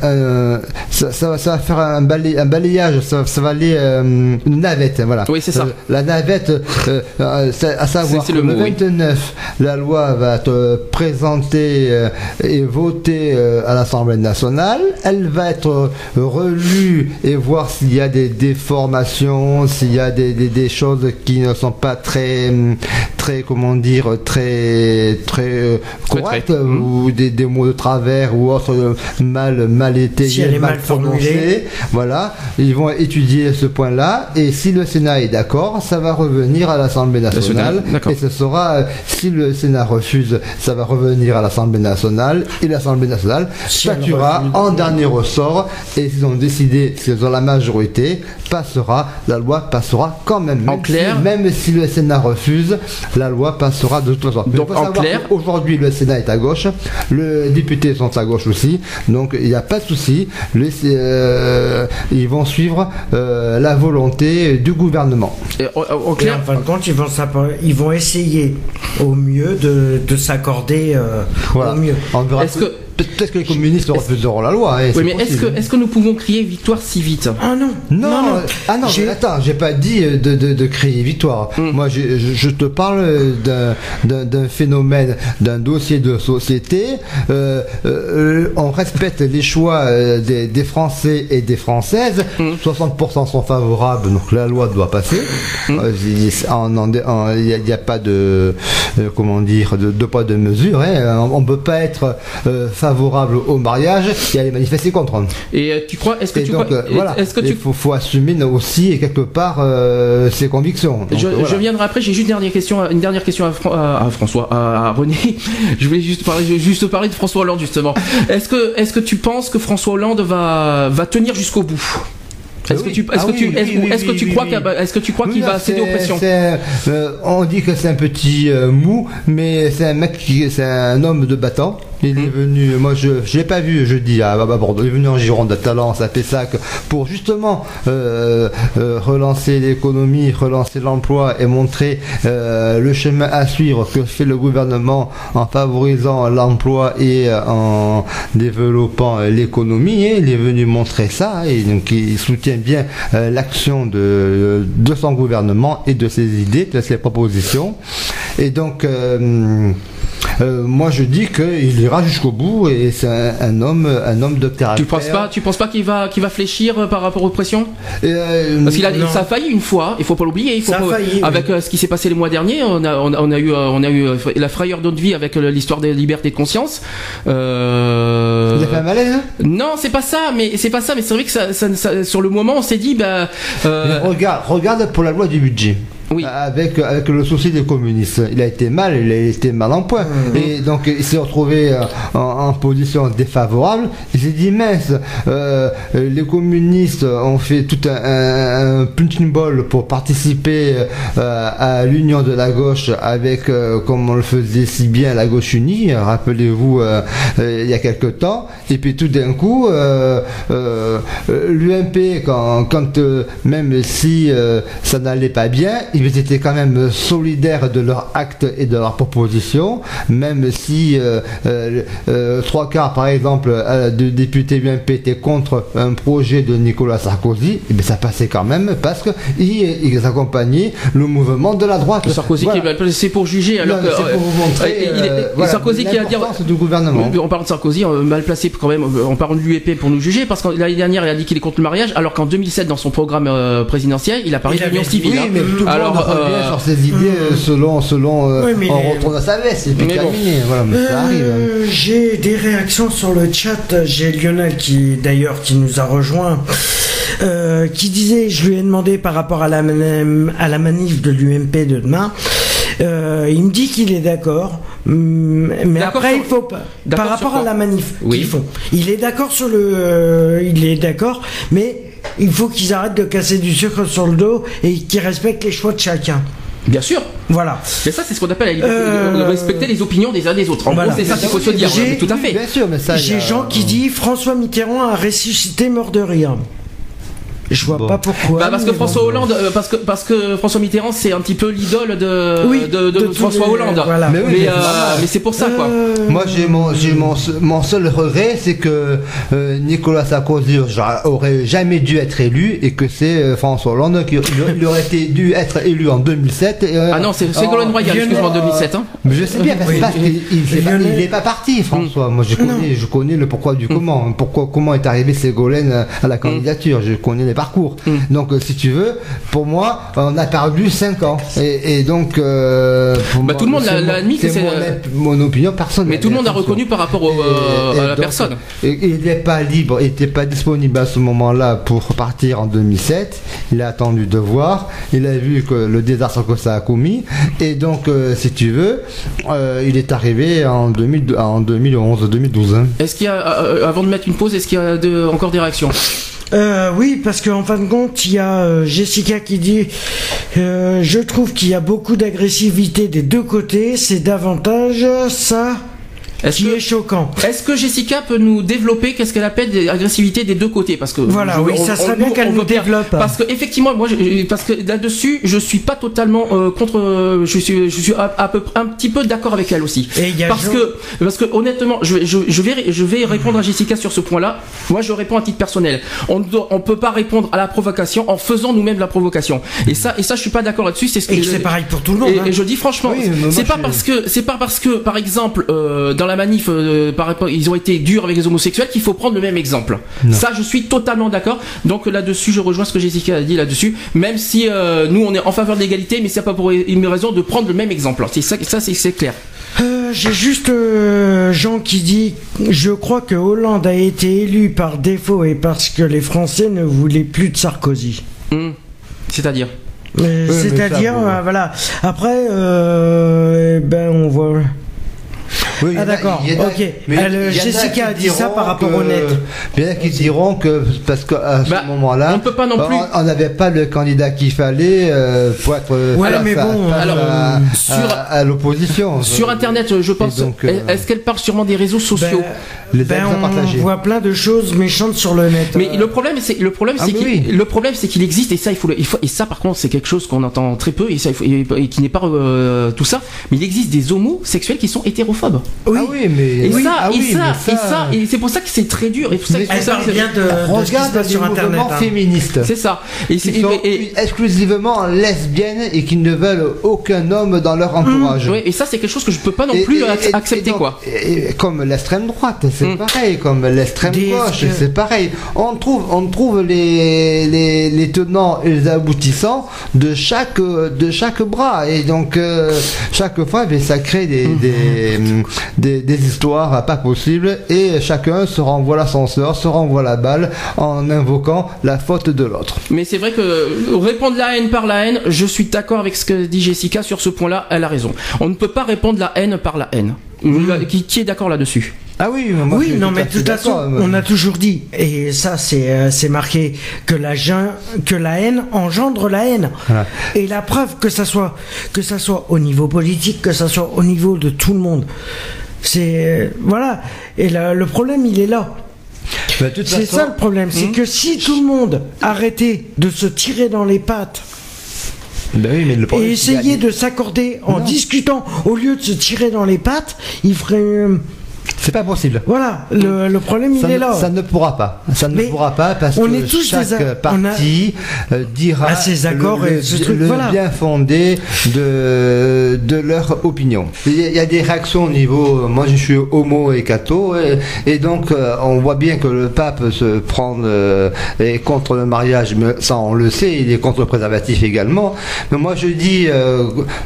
ça, ça va- ça va faire un, balai- un balayage, ça, ça va aller euh, une navette, voilà. Oui, c'est ça. Euh, la navette, euh, euh, à savoir le le, mot, oui. 29, la loi va être présentée euh, et votée euh, à l'Assemblée nationale. Elle va être euh, relue et voir s'il y a des déformations, s'il y a des, des- choses qui ne sont pas très, hum, très, comment dire, très, très euh, Très, correctes très. Mhm. ou des, des mots de travers ou autres euh, mal, mal étayés, Si est mal prononcés. Voilà, ils vont étudier ce point-là. Et si le Sénat est d'accord, ça va revenir à l'Assemblée nationale. et ce sera, euh, si le Sénat refuse, ça va revenir à l'Assemblée nationale. Et l'Assemblée nationale Si statuera en dernier ressort. Et s'ils ont décidé, s'ils ont la majorité, passera, la loi passera quand même. En Même clair. si- Même si le Sénat refuse, la loi passera de toute façon. Donc, en clair- Aujourd'hui, le Sénat est à gauche, les députés sont à gauche aussi, donc il n'y a pas de souci. Les- euh, ils vont suivre euh, la volonté du gouvernement. Et, Et clair, en fin de compte, ils vont, s'app- ils vont essayer au mieux de, de s'accorder euh, Voilà. au mieux. Est-ce que- Peut-être que les communistes refuseront la loi. hein, oui, mais est-ce que, est-ce que nous pouvons crier victoire si vite? Ah non, Non, euh, ah non, attends, j'ai pas dit euh, de, de, de créer victoire. Mm. Moi, je, je te parle d'un- d'un phénomène, d'un dossier de société. Euh, euh, on respecte les choix euh, des, des Français et des Françaises. Mm. 60% sont favorables, donc la loi doit passer. Mm. Euh, Il n'y a, pas de, euh, comment dire, de, de poids de mesure. hein. On ne peut pas être euh, favorable au mariage et aller manifester contre. Et tu crois, est-ce que Et tu donc, crois, euh, voilà, est-ce que tu faut, faut assumer aussi quelque part euh, ses convictions. Donc, Je, voilà. je viendrai après. J'ai juste une dernière question, une dernière question à, Fran- à- à François, à, à René. Je voulais juste parler, juste parler de François Hollande justement. Est-ce que, est-ce que tu penses que François Hollande va, va tenir jusqu'au bout? Est-ce que tu, est-ce Ah que oui, tu, oui, est-ce, oui, est-ce que oui, tu oui, crois qu'il va- est-ce que tu crois Oui, qu'il là, va céder aux pressions? euh, On dit que c'est un petit euh, mou, mais c'est un mec qui, c'est un homme de battant. Il Hmm. est venu, moi je, je l'ai pas vu jeudi à, à Bordeaux. Il est venu en Gironde à Talence, à Pessac, pour justement euh, euh, relancer l'économie, relancer l'emploi et montrer euh, le chemin à suivre que fait le gouvernement en favorisant l'emploi et en développant l'économie. Il est venu montrer ça et donc il soutient bien l'action de, de son gouvernement et de ses idées, de ses propositions. Et donc euh, moi je dis qu'il ira jusqu'au bout et c'est un, un homme, un homme de caractère. Tu penses pas, tu penses pas qu'il va, qu'il va fléchir euh, par rapport aux pressions Euh, Parce qu'il a, Non. ça a failli une fois. Il faut pas l'oublier. Il faut Ça a failli, avec ce qui s'est passé les mois derniers, on a, on a, on a eu, on a eu la frayeur d'autre vie avec l'histoire des libertés de conscience. Euh, Il a fait un malaise hein Non, c'est pas ça, mais c'est pas ça, mais c'est vrai que ça, ça- ça- sur le moment, on s'est dit, bah, regarde, regarde pour la loi du budget. Oui. Avec, avec le souci des communistes. Il a été mal, il a été mal en point. Et donc il s'est retrouvé euh, en, en position défavorable. Il s'est dit mince, euh, euh, les communistes ont fait tout un, un, un punching ball pour participer euh, à l'union de la gauche avec, euh, comme on le faisait si bien, la gauche unie, rappelez-vous, euh, euh, il y a quelque temps. Et puis tout d'un coup, euh, euh, euh, l'UMP, quand, quand euh, même si euh, ça n'allait pas bien, ils étaient quand même solidaires de leurs actes et de leurs propositions, même si euh, euh, euh, trois quarts, par exemple, euh, de députés UMP étaient contre un projet de Nicolas Sarkozy, et bien ça passait quand même parce qu'ils ils accompagnaient le mouvement de la droite. Sarkozy Voilà. qui est mal placé pour juger, alors Non, que c'est pour vous montrer, euh, il est- euh, et voilà, Sarkozy qui a dit. du gouvernement. On parle de Sarkozy, mal placé quand même, on parle de l'UEP pour nous juger, parce que l'année dernière il a dit qu'il est contre le mariage, alors qu'en 2007 dans son programme euh, présidentiel, il a parlé d'union avait- civile. Oui, hein. mais tout le Alors, revient euh, sur ses idées euh, selon, selon euh, Oui, mais on les- retourne à sa veste et puis bon. terminé. Voilà, mais ça arrive. hein. J'ai des réactions sur le chat. J'ai Lionel qui, d'ailleurs, qui nous a rejoint, euh, qui disait, je lui ai demandé par rapport à la, à la manif de l'UMP de demain. Euh, il me dit qu'il est d'accord, hum, mais après sur- il faut pas. Par rapport à la manif Oui. qu'ils font, il est d'accord sur le, euh, il est d'accord, mais il faut qu'ils arrêtent de casser du sucre sur le dos et qu'ils respectent les choix de chacun. Bien sûr. Voilà. Mais ça, c'est ce qu'on appelle la liberté, Euh, de respecter les opinions des uns des autres. En Voilà. gros, c'est ça qu'il faut se dire. J'ai- Tout à fait. Bien sûr, mais ça. J'ai a- Jean qui dit François Mitterrand a ressuscité mort de rire. Je vois Bon. pas pourquoi. Bah, parce que François bon. Hollande, euh, parce que parce que François Mitterrand, c'est un petit peu l'idole de, Oui, de, de de tous François les- Hollande. voilà. Mais Mais, oui, mais c'est euh, mais c'est pour ça quoi. Euh, Moi, j'ai mon, j'ai mon, mon seul regret, c'est que euh, Nicolas Sarkozy aurait jamais dû être élu et que c'est euh, François Hollande qui il aurait été dû être élu en 2007. et, euh, Ah non, c'est Ségolène Royal, excuse-moi, en 2007. Hein. Mais je sais bien, parce, Oui. parce qu'il il est pas- Lionel- il est pas parti, François. Moi, je connais, je connais le pourquoi du comment. Pourquoi, comment est arrivé Ségolène à la candidature. Je connais les parcours. Mm. Donc, euh, si tu veux, pour moi, on a perdu 5 ans. Et, et donc, euh, pour Bah, moi, tout le monde l'a- admis que c'est mon, euh, mon opinion personnelle. Mais tout le monde a reconnu par rapport au, euh, et à la donc, personne. Il n'est pas libre, il n'était pas disponible à ce moment-là pour partir en 2007. Il a attendu de voir. Il a vu que le désastre que ça a commis. Et donc, euh, si tu veux, il est arrivé en, 2000 en 2011, 2012. hein. Est-ce qu'il y a, avant de mettre une pause, est-ce qu'il y a de- encore des réactions? Euh, oui, parce qu'en fin de compte, il y a euh, Jessica qui dit euh, Je trouve qu'il y a beaucoup d'agressivité des deux côtés, c'est davantage ça Est-ce qui que- est choquant. Est-ce que Jessica peut nous développer qu'est-ce qu'elle appelle des agressivités des deux côtés? Parce que Voilà, je- oui, ça serait bien qu'elle nous développe. Parce que effectivement, moi, je- parce que là-dessus, je suis pas totalement euh, contre. euh, je suis, je suis à, à peu près un petit peu d'accord avec elle aussi. Et y a parce que, parce que honnêtement, je, je, je vais, je vais répondre à Jessica sur ce point-là. Moi, je réponds à titre personnel. On ne peut pas répondre à la provocation en faisant nous-mêmes la provocation. Et ça, et ça, je suis pas d'accord là-dessus. C'est ce que Et c'est pareil pour tout le monde. et, hein. et je dis franchement, Oui, c'est pas parce que c'est pas parce que par exemple euh, dans la manif euh, par rapport- ils ont été durs avec les homosexuels qu'il faut prendre le même exemple. Ça je suis totalement d'accord. Donc là-dessus je rejoins ce que Jessica a dit là-dessus même si euh, nous on est en faveur de l'égalité mais c'est pas pour une raison de prendre le même exemple. C'est ça ça c'est clair. Euh, J'ai juste euh, Jean qui dit Je crois que Hollande a été élu par défaut et parce que les Français ne voulaient plus de Sarkozy. Hum. C'est-à-dire Euh, C'est-à-dire, euh, voilà. Après, euh, eh ben, on voit. Oui, Ah, d'accord, ok. mais Elle, a Jessica a dit ça par rapport que- au net. Il y en a qui diront que parce qu'à ce Bah, moment-là, on peut pas non bah, plus- on- n'avait pas le candidat qu'il fallait euh, pour être Ouais, face mais à- bon, face alors, à, sur- à- à l'opposition. sur internet je pense euh, est-ce qu'elle parle sûrement des réseaux sociaux? Les Ben, à partager. on voit plein de choses méchantes sur le net. Mais Euh, le problème, c'est le problème, Ah, c'est qu'il oui. le problème, c'est qu'il existe et ça, il faut, le- il faut et ça, par contre, c'est quelque chose qu'on entend très peu et, ça, il faut- et- et qui n'est pas euh, tout ça. Mais il existe des homosexuels qui sont hétérophobes. Oui. Ah oui, mais Et oui, ça, ah et oui, ça, mais et ça, et c'est pour ça que c'est très dur. Et pour ça que- Elle parle bien de, de ce qui se passe sur Internet. mouvements hein. féministes. C'est ça. Et c'est qui sont et- et- exclusivement lesbiennes et qui ne veulent aucun homme dans leur entourage. ouais, et ça, c'est quelque chose que je peux pas non Et- plus et- ac- et- accepter et donc, quoi. et- et comme l'extrême droite, c'est Mm. pareil. Comme l'extrême gauche, que- c'est pareil. On trouve, on trouve les, les, les tenants et les aboutissants de chaque de chaque bras. Et donc euh, chaque fois, ben, ça crée des, des, des des histoires pas possibles. Et chacun se renvoie l'ascenseur, se renvoie la balle en invoquant la faute de l'autre. Mais c'est vrai que répondre la haine par la haine, je suis d'accord avec ce que dit Jessica sur ce point-là. Elle a raison. On ne peut pas répondre la haine par la haine. Qui, qui est d'accord là-dessus? Ah oui, moi, Oui, non, tout mais à de toute façon, on a toujours dit, et ça c'est euh, c'est marqué, que la, jeun- que la haine engendre la haine. Voilà. Et la preuve que ça soit que ça soit au niveau politique, que ça soit au niveau de tout le monde, c'est euh, voilà. Et la- le problème, il est là. Toute C'est ça le problème, c'est que si tout le monde arrêtait de se tirer dans les pattes Ben oui, mais le problème, et y a- essayer de s'accorder en Non. discutant au lieu de se tirer dans les pattes, il ferait euh, C'est pas possible. voilà. Le, le problème, il est là. ça ne pourra pas. Ça ne Mais pourra pas parce on que est tous chaque parti euh, dira À ses accords le, et le- ce truc, le voilà. bien fondé de, de leur opinion. Il y, a, il y a des réactions au niveau. Moi, je suis homo et catho, et, et donc euh, on voit bien que le pape se prend euh, est contre le mariage, mais ça on le sait, il est contre le préservatif également. Mais moi, je dis, euh,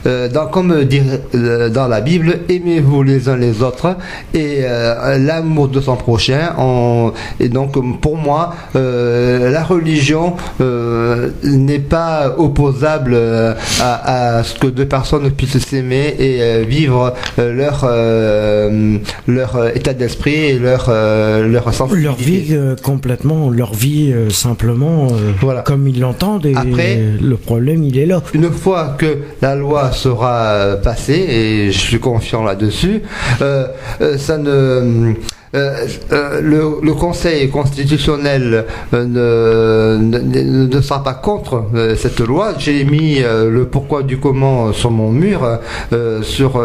euh, dans, comme dit euh, dans la Bible, aimez-vous les uns les autres et euh, l'amour de son prochain. Et donc, pour moi, euh, la religion euh, n'est pas opposable à, à ce que deux personnes puissent s'aimer et vivre leur leur état d'esprit et leur leur sensibilité. leur vie complètement, leur vie simplement Voilà. comme ils l'entendent et Après- le problème il est là. Une fois que la loi sera passée, et je suis confiant là-dessus, euh, ça ne. uh, euh, euh, le, le Conseil constitutionnel euh, ne, ne, ne sera pas contre cette loi. J'ai mis le pourquoi du comment sur mon mur. euh, sur,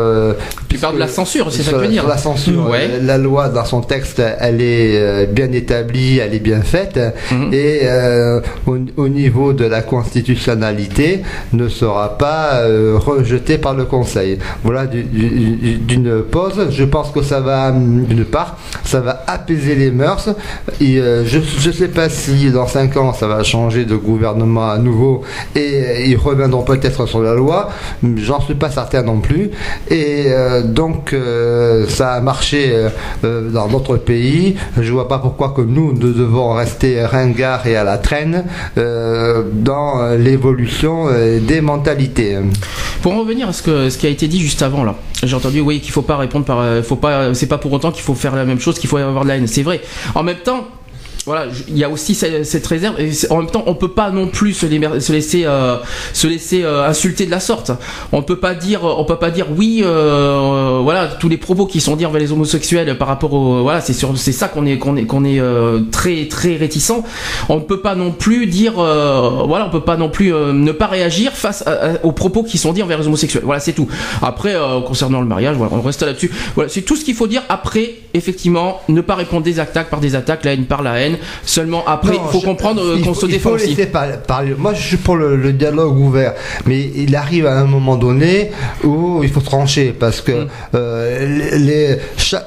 Tu parles de la censure, c'est ça que tu veux dire sur la censure. Ouais. La loi, dans son texte, elle est bien établie, elle est bien faite. Mhm. Et euh, au, au niveau de la constitutionnalité, ne sera pas euh, rejetée par le Conseil. Voilà du- du- d'une pause. Je pense que ça va, hum, d'une part, ça va apaiser les mœurs. Euh, je ne sais pas si dans 5 ans, ça va changer de gouvernement à nouveau et ils reviendront peut-être sur la loi. J'en suis pas certain non plus. Et euh, donc, euh, ça a marché dans d'autres pays. Je vois pas pourquoi que nous, nous devons rester ringards et à la traîne dans l'évolution des mentalités. Pour en revenir à ce, qui a été dit juste avant là, j'ai entendu oui qu'il faut pas répondre par, faut pas, c'est pas pour autant qu'il faut faire la même chose, qu'il faut avoir de la haine. C'est vrai. En même temps, voilà, il y a aussi cette, réserve. Et en même temps, on peut pas non plus se, liber- se laisser euh, laisser euh, insulter de la sorte. On peut pas dire, on peut pas dire oui, euh, euh, voilà, tous les propos qui sont dits envers les homosexuels par rapport au, voilà, c'est sur, c'est ça qu'on est qu'on est qu'on est euh, très très réticent. On ne peut pas non plus dire, euh, voilà, on peut pas non plus euh, ne pas réagir face aux propos qui sont dits envers les homosexuels. Voilà, c'est tout. Après, euh, concernant le mariage, on reste là-dessus. Voilà, c'est tout ce qu'il faut dire. Après, effectivement, ne pas répondre des attaques par des attaques, la haine par la haine. Seulement après, Non, il faut je- comprendre euh, qu'on se il défend faut aussi. laisser par- parler. Moi, je suis pour le, le dialogue ouvert, mais il arrive à un moment donné où il faut trancher parce que Mm. euh, les,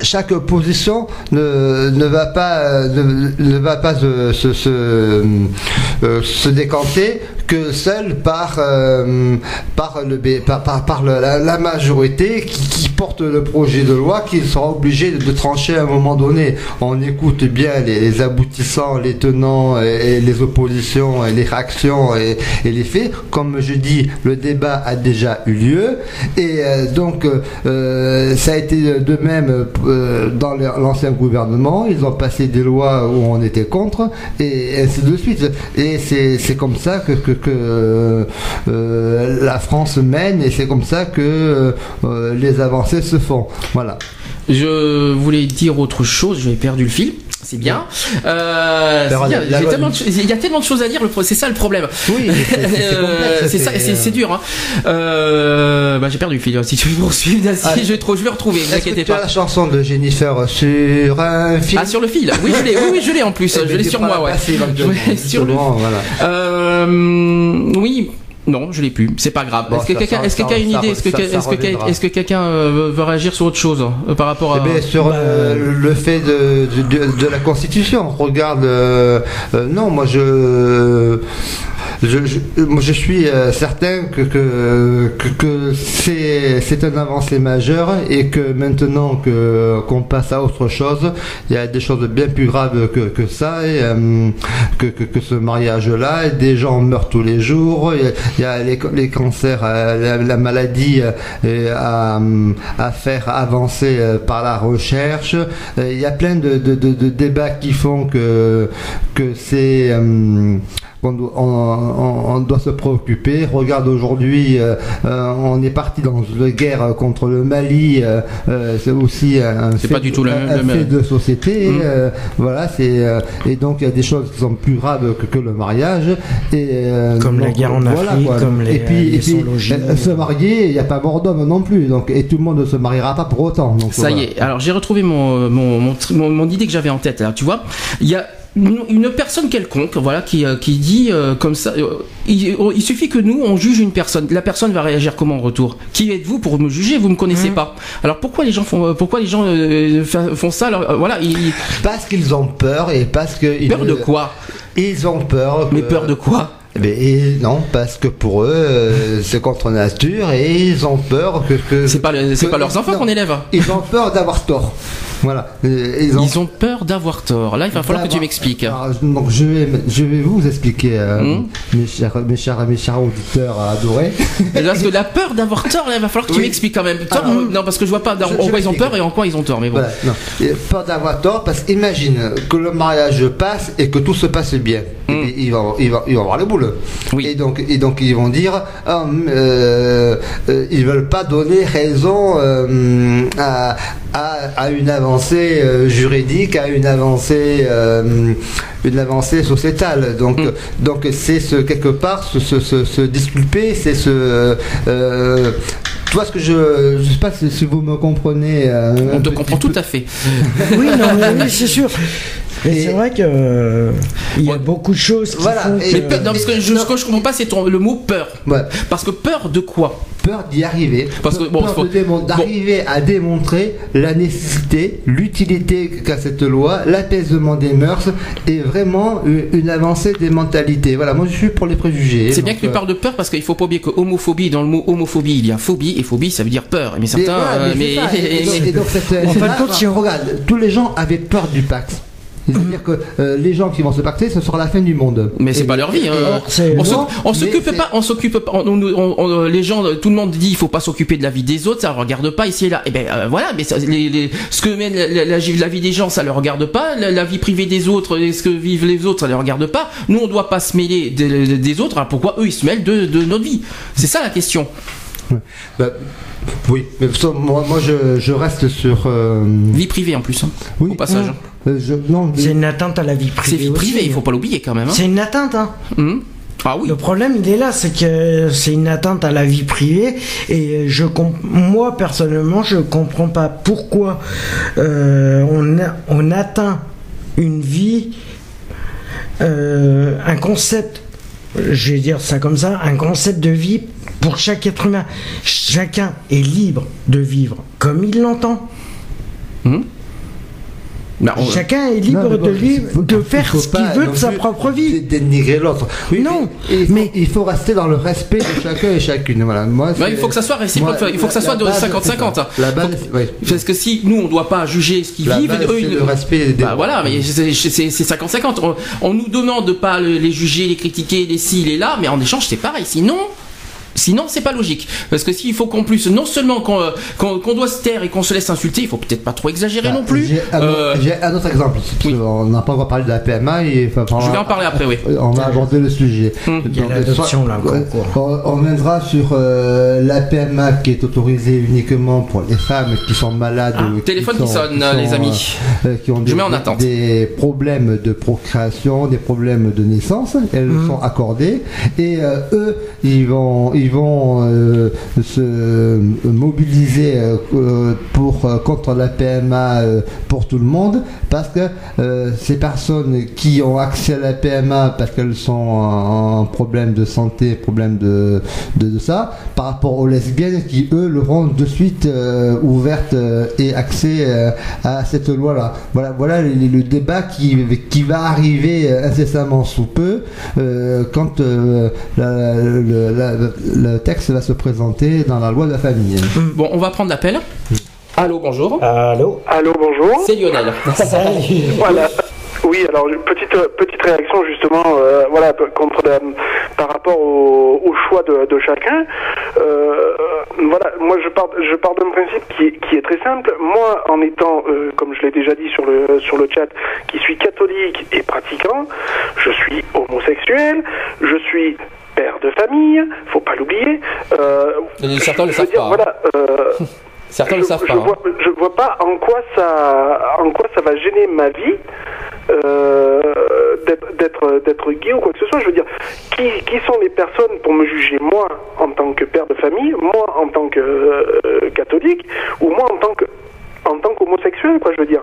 chaque, position ne, ne va pas ne, ne va pas se, se, se, euh, se décanter que seule par euh, par le par, par, la, majorité qui, porte le projet de loi qui sera obligé de, trancher à un moment donné. On écoute bien les, aboutissants, les tenants et, les oppositions et les réactions et, les faits. Comme je dis, le débat a déjà eu lieu et euh, donc euh, ça a été de même dans l'ancien gouvernement. Ils ont passé des lois où on était contre et ainsi de suite. Et c'est comme ça que, que, euh, la France mène et c'est comme ça que euh, les avancées se font. Voilà. Je voulais dire autre chose, j'avais perdu le fil. C'est bien. Euh, bien. il y a tellement de choses à dire. C'est ça le problème. Oui, c'est- dur. Hein. Euh, bah, j'ai perdu le fil. Si tu veux poursuivre, si Ah, je trop, je vais le retrouver. Vous inquiétez pas. la chanson de Jennifer sur un film Ah sur le fil. Oui, je l'ai. Oui, oui, je l'ai en plus. Je l'ai sur moi, ouais. passer éventuellement, Ouais, sur le. voilà. Euh, oui. Non, je l'ai plus. C'est pas grave. Bon, est-ce que quelqu'un, ça, est-ce que ça, quelqu'un a une idée Est-ce que, ça que, quelqu'un veut- veut réagir sur autre chose euh, par rapport à Eh ben, sur euh, le fait de, de, de- de la Constitution, regarde, euh, euh, non, moi je, je, je, je suis euh, certain que, que, que, c'est, un avancée majeure et que maintenant que, qu'on passe à autre chose, il y a des choses bien plus graves que, que ça, et, euh, que, que, ce mariage-là, des gens meurent tous les jours, il y a, les, les cancers, euh, la, la maladie à, à faire avancer par la recherche. Il y a plein de, de, de, de débats qui font que, que c'est... qu'on doit- on, doit se préoccuper. Regarde aujourd'hui, euh, euh, on est parti dans une guerre contre le Mali. euh, c'est aussi un, C'est fait, pas du tout le- un- un le même. fait de société. Mm. euh, voilà, c'est euh, et donc il y a des choses qui sont plus graves que, que le mariage. Et euh, Comme la donc, guerre en voilà, Afrique, quoi. comme les- et puis, les et puis, sans-logis. euh, se marier, il n'y a pas mort d'homme non plus. Donc et tout le monde ne se mariera pas pour autant. Donc, Ça y est. Alors j'ai retrouvé mon, mon, mon, tri- mon- mon idée que j'avais en tête. Là, tu vois, il y a une, une personne quelconque, voilà, qui, euh, qui dit euh, comme ça. euh, il, il suffit que nous on juge une personne. La personne va réagir comment en retour? Qui êtes-vous pour me juger? Vous me connaissez Mhm. pas. Alors pourquoi les gens font pourquoi les gens euh, font ça? Alors, euh, Voilà, ils, Parce qu'ils ont peur et parce que ils- peur de quoi? Ils ont peur. Mais peur de quoi? Eh ben, non, parce que pour eux, euh, c'est contre nature et ils ont peur que. que C'est pas le- que- pas leurs enfants qu'on élève. Ils ont peur d'avoir tort. Voilà. Ils ont, Ils ont peur d'avoir tort. Là, il va falloir que tu m'expliques. Donc je vais, je vais vous expliquer, euh, Hmm. mes, chers, mes, chers, mes chers auditeurs adorés. Parce que la peur d'avoir tort, là, il va falloir que tu m'expliques quand même. Tort, Alors, non, parce que je vois pas en quoi ils ont peur et en quoi ils ont tort. Mais bon. Voilà, non. Et Peur d'avoir tort, parce qu'imagine que le mariage passe et que tout se passe bien. Hmm. Et ils, vont, ils, vont, ils vont avoir le boule. Oui. Et, donc, et donc ils vont dire, ah, euh, euh, ils veulent pas donner raison euh, à, à, à une avancée euh, juridique, à une avancée, euh, une avancée sociétale. Donc, Mm. donc c'est ce quelque part se, se, se, se disculper, c'est ce euh, tu vois ce que je je sais pas si, vous me comprenez. euh, On te comprend peu. tout à fait. Oui, non, mais oui, c'est sûr. Et, Et- c'est vrai que euh, il y a Ouais. beaucoup de choses qui Voilà, font que- Mais peur- non, parce que je, ce que je comprends pas, c'est ton- le mot peur. Ouais. Parce que peur de quoi? Peur d'y arriver. Parce que, Peur- bon, peur faut- de démon- d'arriver à démontrer la nécessité, l'utilité qu'a cette loi, l'apaisement des mœurs et vraiment une, une avancée des mentalités. Voilà, moi je suis pour les préjugés. C'est bien que tu euh, parles de peur parce qu'il faut pas oublier que homophobie, dans le mot homophobie, il y a phobie et phobie, ça veut dire peur. Mais mais certains, euh, mais mais, donc- mais- et donc cette- En fin de là, compte, si on- regarde, tous les gens avaient peur du Pax. C'est-à-dire que euh, les gens qui vont se pacter, ce sera la fin du monde. Mais c'est pas leur vie. hein. Or, On s'occupe pas, on s'occupe pas. on- on- on- les gens, tout le monde dit, il faut pas s'occuper de la vie des autres, ça ne regarde pas ici et là. Et ben euh, voilà, mais ça, les, les- ce que mène la, la- la- la vie des gens, ça ne regarde pas. La, vie privée des autres, et ce que vivent les autres, ça ne regarde pas. Nous, on doit pas se mêler des, des autres. Alors pourquoi eux, ils se mêlent de, de notre vie? C'est ça la question. Bah, oui, mais moi, moi je, je reste sur. euh, Vie privée en plus, hein, Oui. au passage. euh, je- non, C'est une atteinte à la vie C'est privée. vie privée, aussi. il faut pas l'oublier quand même. hein. C'est une atteinte, hein. Hum. Ah oui. Le problème, il est là, c'est que c'est une atteinte à la vie privée et je comp- moi personnellement, je comprends pas pourquoi euh, on, a- on atteint une vie, euh, un concept, je vais dire ça comme ça, un concept de vie pour chaque être humain. Chacun est libre de vivre comme il l'entend. Bah, on- Chacun est Non, libre bon, de, vivre, il faut- de faire ce qu'il veut de sa propre vie. dé- Dénigrer l'autre. Oui, Non, mais il faut, mais- il faut rester dans le respect de chacun et chacune. Voilà. Moi, c'est- il faut que ça soit réciproque, moi, il faut que ça soit de base, 50-50. c'est ça. La base, Faut- oui. Parce que si nous on doit pas juger ce qu'ils vivent, eux c'est ils le respect des Bah voilà, mais c'est- c'est c'est 50-50. On, on nous demande de pas le- les juger, les critiquer, les ci, les là, mais en échange c'est pareil. Sinon. Sinon, c'est pas logique. Parce que s'il faut qu'on plus, non seulement qu'on euh, qu'on- doit se taire et qu'on se laisse insulter, il faut peut-être pas trop exagérer Bah, non plus. J'ai un, Euh, autre- un autre exemple. oui. On n'a pas encore parlé de la PMA. Et, enfin, je vais en parler après, oui. On va aborder le sujet. Hum. Il y a l'adoption, là. On, on viendra sur euh, la PMA qui est autorisée uniquement pour les femmes qui sont malades. Ah, ou téléphone qui sonne, qui les amis. euh, qui ont Je des, mets en attente. des problèmes de procréation, des problèmes de naissance. Elles Mhm. sont accordées et euh, eux, ils vont, ils vont euh, se mobiliser euh, euh, pour contre la PMA pour tout le monde parce que ces personnes qui ont accès à la PMA parce qu'elles sont en, problème de santé, problème de, de, ça, par rapport aux lesbiennes qui eux l'auront de suite ouverte et accès à cette loi-là. Voilà, voilà le, le débat qui, qui va arriver incessamment sous peu quand le, la- le texte va se présenter dans la loi de la famille. Bon, on va prendre l'appel. Allô, bonjour. Allô Allô, bonjour. C'est Lionel. Salut Voilà. Oui, alors une petite euh, petite réaction justement, euh, voilà, contre la- par rapport au, au choix de, de chacun. Euh, voilà, moi je pars je pars d'un principe qui est, qui est très simple. Moi, en étant, euh, comme je l'ai déjà dit sur le sur le chat, qui suis catholique et pratiquant, je suis homosexuel, je suis père de famille, faut pas l'oublier. Euh, Euh, certains le savent dire, pas, hein. Voilà. euh, Certains je, le savent je pas. hein. vois, je vois pas en quoi ça, en quoi ça va gêner ma vie euh, d'être- gay ou quoi que ce soit. Je veux dire, qui, qui sont les personnes pour me juger? Moi en tant que père de famille, moi en tant que euh, catholique ou moi en tant que en tant qu'homosexuel, quoi. Je veux dire.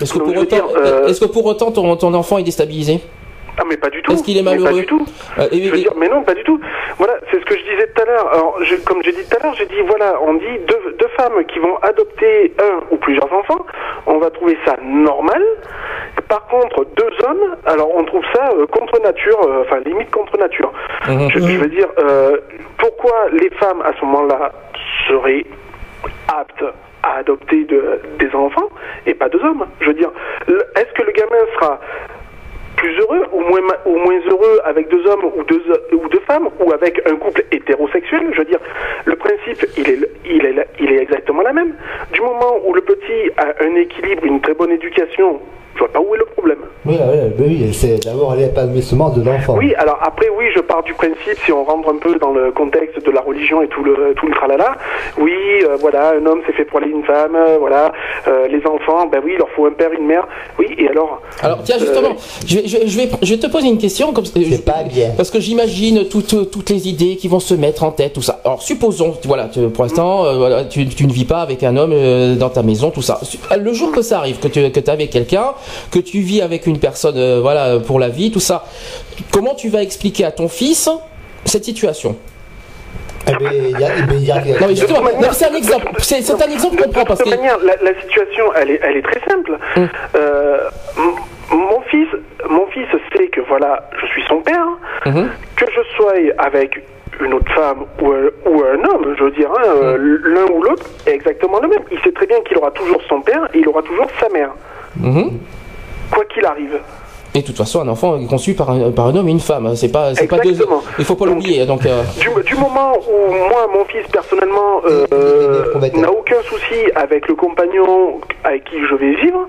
Est-ce que, pour autant, dire, euh, est-ce que pour autant ton, ton enfant est déstabilisé? Ah mais pas du tout. Est-ce qu'il est Mais malheureux Pas du tout. Euh, et- Je veux dire, mais non, pas du tout. Voilà, c'est ce que je disais tout à l'heure. Alors, je- comme j'ai dit tout à l'heure, j'ai dit voilà, on dit deux, deux femmes qui vont adopter un ou plusieurs enfants, on va trouver ça normal. Par contre, deux hommes, alors on trouve ça euh, contre nature, euh, enfin limite contre nature. Mhm. Je, je veux dire, pourquoi les femmes à ce moment-là seraient aptes à adopter de- des enfants et pas deux hommes? Je veux dire, est-ce que le gamin sera plus heureux ou moins, ou moins heureux avec deux hommes ou deux, ou deux femmes ou avec un couple hétérosexuel? Je veux dire, le principe, il est, il, est, il est exactement la même. Du moment où le petit a un équilibre, une très bonne éducation, je vois pas où est le problème. Oui, oui, oui, c'est d'abord l'épanouissement de l'enfant. Oui, alors après, oui, je pars du principe, si on rentre un peu dans le contexte de la religion et tout le, tout le tralala, oui, euh, voilà, un homme c'est fait pour aller une femme, euh, voilà, euh, les enfants, ben oui, il leur faut un père, une mère, oui, et alors Alors tiens justement, Euh, je, vais, je, vais- je vais, je vais te poser une question comme C'est pas bien. parce que j'imagine toutes toutes les idées qui vont se mettre en tête tout ça. Alors supposons voilà tu- pour l'instant euh, voilà, tu, tu ne vis pas avec un homme euh, dans ta maison tout ça. Le jour que ça arrive que tu que es avec quelqu'un, que tu vis avec une personne euh, voilà pour la vie tout ça, comment tu vas expliquer à ton fils cette situation? Eh ben, il y a- eh ben, il y a- Non mais justement, toute manière- non, mais c'est un exemple, c'est c'est un exemple qu'on prend parce que manière, la, la situation, elle est, elle est très simple. Hum. Euh, mon fils, mon fils sait que voilà, je suis son père, Mhm. que je sois avec une autre femme ou un, ou un homme, je veux dire, hein, euh, Hum. l'un ou l'autre est exactement le même. Il sait très bien qu'il aura toujours son père et il aura toujours sa mère. Mhm. quoi qu'il arrive. Et de toute façon, un enfant est conçu par un, par un homme et une femme. C'est pas, c'est pas deux. Il faut pas l'oublier. Donc, euh, Du, du moment où moi, mon fils, personnellement, euh, n'a aucun souci avec le compagnon avec qui je vais vivre,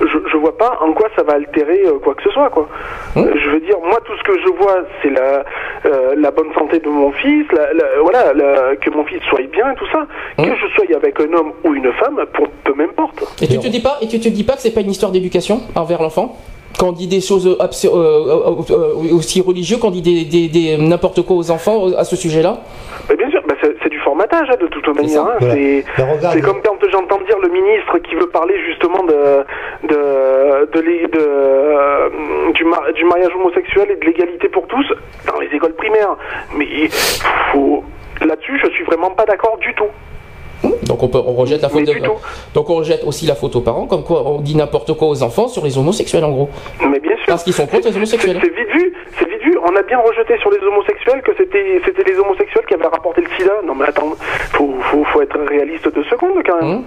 je, je vois pas en quoi ça va altérer euh, quoi que ce soit, quoi. Euh, Je veux dire, moi, tout ce que je vois, c'est la, euh, la bonne santé de mon fils, la, la- voilà, la- que mon fils soit bien et tout ça. Hum. Que je sois avec un homme ou une femme, pour, peu m'importe. et tu te dis pas, et tu te dis pas que c'est pas une histoire d'éducation envers l'enfant? Quand on dit des choses euh, aussi religieuses, quand on dit des, des- des- n'importe quoi aux enfants à ce sujet-là? Bien sûr, bah, c'est c'est du formatage, hein, de toute manière. hein. voilà. C'est comme quand j'entends dire le ministre qui veut parler justement de, de, de, l'é- de, euh, du, mar- du mariage homosexuel et de l'égalité pour tous dans les écoles primaires. Mais là-dessus, je suis vraiment pas d'accord du tout. Donc on, peut, on rejette la faute de- donc on rejette aussi la faute aux parents, comme quoi on dit n'importe quoi aux enfants sur les homosexuels en gros. Mais bien sûr. Parce qu'ils sont contre les homosexuels. C'est vite vu, c'est vite vu. On a bien rejeté sur les homosexuels que c'était c'était les homosexuels qui avaient rapporté le sida. Non mais attends, faut, faut, faut être réaliste deux secondes quand même. Hum.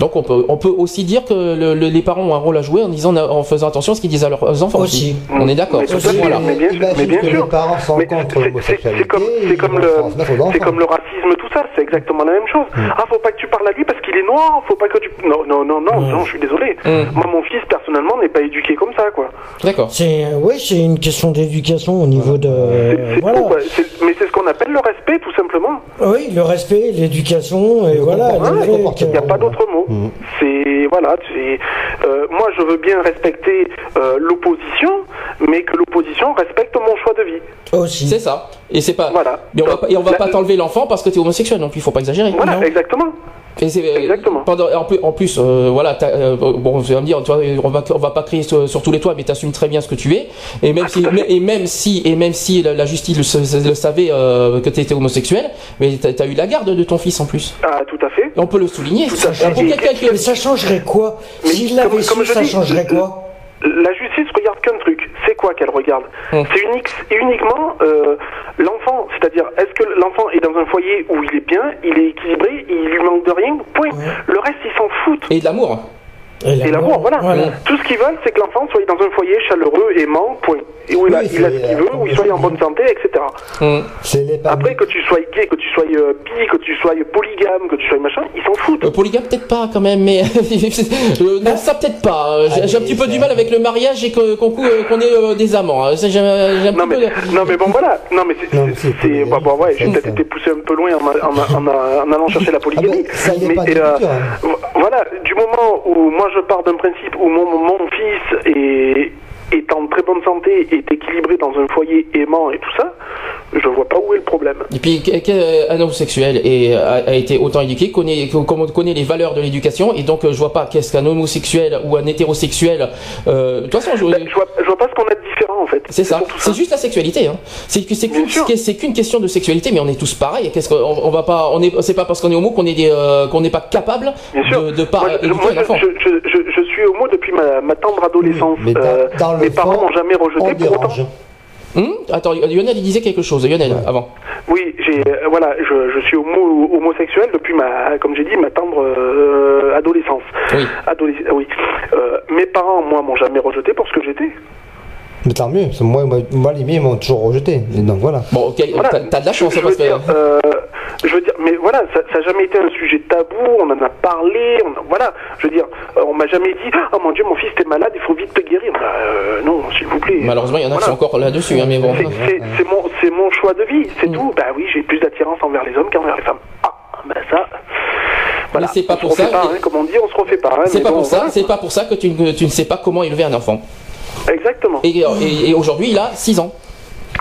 Donc on peut, on peut aussi dire que le- le- les parents ont un rôle à jouer en disant en faisant attention à ce qu'ils disent à leurs enfants aussi. Aussi. On est d'accord. Fait, voilà. mais bien mais bien que sûr. les parents sont Mais contre l'homosexualité, C'est le, comme le racisme, C'est exactement la même chose. Ah, faut pas que tu parles à lui parce qu'il est noir. Faut pas que tu. Non, non, non, non, non. Je suis désolé. Mm. Moi, mon fils personnellement n'est pas éduqué comme ça, quoi. D'accord. C'est oui, c'est une question d'éducation au niveau de C'est- c'est voilà. tout, quoi. C'est- Mais c'est ce qu'on appelle le respect, tout simplement. Oui, le respect, l'éducation et voilà. le. Il n'y a pas d'autre mot. Mm. C'est voilà, c'est euh, moi je veux bien respecter euh, l'opposition, mais que l'opposition respecte mon choix de vie. aussi. C'est ça. Et c'est pas. Voilà. Mais on va, pas- et on va La- pas t'enlever l'enfant parce que t'es homosexuel, donc il faut pas exagérer. Voilà, Non. exactement. Et c'est- Exactement. Pendant, en plus, en plus euh, voilà, t'as, euh, bon, tu vas me dire, tu vois, on va, on va pas crier sur, sur tous les toits, mais t'assumes très bien ce que tu es. Et même si, et même si, et même si la, la justice le, le savait euh, que tu étais homosexuel, mais t'as, t'as eu la garde de ton fils en plus. Ah, tout à fait. Et on peut le souligner. Mais ça changerait quoi? S'il l'avait su, ça dis, changerait quoi? La justice regarde qu'un truc. Quoi qu'elle regarde Hum. C'est unique, uniquement euh, l'enfant. C'est-à-dire, est-ce que l'enfant est dans un foyer où il est bien, il est équilibré, il lui manque de rien Point. Le reste, ils s'en foutent. Et de l'amour. Et l'amour, voilà. Tout ce qu'ils veulent, c'est que l'enfant soit dans un foyer chaleureux, aimant, point. Et où il a, il ce qu'il veut, où il soit en bonne santé, etc. Parents. Après, que tu sois gay, que tu sois euh, bi, que tu sois polygame, que tu sois machin, ils s'en foutent. Euh, polygame peut-être pas quand même, mais euh, non ça peut-être pas. Euh, J'ai, un petit peu du mal avec le mariage et qu'on, qu'on est euh, des amants. hein. Ça, un Non petit mais, peu- non mais bon voilà, non mais c'est, polygamie. bah, bon, ouais, j'ai peut-être été poussé un peu loin en, en- en- en- en allant chercher la polygamie. Ah ça y est mais pas de culture, hein. vo- voilà, du moment où moi je pars d'un principe où mon, mon fils est, est en très bonne santé, est équilibré dans un foyer aimant et tout ça, je vois pas où est le problème. Et puis que- un homosexuel est, a, a été autant éduqué, connaît, comme on connaît les valeurs de l'éducation, et donc euh, je vois pas qu'est-ce qu'un homosexuel ou un hétérosexuel. euh, de toute façon, je, Ben, je, vois, je vois pas ce qu'on a de différent en fait. c'est ça. C'est juste la sexualité. Hein. C'est qu'une question de sexualité, mais on est tous pareils. Qu'est-ce qu'on on va pas On est c'est pas parce qu'on est homo qu'on est des, euh, qu'on n'est pas capable de, de pas moi, je, éduquer moi, un enfant. je, je, je, je suis homo depuis ma, ma tendre adolescence. Mais dans, Euh, dans le mes parents fond, m'ont jamais rejeté pour autant. Hum Attends, Lionel il disait quelque chose. Lionel avant. Oui, j'ai euh, voilà, je, je suis homo, homosexuel depuis ma, comme j'ai dit, ma tendre euh, adolescence. Oui. Oui. Euh, mes parents, moi, m'ont jamais rejeté pour ce que j'étais. Mais tant mieux, moi, moi, les miens m'ont toujours rejeté. Et donc voilà. Bon, ok, Voilà. t'as, de la chance je, je parce veux dire, que. euh, je veux dire, mais voilà, ça n'a jamais été un sujet tabou. On en a parlé. On a- voilà, je veux dire, euh, on m'a jamais dit, oh mon Dieu, mon fils, t'es malade, il faut vite te guérir. Bah, euh, non, s'il vous plaît. Malheureusement, il y en a qui sont encore là-dessus, hein, mais bon. C'est- mon, choix de vie, c'est Mm. tout. Bah oui, j'ai plus d'attirance envers les hommes qu'envers les femmes. Ah, bah ça. Voilà. Mais c'est pas on pour se refait ça, Pas, hein, comme on dit, on se refait pas. hein, C'est pas bon, pour ça, voilà. c'est pas pour ça que tu, ne- tu ne sais pas comment élever un enfant. Exactement. Et, et- et aujourd'hui, il a 6 ans.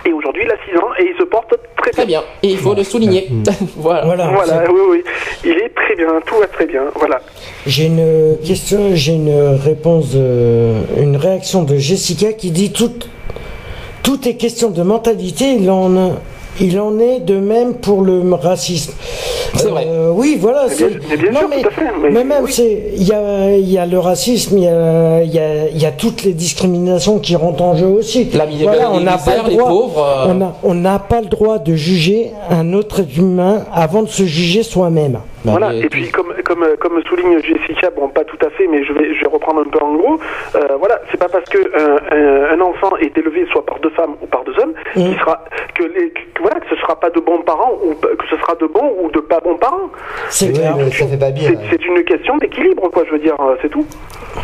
Et aujourd'hui, il a 6 ans et il se porte très Très bien. bien. Et il faut le souligner. voilà. Voilà. Voilà, oui, oui. Il est très bien, tout va très bien. Voilà. J'ai une question, j'ai une réponse, de- une réaction de Jessica qui dit tout, tout est question de mentalité. Il en, il en est de même pour le racisme. C'est vrai. Euh, oui, voilà. C'est- bien- non, sûr, mais, tout à fait, mais- mais même oui. c'est, il y a, il y a le racisme, il y a, y a, il y a toutes les discriminations qui rentrent en jeu aussi. La Voilà, on n'a pas le les droit, pauvres, euh. on n'a pas le droit de juger un autre être humain avant de se juger soi-même. Bah, voilà. Et puis, comme, comme, euh, comme souligne Jessica, bon, pas tout à fait, mais je vais, je vais reprendre un peu en gros. Euh, voilà, c'est pas parce que un, un- un enfant est élevé soit par deux femmes ou par deux hommes, sera, que, les, que- voilà, que ce sera pas de bons parents ou que ce sera de bons ou de pas bons parents. C'est Oui, clair. mais ça fait pas bien. C'est une question d'équilibre, quoi, je veux dire, euh, c'est tout.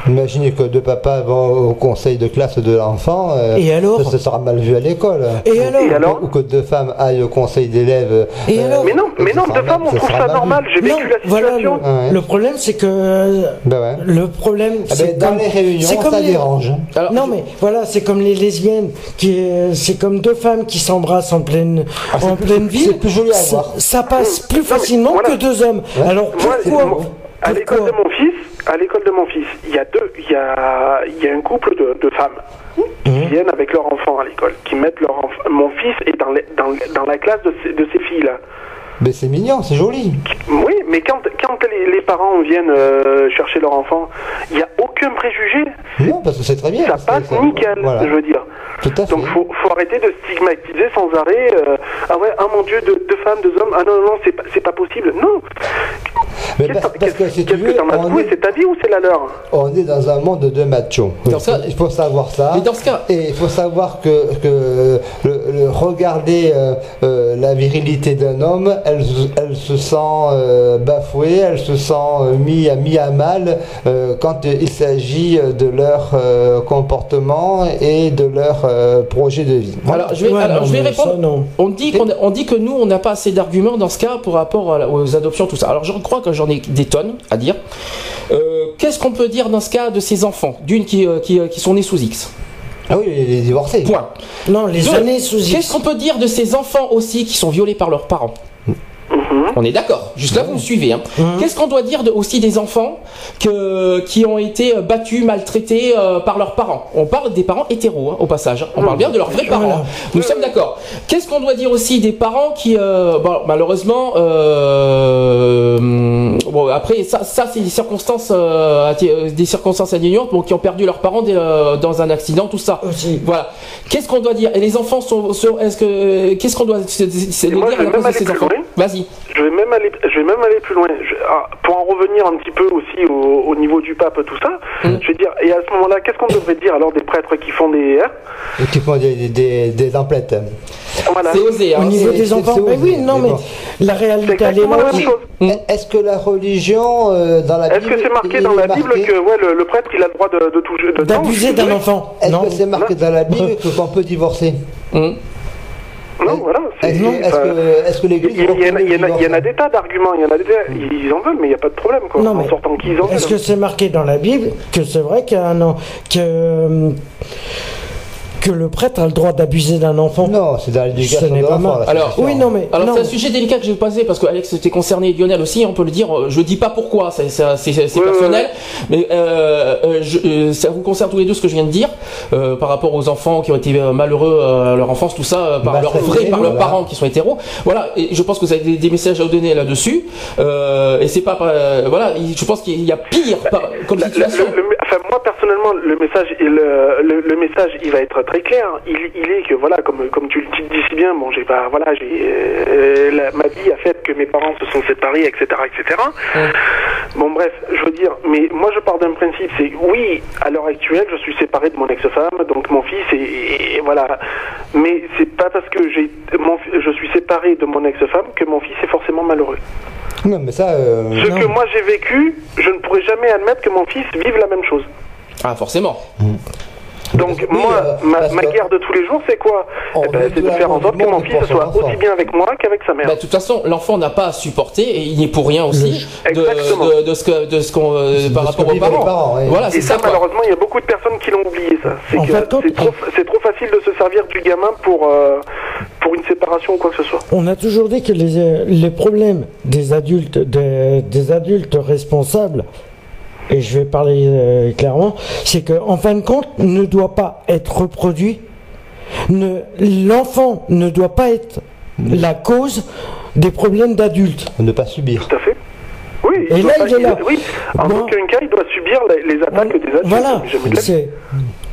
Imaginez que deux papas vont au conseil de classe de l'enfant. euh, Et alors ça, ça sera mal vu à l'école. Et alors Et alors Ou que deux femmes aillent au conseil d'élèves. Et alors Mais non, mais non, deux mal- femmes, on ça trouve ça normal. Non, vécu la voilà, le, situation. Ouais. le problème c'est que Ben ouais. le problème Ah c'est ben, dans comme- les réunions, c'est comme ça les- dérange. Alors, non je- mais voilà, c'est comme les lesbiennes, qui euh, c'est comme deux femmes qui s'embrassent en pleine en pleine ville. c'est plus joli à Ça- voir. Ça passe plus Non, facilement voilà. que deux hommes. Alors Moi, pourquoi moi, à l'école de mon fils, à l'école de mon fils, il y a deux, il y a, il y a un couple de, de femmes qui Mhm. viennent avec leur enfant à l'école, qui mettent leur enfant. Mon fils est dans, les- dans, dans la classe de ces, de ces filles-là. Mais c'est mignon, c'est joli. Oui, mais quand, quand les, les parents viennent euh, chercher leur enfant, il n'y a aucun préjugé. Non, parce que c'est très bien. Ça passe nickel, Voilà. je veux dire. Tout à fait. Donc faut, faut arrêter de stigmatiser sans arrêt. euh, ah ouais, ah mon Dieu, deux, deux femmes, deux hommes. Ah non, non, c'est pas, c'est pas possible. Non. Mais Qu'est-ce pa- que- parce que si tu veux, t'en as on trouvé est, C'est ta vie ou c'est la leur on est dans un monde de machos. Dans cas- il faut savoir ça. Mais dans ce cas- Et il faut savoir que, que le, le- regarder euh, euh, la virilité d'un homme, elle, elle se sent euh, bafouée, elle se sent euh, mis, à, mis à mal euh, quand il s'agit de leur euh, comportement et de leur euh, projet de vie. Alors, je vais, Ouais, alors, non, je vais mais répondre. ça, non. On dit, qu'on on dit que nous, on n'a pas assez d'arguments dans ce cas pour rapport à aux adoptions, tout ça. Alors, je crois que j'en ai des tonnes à dire. Euh, Qu'est-ce qu'on peut dire dans ce cas de ces enfants? D'une qui, euh, qui, euh, qui sont nés sous X. Ah oui, les, divorcés. Point. Non, les années sous Qu'est-ce qu'on peut dire de ces enfants aussi qui sont violés par leurs parents? On est d'accord. Jusque là, vous me suivez. hein. Qu'est-ce qu'on doit dire de- aussi des enfants que, qui ont été euh, battus, maltraités euh, par leurs parents? On parle des parents hétéros, hein, au passage. hein. On parle bien de leurs vrais parents. Hein. Nous sommes d'accord. Qu'est-ce qu'on doit dire aussi des parents qui, euh, bon, malheureusement, euh, bon, après, ça, ça c'est des circonstances, euh, euh, des circonstances atténuantes, bon, qui ont perdu leurs parents des, euh, dans un accident, tout ça. Aussi. Voilà. Qu'est-ce qu'on doit dire? Et les enfants sont, sont- est-ce que, qu'est-ce qu'on doit se- se- se- dire à la place de ces enfants? Vas-y. Je vais même aller, je vais même aller plus loin. Je- ah, pour en revenir un petit peu aussi au, au niveau du pape, tout ça, Mm. je vais dire, et à ce moment-là, qu'est-ce qu'on devrait dire alors des prêtres qui font des... hein Et qui font des, des, des emplettes. voilà. C'est osé. Au Hein. niveau c'est- des enfants, mais oui, non, mais la réalité, elle est là la même aussi. chose. Mm. Est-ce que la religion euh, dans la Est-ce Bible que c'est marqué dans la Bible que ouais, le, le prêtre, il a le droit de, de toucher... de- D'abuser d'un enfant. Est-ce que c'est marqué dans la Bible que qu'on peut divorcer? Hum. Non, voilà. c'est- Est-ce que, que Il l'Église y, en a- il y a- y en a des tas d'arguments, il y en a des tas, ils en veulent, mais il n'y a pas de problème, quoi. Non, en sortant qu'ils en Est-ce que c'est marqué dans la Bible que c'est vrai qu'un an- que que le prêtre a le droit d'abuser d'un enfant Non, c'est dans l'éducation Ce n'est de pas l'enfant. Alors. Oui, non, mais Alors non. c'est un sujet délicat que je vais passer parce que Alex était concerné et Lionel aussi, on peut le dire. Je dis pas pourquoi, c'est c'est- c'est- c'est Ouais, personnel, mais euh, euh, je- euh, ça vous concerne tous les deux ce que je viens de dire euh, par rapport aux enfants qui ont été euh, malheureux euh, à leur enfance, tout ça, par leurs Maltraités, vrais, par leurs voilà. parents qui sont hétéros. Voilà, et je pense que vous avez des, des messages à donner là-dessus. Euh, et c'est pas, euh, voilà, il- je pense qu'il y a pire par- comme La- la- situation. le- le- enfin, moi personnellement, le message, et le, le, le message, il va être très clair. Il, il est que voilà, comme comme tu le dis si bien, bon, j'ai pas, voilà, j'ai euh, la- ma vie a fait que mes parents se sont séparés, etc., etc. Bon, bref, je veux dire, mais moi je pars d'un principe, c'est oui, à l'heure actuelle, je suis séparé de mon ex-femme, donc mon fils, et, et voilà. Mais c'est pas parce que j'ai, mon, je suis séparé de mon ex-femme que mon fils est forcément malheureux. Non, mais ça. euh, Ce Non. que moi j'ai vécu, je ne pourrais jamais admettre que mon fils vive la même chose. Ah forcément. Donc Oui, moi, euh, ma, guerre de tous les jours, c'est quoi On Eh ben, C'est de faire en sorte que mon fils soit enfant. aussi bien avec moi qu'avec sa mère. Bah, de toute façon, l'enfant n'a pas à supporter et il est pour rien aussi de, Exactement. de, de ce que, de ce qu'on, euh, De par rapport aux parents. parents, oui. Voilà, Et ça, malheureusement, il y a beaucoup de personnes qui l'ont oublié, ça. C'est En que fait, c'est trop, c'est trop facile de se servir du gamin pour, euh, pour une séparation ou quoi que ce soit. On a toujours dit que les, les problèmes des adultes, des, des adultes responsables, et je vais parler euh, clairement, c'est que en fin de compte, ne doit pas être reproduit. Ne, l'enfant ne doit pas être la cause des problèmes d'adultes. ne pas subir. Tout à fait. Oui, Et doit là, pas- il est là. Oui, en aucun cas, il doit subir les, les attaques des adultes. Voilà,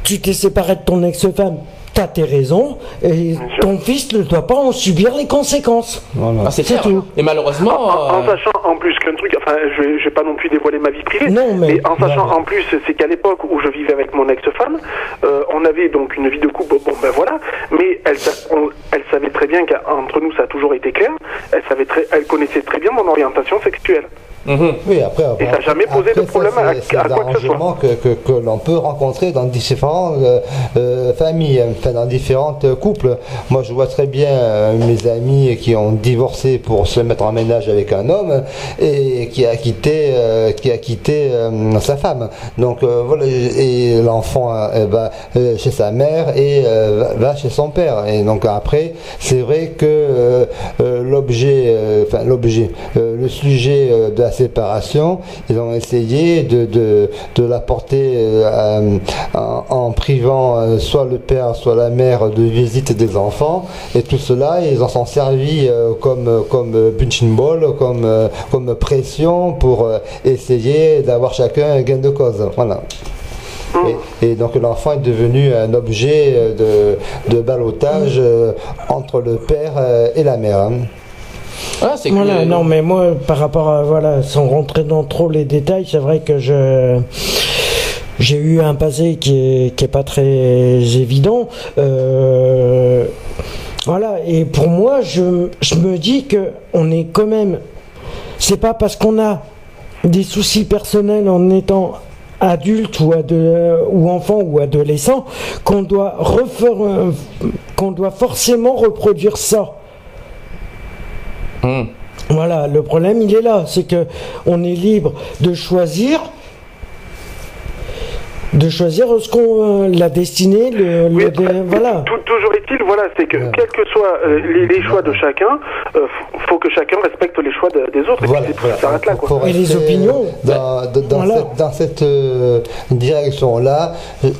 tu t'es séparé de ton ex-femme, t'as tes raisons, et ton fils ne doit pas en subir les conséquences. Voilà. Ah, c'est tout. Et malheureusement, En, en euh, sachant en plus qu'un truc, enfin, je vais, je vais pas non plus dévoiler ma vie privée, Non, mais- en sachant en plus, c'est qu'à l'époque où je vivais avec mon ex-femme, euh, on avait donc une vie de couple, bon ben voilà, mais elle, sa- on- elle savait très bien qu'entre nous ça a toujours été clair, elle savait très, elle connaissait très bien mon orientation sexuelle. Mhm. Oui, après, Et ça n'a jamais posé de après, ça, problème à- c'est- c'est à un quoi que ce soit. arrangement que, que, que l'on peut rencontrer dans différentes euh, euh, familles, enfin dans différentes couples. Moi, je vois très bien euh, mes amis qui ont divorcé pour se mettre en ménage avec un homme et qui a quitté, euh, qui a quitté euh, sa femme. Donc euh, voilà, et l'enfant euh, va chez sa mère et euh, va- chez son père. Et donc après, c'est vrai que l'objet, euh, enfin l'objet, euh, le sujet de la séparation, ils ont essayé de, de l'apporter euh, en, privant euh, soit le père, soit la mère de visite des enfants. Et tout cela, ils en sont servis euh, comme, comme punching ball, comme, comme pression pour essayer d'avoir chacun un gain de cause. Voilà. Et, donc l'enfant est devenu un objet de, de ballottage euh, entre le père et la mère. Ah, c'est Voilà, non, mais moi, par rapport à, voilà, sans rentrer dans trop les détails, c'est vrai que je. J'ai eu un passé qui est, qui est pas très évident. Euh, voilà, et pour moi, je, je me dis que on est quand même. C'est pas parce qu'on a des soucis personnels en étant adulte ou, ade- ou enfant ou adolescent qu'on doit refaire, qu'on doit forcément reproduire ça. Mhm. Voilà, le problème il est là, c'est que on est libre de choisir, de choisir ce qu'on, euh, la destinée, le, voilà. Tout- toujours est-il, voilà, c'est que Ouais. quels que soient euh, les, les choix de chacun, euh, faut que chacun respecte les choix de- des autres. Voilà, et voilà. ça là, quoi. les opinions, euh, Dans, voilà. cette, dans cette, euh, direction-là,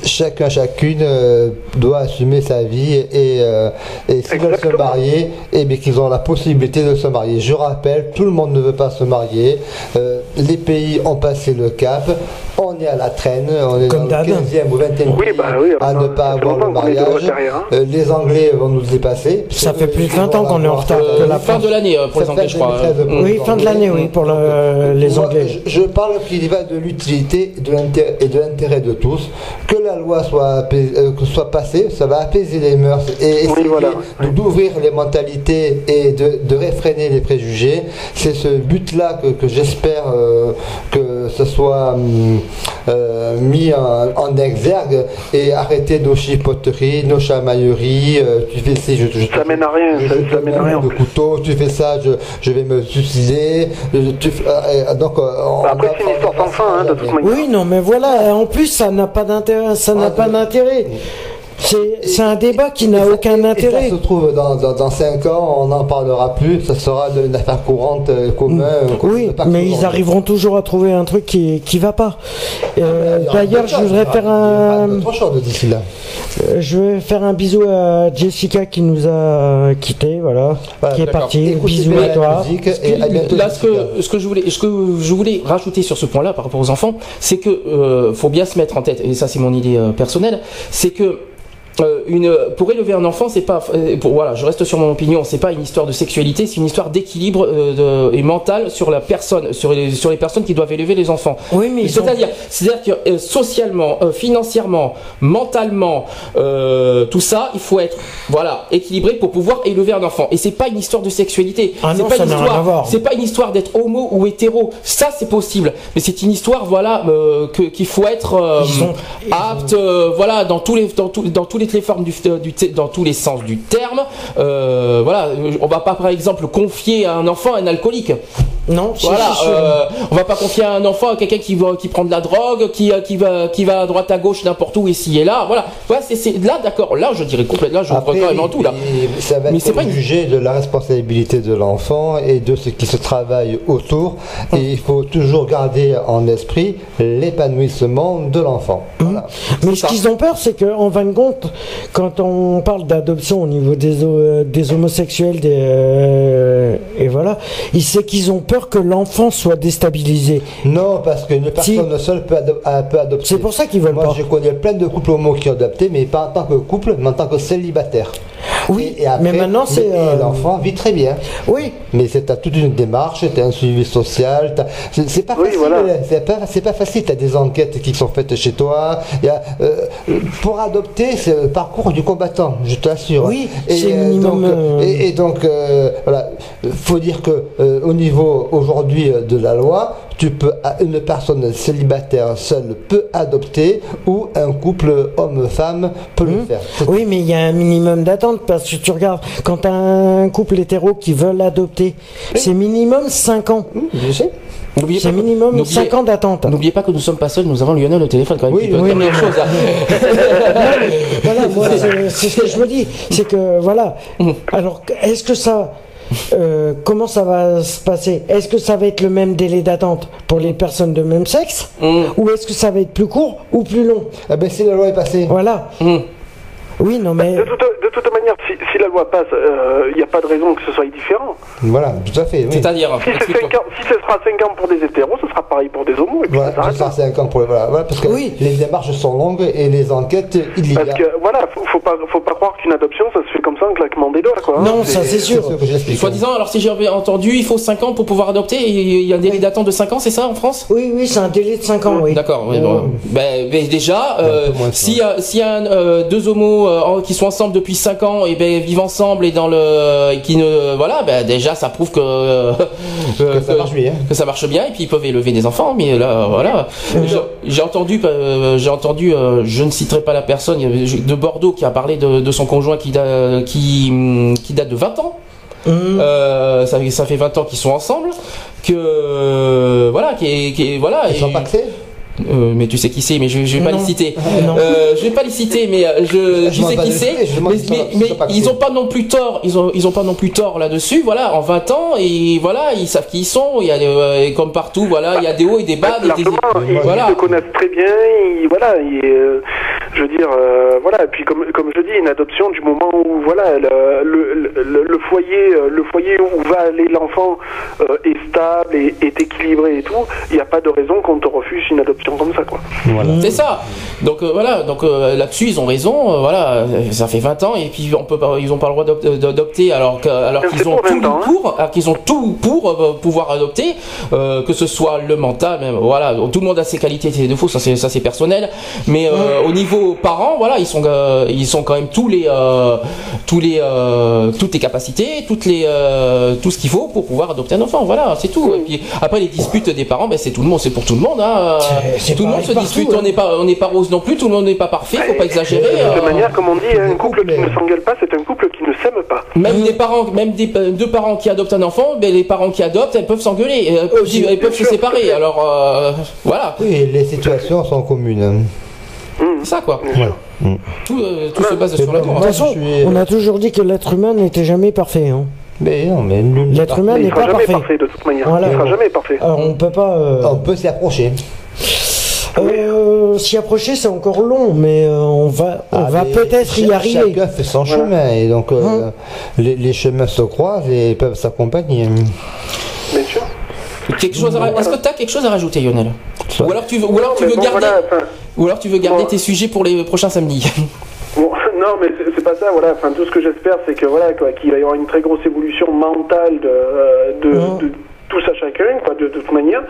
chacun, chacune euh, doit assumer sa vie et, euh, et s'ils veulent se marier, et bien qu'ils ont la possibilité de se marier. Je rappelle, tout le monde ne veut pas se marier. Euh, les pays ont passé le cap. On est à la traîne. On est Comme dans le d'hab. 15e ou 20e Oui, pays bah oui, à ne pas ça fait avoir le mariage. hein. Euh, les Anglais vont nous dépasser. Ça fait plus de Ils 20 ans qu'on est en retard euh, que la fin France. de l'année euh, pour les Anglais, je crois. Septembre 2013 pour Oui, fin de l'année, oui, pour le- les Moi, Anglais. Je, je parle qu'il y va de l'utilité et de l'intérêt- de tous. Que la loi soit, apais- euh, que soit passée, ça va apaiser les mœurs et essayer voilà, d'ouvrir les mentalités et de, de réfréner les préjugés. C'est ce but-là que, que j'espère euh, que ce soit hum, euh, mis en, en exergue et arrêter nos chipoteries, nos chamailleries. euh, tu fais ci, je, je, Ça mène à rien, je- ça- je ça te mène à rien, plus. couteau, tu fais ça, je, je vais me suicider. je- tu fais- euh, donc, euh, on Après, va- c'est une histoire sans fin, hein, de toute manière. Oui, non, mais voilà, en plus, ça n'a pas d'intérêt, ça n'a Ah, pas d'intérêt. C'est un débat qui n'a Et aucun et intérêt. ça se trouve dans, dans, dans 5 ans, on n'en parlera plus, ça sera de- une affaire courante euh, commune. euh, Oui, mais ils arriveront toujours à trouver un truc qui qui va pas. Euh, aura D'ailleurs, je voudrais faire un, euh, je vais faire un bisou à Jessica qui nous a quitté, voilà, Voilà, qui est partie. Bisous à toi. musique et à bientôt. Là, ce que, ce que je voulais, ce que je voulais rajouter sur ce point-là par rapport aux enfants, c'est que euh, faut bien se mettre en tête, et ça c'est mon idée euh, personnelle, c'est que euh, une, pour élever un enfant, c'est pas, euh, pour, voilà, je reste sur mon opinion, c'est pas une histoire de sexualité, c'est une histoire d'équilibre euh, et mental sur la personne, sur les, sur les personnes qui doivent élever les enfants. Oui, mais ont- c'est-à-dire, que euh, socialement, euh, financièrement, mentalement, euh, tout ça, il faut être, voilà, équilibré pour pouvoir élever un enfant. Et c'est pas une histoire de sexualité. Ah c'est pas ça une histoire, c'est pas une histoire d'être homo ou hétéro. Ça, c'est possible. Mais c'est une histoire, voilà, euh, que qu'il faut être euh, apte, euh, voilà, dans tous les dans, tout- dans toutes les formes du, du dans tous les sens du terme. Euh, voilà, euh, on va pas par exemple confier à un enfant un alcoolique. Non, Voilà, si, si. euh, on va pas confier à un enfant à quelqu'un qui va qui prend de la drogue, qui euh, qui va qui va à droite à gauche n'importe où ici et là. Voilà, voilà c'est là d'accord. Là, je dirais complètement. Là, je Après, carrément tout là. Ça va Mais c'est pas une- jugé de la responsabilité de l'enfant et de ce qui se travaille autour. Et il faut toujours garder en esprit l'épanouissement de l'enfant. Voilà. Mais ce qu'ils ont peur, c'est qu'en fin de compte, quand on parle d'adoption au niveau des, ho- des homosexuels, des, euh, et voilà, il- c'est qu'ils ont peur que l'enfant soit déstabilisé. Non, parce qu'une Si. personne seule peut, ado- euh, peut adopter. C'est pour ça qu'ils veulent Moi, pas. je connais plein de couples homo qui ont adopté, mais pas en tant que couple, mais en tant que célibataire. Oui, Et, et après, mais maintenant c'est. euh, l'enfant vit très bien. Oui, Mais c'est t'as toute une démarche, t'as un suivi social, c'est pas Oui, facile. voilà. C'est pas, c'est pas facile. T'as des enquêtes qui sont faites chez toi. Il y a, euh, pour adopter, c'est le parcours du combattant, je t'assure. Oui, Et, c'est euh, minimum, donc, euh, et, et donc, euh, voilà, faut dire que euh, au niveau aujourd'hui euh, de la loi, tu peux une personne célibataire seule peut adopter ou un couple homme-femme peut le faire. C'est- oui, mais il y a un minimum d'attente parce que tu regardes, quand t'as un couple hétéro qui veulent adopter, c'est minimum 5 ans. Je sais. N'oubliez C'est minimum n'oubliez- 5 ans d'attente. N'oubliez pas que nous sommes pas seuls, nous avons Lionel au téléphone quand même. Oui, oui, dire mais- chose. hein. voilà, moi, c'est c'est ce que je me dis. C'est que, voilà. Alors, est-ce que ça. Euh, comment ça va se passer? Est-ce que ça va être le même délai d'attente pour les personnes de même sexe? Mm. Ou est-ce que ça va être plus court ou plus long? Ah ben si la loi est passée. Voilà. Mm. Oui, non, mais. De toute, de toute manière, si, si la loi passe, il n'y a pas de raison que ce soit différent. Voilà, tout à fait. oui. C'est-à-dire. Si, c'est explique-toi. cinq ans, si ce sera 5 ans pour des hétéros, ce sera pareil pour des homos. Et puis Voilà, ça ce sera là. 5 ans pour voilà, voilà, parce que Oui. les démarches sont longues et les enquêtes, il y a. Parce que voilà, faut, faut pas, faut pas croire qu'une adoption, ça se fait comme ça en claquement des doigts, quoi. hein. Non, ça c'est C'est sûr. ce j'explique. Soi-disant, alors si j'ai entendu, il faut 5 ans pour pouvoir adopter. Il y a un délai d'attente de 5 ans, c'est ça en France? Oui, oui, c'est un délai de 5 ans, oui. D'accord. oui, Euh, bon. Ben, ben, déjà, euh, y a, s'il y a euh, deux homos euh, qui sont ensemble depuis 5 ans et ben vivent ensemble et dans le et qui ne voilà, ben déjà ça prouve que euh, Que ça marche bien. que ça marche bien et puis ils peuvent élever des enfants. Mais là, voilà, J'ai- entendu, euh, j'ai entendu, je ne citerai pas la personne de Bordeaux qui a parlé de, de son conjoint qui da- qui qui date de 20 ans. Euh, ça, ça fait 20 ans qu'ils sont ensemble, que euh, voilà, qui est, qui voilà. Ils et- sont paxés euh, mais tu sais qui c'est, mais je, je vais pas Non. les citer. Non. Euh, je vais pas les citer, mais euh, je, Je je sais qui c'est. Mais, mais- ils ont pas non plus tort. Ils ont, ils ont pas non plus tort là-dessus. Voilà, en 20 ans et voilà, ils savent qui ils sont. Il y a euh, et comme partout, voilà, il y a des hauts et des bas. des- des- Largement, ils, voilà. ils se connaissent très bien, ils- voilà, ils, euh, je veux dire, euh, voilà, et puis comme, comme je dis, une adoption du moment où, voilà, le, le, le, le foyer, euh, le foyer où va aller l'enfant euh, est stable et est équilibré et tout, il n'y a pas de raison qu'on te refuse une adoption comme ça, quoi. Voilà. C'est ça. Donc euh, voilà, donc euh, là-dessus ils ont raison. euh, voilà, ça fait 20 ans et puis on peut pas, ils ont pas le droit d'adop- d'adopter alors que- alors qu'ils ont tout 20 ans, hein. pour, alors qu'ils ont tout pour pouvoir adopter, euh, que ce soit le mental, même voilà, tout le monde a ses qualités ses défauts, ça c'est ça c'est personnel. Mais euh, au niveau parents, voilà, ils sont euh, ils sont quand même tous les euh, tous les euh, toutes les capacités, toutes les euh, tout ce qu'il faut pour pouvoir adopter un enfant. Voilà, c'est tout. Et puis après les disputes des parents, ben c'est tout le monde, c'est pour tout le monde. Hein. Tout le monde se partout, dispute. hein. On n'est pas on n'est pas rose non plus. Tout le monde n'est pas parfait. Faut pas exagérer. De toute euh, manière, comme on dit, un couple qui ne s'engueule pas, c'est un couple qui ne s'aime pas. Même des parents, même des deux parents qui adoptent un enfant, ben les parents qui adoptent, elles peuvent s'engueuler, elles peuvent, Aussi, elles peuvent se séparer. Alors euh, voilà, Oui, les situations sont communes. C'est ça quoi. Voilà. Tout, euh, tout se base sur la bon, loi. De toute façon, on a toujours dit que l'être humain n'était jamais parfait. Hein. Mais non, mais nul n'est L'être humain n'est pas jamais parfait. parfait. de toute manière. Voilà. Il sera jamais parfait. Alors on peut pas. euh, On peut s'y approcher. euh, S'y approcher, c'est encore long, mais euh, on va, on Ah, va peut-être y arriver. Chacun fait son chemin et donc euh, Hein les, les chemins se croisent et peuvent s'accompagner. Bien sûr. Quelque chose à ra- Est-ce que tu as quelque chose à rajouter, Lionel? Ou alors tu veux, ou alors tu veux bon, garder, voilà, ou alors tu veux garder Bon. tes sujets pour les prochains samedis. Bon, non, mais c'est- pas ça, voilà. Enfin, tout ce que j'espère, c'est que voilà, qu'il va y avoir une très grosse évolution mentale de, euh, de, de tous à chacun, quoi, de, de toute manière,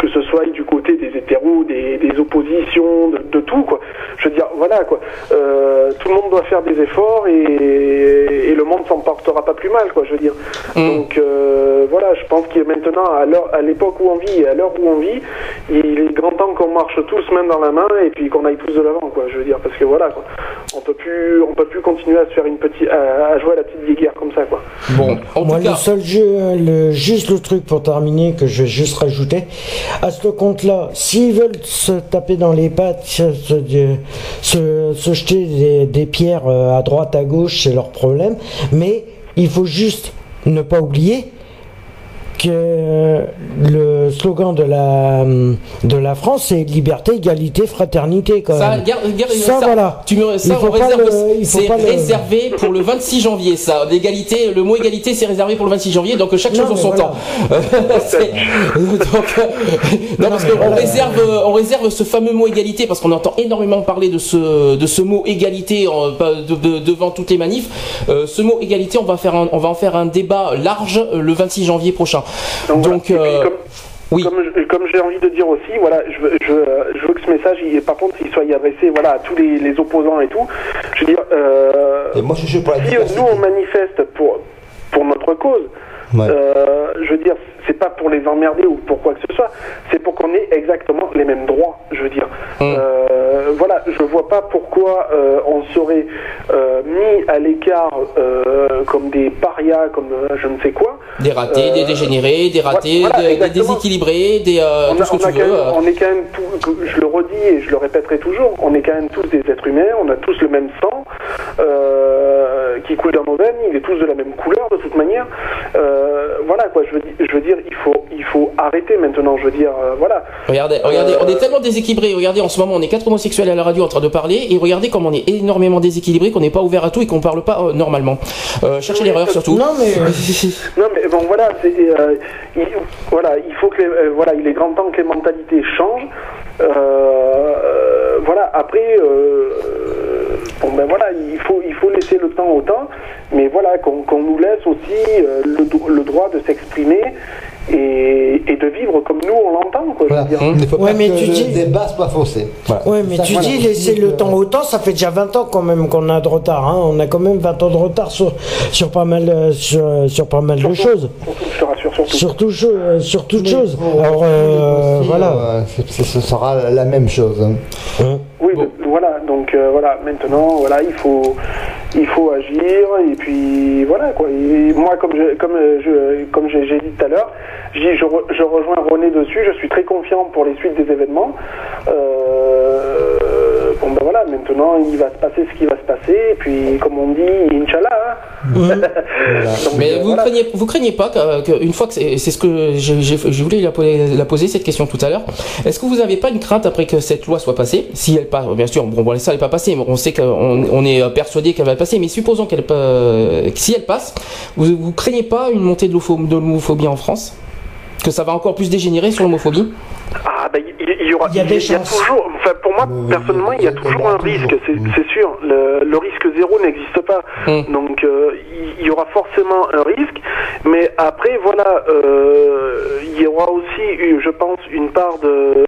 que ce soit du côté des hétéros, des, des oppositions, de, de tout, quoi. Je veux dire, voilà, quoi. Euh, tout le monde doit faire des efforts et, et le monde s'en portera pas plus mal, quoi. Je veux dire. Mhm. Donc euh, voilà, je pense que maintenant, à l'heure- à l'époque où on vit et à l'heure où on vit, il est grand temps qu'on marche tous main dans la main et puis qu'on aille tous de l'avant, quoi. Je veux dire, parce que voilà, quoi. On peut plus, on peut plus continuer à se faire une petite, à, à jouer à la petite guéguerre comme ça, quoi. Bon, en Moi, tout le seul jeu, le, juste le truc pour terminer que je vais juste rajouter, à ce compte-là, s'ils veulent se taper dans les pattes, se, se- se- jeter des, des pierres euh, à droite, à gauche, c'est leur problème. Mais il faut juste ne pas oublier que euh, le slogan de la de la France c'est liberté, égalité, fraternité quand Ça, même. Ça, ça, voilà. Tu me, ça, c'est le- réservé pour le 26 janvier, ça. L'égalité, le mot égalité, c'est réservé pour le 26 janvier, donc chaque Non, chose en son voilà. temps. Donc, euh, non, parce qu'on voilà. réserve, euh, on réserve ce fameux mot égalité parce qu'on entend énormément parler de ce, de ce mot égalité en- pas de- de- devant toutes les manifs. Euh, ce mot égalité, on va faire, un, on va en faire un débat large euh, le 26 janvier prochain. Donc, Donc, voilà. Puis, euh, comme, oui. comme, comme j'ai envie de dire aussi, voilà, je veux, je, je veux que ce message, il, par contre, il soit adressé voilà, à tous les, les opposants et tout. Je veux dire, euh, Et moi, je suis pour si diversité. nous on manifeste pour, pour notre cause, Ouais. euh, je veux dire, c'est pas pour les emmerder ou pour quoi que ce soit, c'est pour qu'on ait exactement les mêmes droits, je veux dire. Euh, voilà, je vois pas pourquoi euh, on serait euh, mis à l'écart comme des parias, comme je ne sais quoi. des ratés, des dégénérés, des ratés, voilà, des- déséquilibrés, des, on, tout a- ce que on tu veux. même- on est quand même tout, je le redis et je le répéterai toujours, on est quand même tous des êtres humains, on a tous le même sang qui coule dans nos veines, il est tous de la même couleur de toute manière. Voilà quoi, je veux, di- je veux dire, il faut, il faut arrêter maintenant, je veux dire, euh, voilà. Regardez, regardez, Euh, on est tellement déséquilibré. Regardez, en ce moment, on est quatre homosexuels à la radio en train de parler, et regardez comme on est énormément déséquilibré, qu'on n'est pas ouvert à tout et qu'on parle pas euh, normalement. Euh, cherchez l'erreur surtout. Non mais Non mais bon voilà, c'est, il, voilà, il faut que les, voilà, il est grand temps que les mentalités changent. Voilà, après, euh, bon ben voilà, il faut, il faut laisser le temps au temps, mais voilà, qu'on, qu'on nous laisse aussi euh, le, droit de s'exprimer et, et de vivre comme nous on l'entend, Voilà. dire. Il ne faut Ouais, pas mais que tu le dis- débat soit faussé. Voilà. Ouais, mais Ça, tu voilà. dis laisser le temps au temps, ça fait déjà 20 ans quand même qu'on a de retard. Hein. On a quand même 20 ans de retard sur, sur pas mal, euh, sur, sur pas mal de choses. Surtout, je te rassure surtout. Surtout, cho- sur toute chose. Pour- Alors, euh, aussi, voilà. euh, ce sera la même chose. hein. Hein. Oui, de- Donc euh, voilà, maintenant, voilà, il faut, il faut agir et puis voilà quoi. Moi, comme comme euh, comme j'ai dit tout à l'heure, je, je, re- je rejoins René dessus. Je suis très confiant pour les suites des événements. Euh, voilà, maintenant il va se passer ce qui va se passer et puis comme on dit, Inch'Allah. hein. Donc, Mais euh, vous voilà. craignez, vous craignez pas que- que une fois que c'est c'est ce que je voulais la, poser- la poser cette question tout à l'heure. Est-ce que vous n'avez pas une crainte après que cette loi soit passée, si elle passe, bien sûr, bon, bon ça elle n'est pas passée, mais on sait qu'on on est persuadé qu'elle va passer, mais supposons qu'elle euh, que si elle passe, vous, vous craignez pas une montée de l'homophobie en France, que ça va encore plus dégénérer sur l'homophobie? Ah, ben, il, il y aura, Il y a des il y a chances. toujours, enfin, pour moi, Oui, personnellement, il y a toujours un risque, c'est Mm. sûr. Le, le risque zéro n'existe pas. Mm. Donc, euh, il- y aura forcément un risque. Mais après, voilà, euh, il y aura aussi, eu, je pense, une part de, euh,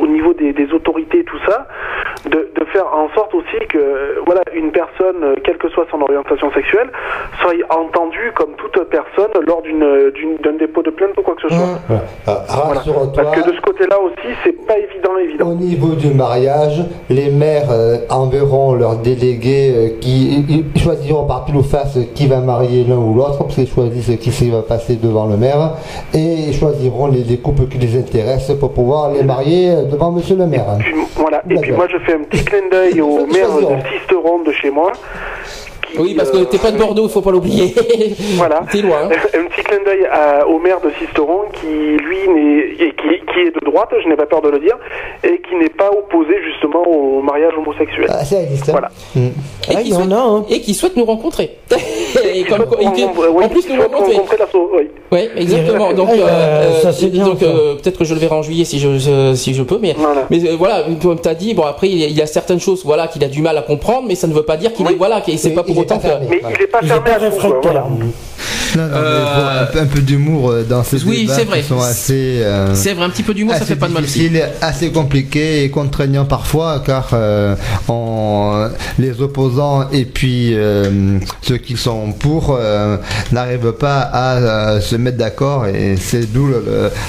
au niveau des, des autorités, tout ça, de, de faire en sorte aussi que, voilà, une personne, quelle que soit son orientation sexuelle, soit entendue comme toute personne lors d'une d'un dépôt de plainte ou quoi que ce soit. Voilà. Voilà. Rassure-toi. Parce que de ce côté-là aussi, c'est pas évident, évident. Au niveau du mariage, les maires euh, enverront leurs délégués euh, qui choisiront par pile ou face qui va marier l'un ou l'autre, parce qu'ils choisissent qui va passer devant le maire, et ils choisiront les, les couples qui les intéressent pour pouvoir les marier euh, devant monsieur le maire. Puis, voilà. Et puis moi, je fais un petit clin d'œil au maire de Sisteron de chez moi. Oui, parce que euh, t'es pas de Bordeaux, il faut pas l'oublier. Voilà. T'es loin. hein. Un petit clin d'œil à- au maire de Sisteron qui, lui, n'est, et qui, qui est de droite, je n'ai pas peur de le dire, et qui n'est pas opposé justement au mariage homosexuel. Ah, ça existe. hein. Voilà. Mm. Et Ah, qui il y en souhaite- a, hein. et qui souhaite nous rencontrer. et comme, On- et qui- on- oui, en plus nous rencontrer. rencontrer la so- oui. Oui, exactement. Donc, euh, euh, ça, c'est bien, donc ça. euh, peut-être que je le verrai en juillet si je, je- si je peux, mais Voilà. mais euh, voilà, comme tu as dit, bon après il y, a, il y a certaines choses, voilà, qu'il a du mal à comprendre, mais ça ne veut pas dire qu'il Oui. est voilà, qu'il c'est pas pour est fermé. Mais Voilà. il n'est pas Il est fermé pas réfractaire. Non, non, Euh, un, un peu d'humour euh, dans ces Oui, c'est vrai. qui sont assez. euh, C'est vrai, un petit peu d'humour, ça fait pas de mal aussi. assez compliqué et contraignant parfois car euh, on- les opposants et puis euh, ceux qui sont pour n'arrivent pas à se mettre d'accord et c'est d'où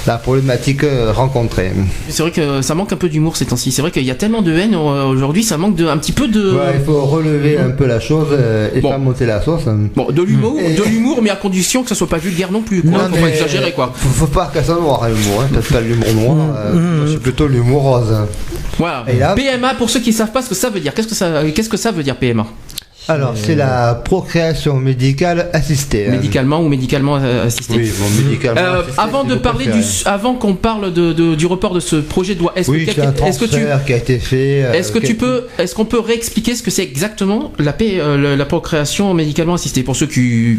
la problématique rencontrée. C'est vrai que ça manque un peu d'humour ces temps-ci. C'est vrai qu'il y a tellement de haine aujourd'hui, ça manque de un petit peu de. Ouais, il faut relever un peu la chose et Bon. pas monter la sauce. Bon, de l'humour, Et- de l'humour, mais à condition que ça soit pas vulgaire non plus. Quoi. Non, Faut pas exagérer quoi. Faut, faut pas que ça noir hein, l'humour, hein. peut-être pas l'humour noir, euh, moi, c'est plutôt l'humour rose. Voilà. Et là- PMA pour ceux qui savent pas ce que ça veut dire. Qu'est-ce que ça, qu'est-ce que ça veut dire PMA Alors, c'est la procréation médicale assistée. hein. Médicalement ou médicalement euh, assisté. Oui, bon, médicalement Euh, assisté, avant de parler du, avant qu'on parle de, de- du report de ce projet de loi, est-ce Oui, que, quelqu'un- est-ce que tu, qui a été fait. euh, est-ce que tu peux, est-ce qu'on peut réexpliquer ce que c'est exactement la, paix, euh, le- la procréation médicalement assistée pour ceux qui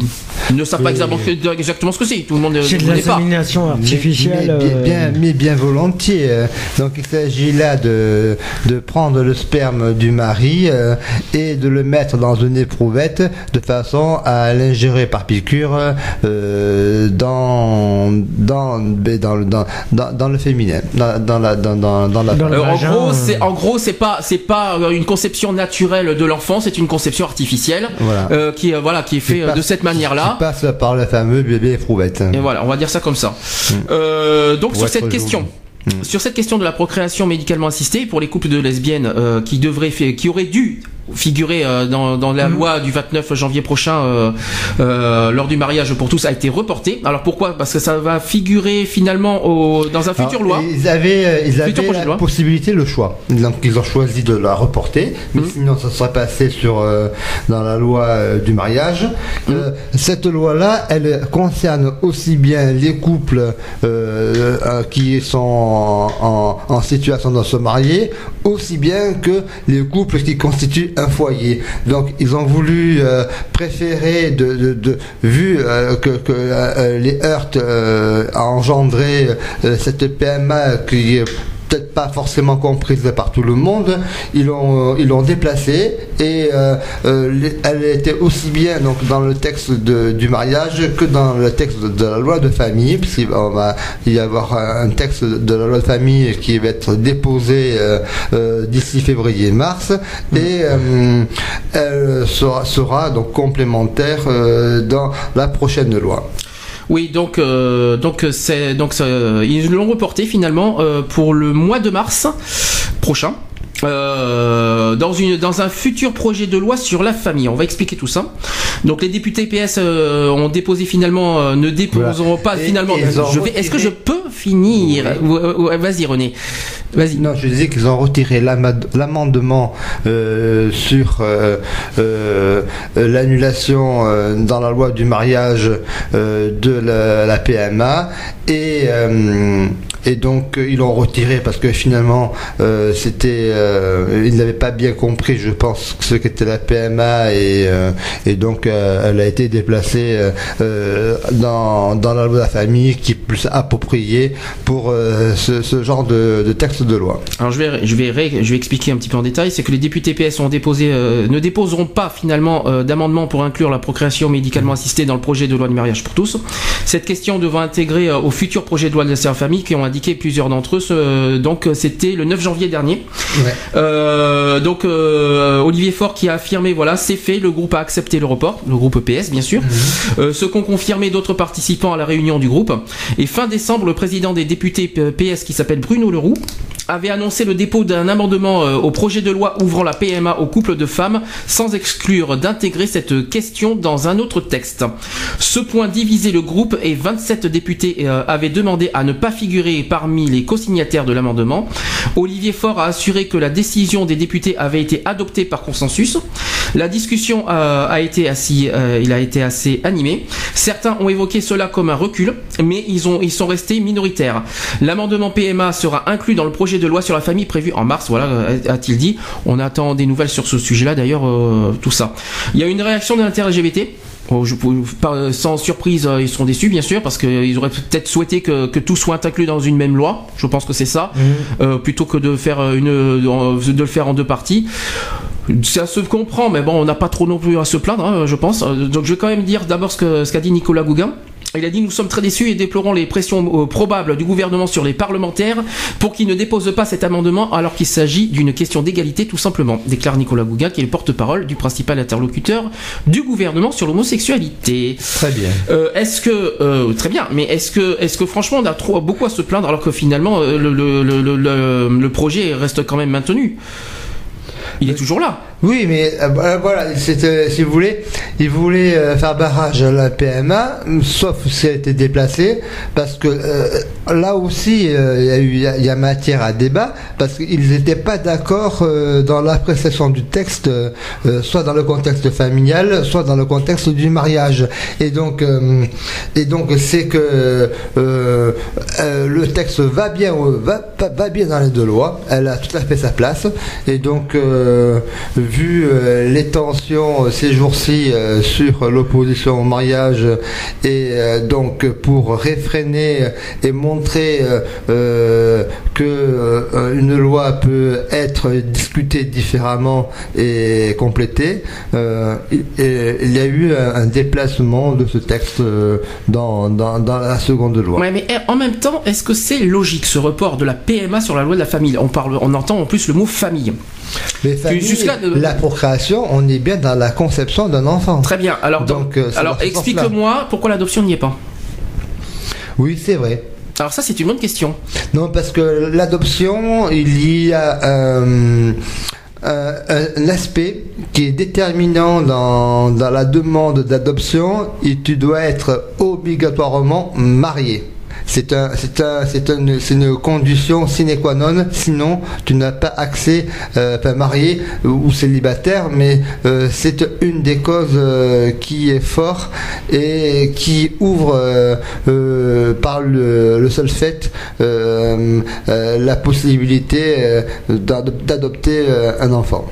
ne savent pas Oui. exactement, exactement ce que c'est. Tout le monde ne C'est de l'insémination artificielle. Mais, bien, euh, bien, mais bien volontiers. euh. Donc il s'agit là de, de prendre le sperme du mari euh, et de le mettre dans une éprouvette de façon à l'ingérer par piqûre euh, dans, dans, dans, le- dans, dans, dans le féminin, dans, dans la, dans, dans, dans la Euh, en gros, c'est en gros c'est pas c'est pas euh, une conception naturelle de l'enfant, c'est une conception artificielle Voilà. euh, qui euh, voilà qui est fait Qui passe- de cette manière-là. qui passe par le fameux bébé éprouvette. Et voilà, on va dire ça comme ça. Euh, donc Pour sur cette question. Sur cette question de la procréation médicalement assistée pour les couples de lesbiennes euh, qui devraient qui auraient dû figurer euh, dans, dans la loi du 29 janvier prochain euh, euh, lors du mariage pour tous a été reporté. Alors pourquoi? Parce que ça va figurer finalement au, dans un futur loi. Ils avaient, ils la loi. possibilité, le choix. Donc ils ont choisi de la reporter, mais Mhm. sinon ça serait passé sur dans la loi du mariage. Mhm. Cette loi-là, elle concerne aussi bien les couples euh, qui sont en, en- en situation de se marier, aussi bien que les couples qui constituent foyer. Donc ils ont voulu euh, préférer, de, de, vu euh, que, euh, les heurts a engendré cette PMA qui est peut-être pas forcément comprise par tout le monde, ils l'ont euh, ils l'ont déplacée et euh, euh, elle était aussi bien donc dans le texte de- du mariage que dans le texte de, la loi de famille, puisqu'il va- y avoir un texte de la loi de famille qui va être déposé d'ici février-mars et elle sera, sera donc complémentaire dans la prochaine loi. Oui, donc euh, donc c'est donc ça- ils l'ont reporté finalement euh, pour le mois de mars prochain. Euh, dans une dans un futur projet de loi sur la famille. On va expliquer tout ça. Donc les députés PS euh, ont déposé finalement euh, ne déposeront pas Et finalement. Est-ce que je peux finir Vas-y René. Vas-y. Non, je disais qu'ils ont retiré l'amendement sur l'annulation dans la loi du mariage de la, la PMA et, et donc ils l'ont retiré parce que finalement c'était euh, ils n'avaient pas bien compris, je pense, ce qu'était la PMA et, euh, et donc euh, elle a été déplacée dans, dans la loi de la famille qui est plus appropriée pour ce, ce genre de, de texte de loi. Alors je vais, je vais, ré- je vais expliquer un petit peu en détail. C'est que les députés PS ont déposé, ne déposeront pas finalement d'amendement pour inclure la procréation médicalement assistée dans le projet de loi de mariage pour tous. Cette question devant intégrer au futur projet de loi de la famille qui ont indiqué plusieurs d'entre eux. donc c'était le 9 janvier dernier. Euh, donc euh, Olivier Faure qui a affirmé voilà c'est fait, le groupe a accepté le report, le groupe PS bien sûr. Euh, ce qu'ont confirmé d'autres participants à la réunion du groupe. Et fin décembre, le président des députés PS qui s'appelle Bruno Leroux avait annoncé le dépôt d'un amendement au projet de loi ouvrant la PMA aux couples de femmes sans exclure d'intégrer cette question dans un autre texte. Ce point divisé le groupe et 27 députés avaient demandé à ne pas figurer parmi les co-signataires de l'amendement. Olivier Faure a assuré que la décision des députés avait été adoptée par consensus. La discussion euh, a été assez, euh, a été assez animé. Certains ont évoqué cela comme un recul, mais ils ont, ils sont restés minoritaires. L'amendement PMA sera inclus dans le projet de loi sur la famille prévu en mars. Voilà, euh, a-t-il dit. On attend des nouvelles sur ce sujet-là. D'ailleurs, euh, tout ça. Il y a une réaction de l'inter-LGBT. Je, pas- sans surprise, euh, ils sont déçus bien sûr parce qu'ils auraient peut-être souhaité que, que tout soit inclus dans une même loi. Je pense que c'est ça, Euh, plutôt que de faire une, de le faire en deux parties. Ça se comprend, mais bon, on n'a pas trop non plus à se plaindre, hein, je pense. Euh, Donc je vais quand même dire d'abord ce que ce qu'a dit Nicolas Gouguin. Il a dit nous sommes très déçus et déplorons les pressions euh, probables du gouvernement sur les parlementaires pour qu'ils ne déposent pas cet amendement alors qu'il s'agit d'une question d'égalité tout simplement, déclare Nicolas Gouguin qui est le porte-parole du principal interlocuteur du gouvernement sur l'homosexualité. Très bien. Euh, est-ce que euh, très bien, mais est-ce que est-ce que franchement on a trop beaucoup à se plaindre alors que finalement le, le, le, le, le- le projet reste quand même maintenu? Il est toujours là. Oui, mais euh, voilà, c'était, si vous voulez, il voulait euh, faire barrage à la PMA, sauf si elle était déplacée, parce que euh, là aussi, euh, il y a matière à débat, parce qu'ils n'étaient pas d'accord euh, dans l'appréciation du texte, euh, euh, soit dans le contexte familial, soit dans le contexte du mariage. Et donc, euh, et donc, c'est que euh, euh, le texte va bien, va, va- bien dans les deux lois. Elle a tout à fait sa place. Et donc, euh, vu euh, les tensions euh, ces jours-ci euh, sur l'opposition au mariage, et donc pour réfréner et montrer que une loi peut être discutée différemment et complétée, il y a eu un, déplacement de ce texte dans la seconde loi. Ouais, mais eh, en même temps, est-ce que c'est logique ce report de la PMA sur la loi de la famille? On parle, on entend en plus le mot famille. Jusqu'à de- la procréation, on est bien dans la conception d'un enfant. Très bien. Alors, Donc, donc, euh, alors explique-moi pourquoi l'adoption n'y est pas. Oui, c'est vrai. Alors ça, c'est une bonne question. Non, parce que l'adoption, il y a euh, un, un aspect qui est déterminant dans, dans la demande d'adoption et tu dois être obligatoirement marié. C'est un, c'est un, c'est un- c'est une condition sine qua non. Sinon, tu n'as pas accès, euh, enfin marié ou célibataire, mais euh, c'est une des causes euh, qui est fort et qui ouvre euh, euh, par le, seul fait euh, euh, la possibilité euh, d'ado- d'adopter euh, un enfant.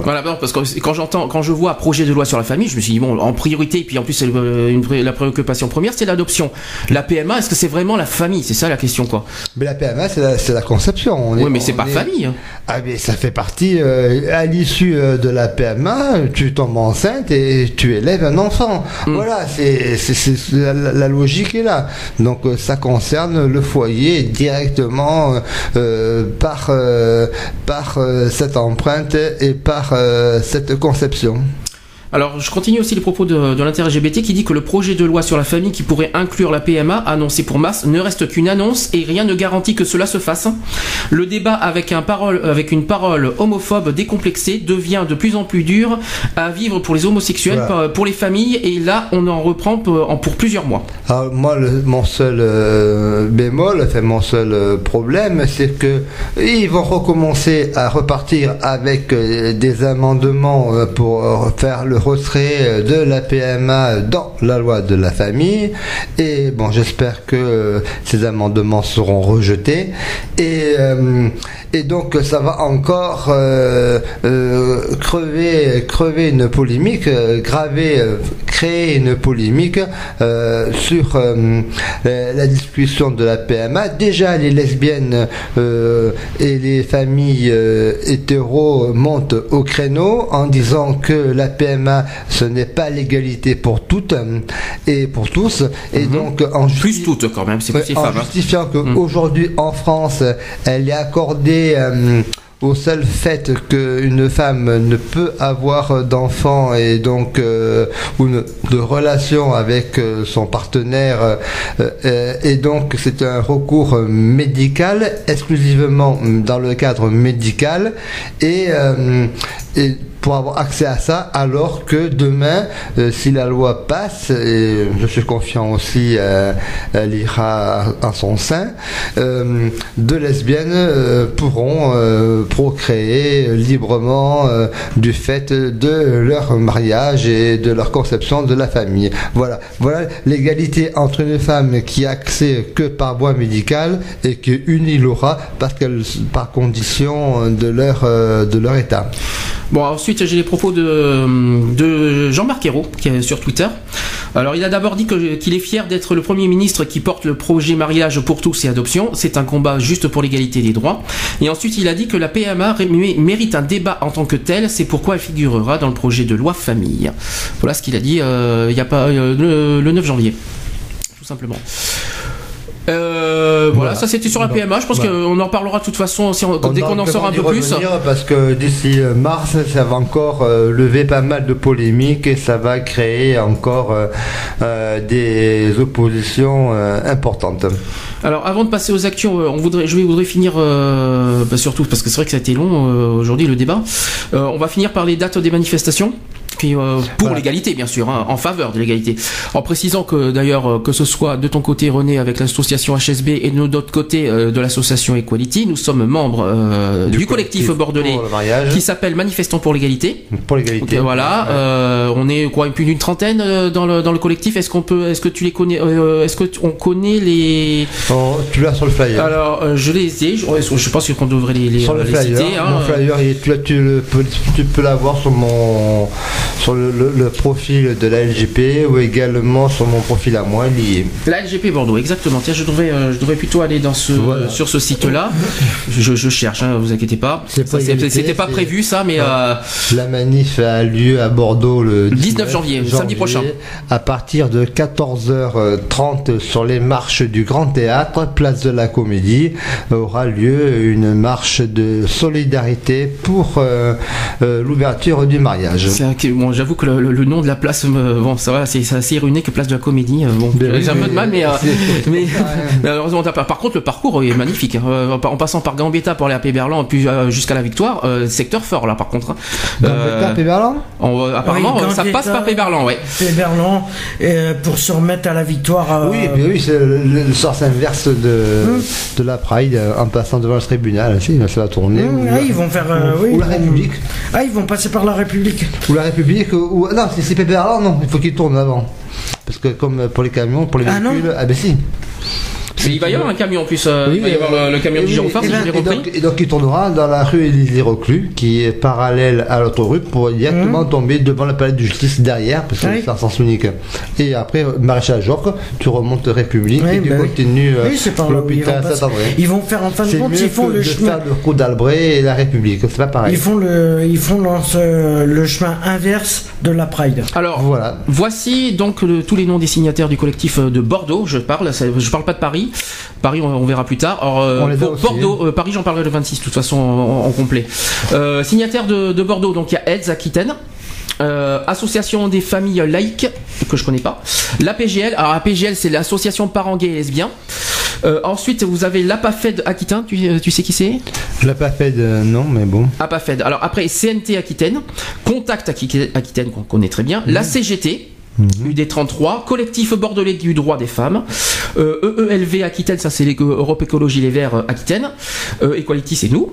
Voilà. Voilà, non, parce que quand j'entends, quand je vois projet de loi sur la famille, je me suis dit bon, en priorité, et puis en plus, c'est pré- la préoccupation première, c'est l'adoption. La PMA, est-ce que c'est vraiment la famille? C'est ça la question, quoi. Mais la PMA, c'est la, conception. On est- Oui, mais c'est pas est- famille. hein. Ah mais ça fait partie, euh, à l'issue euh, de la PMA, tu tombes enceinte et tu élèves un enfant. Mm. Voilà, c'est la, la logique est là. Donc euh, ça concerne le foyer directement euh, par, euh, par euh, cette empreinte et par euh, cette conception. Alors, je continue aussi les propos de, de l'inter-LGBT qui dit que le projet de loi sur la famille qui pourrait inclure la PMA, annoncé pour mars, ne reste qu'une annonce et rien ne garantit que cela se fasse. Le débat avec, un parole, avec une parole homophobe décomplexée devient de plus en plus dur à vivre pour les homosexuels, Voilà. pour- les familles, et là, on en reprend pour, pour plusieurs mois. Alors, moi, le- mon seul euh, bémol, enfin mon seul euh, problème, c'est que ils vont recommencer à repartir avec euh, des amendements pour faire le euh, de la PMA dans la loi de la famille. Et bon, j'espère que euh, ces amendements seront rejetés. Et, euh, donc, ça va encore crever, une polémique, graver, créer une polémique sur la, discussion de la PMA. Déjà, les lesbiennes et les familles hétéros montent au créneau en disant que la PMA, ce n'est pas l'égalité pour toutes euh, et pour tous. Et donc, en Plus toutes quand même, c'est Ouais, en femmes. hein. justifiant qu'aujourd'hui en France, elle est accordée euh, au seul fait qu'une femme ne peut avoir d'enfants et donc euh, ou de relation avec euh, son partenaire euh, et donc c'est un recours médical exclusivement dans le cadre médical et, et pour avoir accès à ça, alors que demain, euh, si la loi passe, et je suis confiant aussi, euh, elle ira à son sein, euh, deux lesbiennes euh, pourront procréer librement du fait de leur mariage et de leur conception de la famille. Voilà, voilà l'égalité entre une femme qui a accès que par voie médicale et qu'une il aura parce qu'elle par condition de leur de leur état. Bon, ensuite, j'ai les propos de, Jean-Marc Ayrault, qui est sur Twitter. Alors, il a d'abord dit qu'il est fier d'être le Premier ministre qui porte le projet mariage pour tous et adoption. C'est un combat juste pour l'égalité des droits. Et ensuite, il a dit que la PMA mérite un débat en tant que tel. C'est pourquoi elle figurera dans le projet de loi famille. Voilà ce qu'il a dit euh, il a pas, euh, le 9 janvier. Tout simplement. Euh, voilà, Voilà. ça c'était sur la PMA. Je pense voilà. qu'on en parlera de toute façon si on- On dès qu'on en saura un peu plus. Parce que d'ici euh, mars, ça va encore euh, lever pas mal de polémiques et ça va créer encore euh, des oppositions importantes. Alors avant de passer aux actions, euh, on voudrait, je voudrais finir, euh, bah, surtout parce que c'est vrai que ça a été long euh, aujourd'hui le débat. Euh, on va finir par les dates des manifestations. Euh, pour Voilà. l'égalité, bien sûr, hein, en faveur de l'égalité. En précisant que d'ailleurs, euh, que ce soit de ton côté René avec l'association HSB et de notre côté euh, de l'association Equality, nous sommes membres euh, du, collectif, bordelais qui s'appelle Manifestants pour l'égalité. pour l'égalité. Voilà, euh, on est quoi plus d'une trentaine euh, dans le dans le collectif. Est-ce qu'on peut, est-ce que tu les connais, euh, est-ce que tu- on connaît les Oh, tu l'as sur le flyer. alors, euh, je les ai. Je, je pense qu'on devrait les, les, sur le les flyer, citer. hein. mon flyer, il est- tu, tu le peux, tu peux l'avoir sur mon sur le, le- le profil de la LGP ou également sur mon profil à moi lié. La LGP Bordeaux, exactement. Tiens, je devrais, euh, je devrais plutôt aller dans ce, Voilà. sur ce site-là. Je, je cherche, hein, vous inquiétez pas. C'était pas prévu ça, mais euh, La manif a lieu à Bordeaux le 19 janvier, samedi prochain. À partir de 14h30 sur les marches du Grand Théâtre, place de la Comédie, aura lieu une marche de solidarité pour euh, euh, l'ouverture du mariage. bon, j'avoue que le, le- le nom de la place, bon, ça va, c'est assez ironé que place de la Comédie. euh, Bon, Ben oui, j'ai un peu de mal, mais, euh, mais, mais heureusement, t'as pas- par contre, le parcours est magnifique. hein. Euh, en passant par Gambetta pour aller à Péberlan, puis euh, jusqu'à la victoire, euh, secteur fort là, par contre. hein. Gambetta, Euh, Péberlan on apparemment, Oui, euh, ça passe par Péberlan, ouais. Péberlan, euh, pour se remettre à la victoire. euh, Oui, mais oui, c'est le, le sens inverse de, de la Pride en passant devant le tribunal. Si, ça va tourner. Mmh, ou, ah, ils vont faire. euh, ou- oui, ou la République. Ah, ils vont passer par la République. Ou la République. Ou, non, si c'est Péberlan, non, il faut qu'il tourne avant. Parce que comme pour les camions, pour les Ah, non véhicules, ah ben si. Il va y avoir un camion en plus. euh, Oui, il va y avoir euh, le, le camion du gyrophare, et si ben, j'ai bien et compris. donc, et donc il tournera dans la rue Élysée Reclus, qui est parallèle à l'autre rue, pour directement tomber devant la palais de justice derrière, parce que. Oui. c'est un sens unique. Et après, Maréchal Joffre, tu remontes République Oui, et tu oui. continues euh, l'hôpital. Saint-André. Ils vont faire en fin de compte, ils font que le de chemin. faire le coup d'Albret et la République, c'est pas pareil. Ils font le, ils font ce- le chemin inverse de la Pride. Alors, Voilà. voici donc le- tous les noms des signataires du collectif euh, de Bordeaux. Je parle, je parle pas de Paris. Paris, on, on verra plus tard. Euh, aussi, Bordeaux, euh, Paris, j'en parlerai le 26, de toute façon, en, en complet. Euh, signataires de, de Bordeaux, donc il y a AIDS Aquitaine. Euh, association des familles laïques que je connais pas. L'APGL, alors l'APGL c'est l'association parents gays et lesbiens. Euh, ensuite vous avez l'APAFED Aquitaine, tu, tu sais qui c'est? Fait de non, mais bon. APAFED. Alors après, CNT Aquitaine, Contact Aquitaine Aquitaine, qu'on connaît très bien, la CGT. UD33, collectif bordelais du droit des femmes, euh, EELV Aquitaine, ça c'est l'Éco- Europe Écologie Les Verts euh, Aquitaine, euh, Equality c'est nous,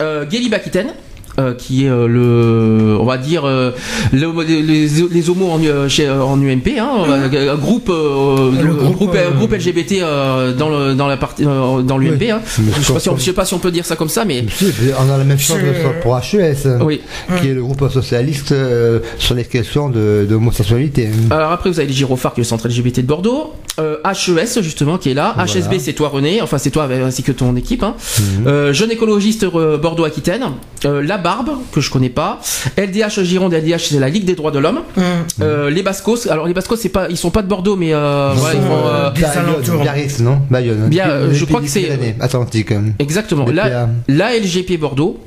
euh, Aquitaine, euh, qui est euh, le, on va dire, euh, le- les, homos en, chez, en UMP, hein, un groupe, euh, Le le groupe, groupe, groupe LGBT euh, dans, le, dans la partie, euh, dans l'UMP. Oui. Hein. Je sais pas si on- comme- je sais pas si on peut dire ça comme ça, mais Si, on a la même chose C'est- pour HES, oui. qui est le groupe socialiste euh, sur les questions de, de homosexualité. Alors après, vous avez les gyrophares, qui est le centre LGBT de Bordeaux. Euh, HES, justement, qui est là. Voilà. HSB, c'est toi, René. Enfin, c'est toi ainsi que ton équipe. Hein. Mhm. Euh, Jeune écologiste euh, Bordeaux-Aquitaine. Euh, la Barbe, que je connais pas. LDH Gironde, LDH, c'est la Ligue des droits de l'homme. Euh, les Bascos. Alors, les Bascos, c'est pas, ils sont pas de Bordeaux, mais euh, voilà, ils sont, font, euh, euh. Bayonne, Biarritz, non Bayonne. Bien, euh, je crois que c'est- Atlantique. Exactement. La, la LGP Bordeaux.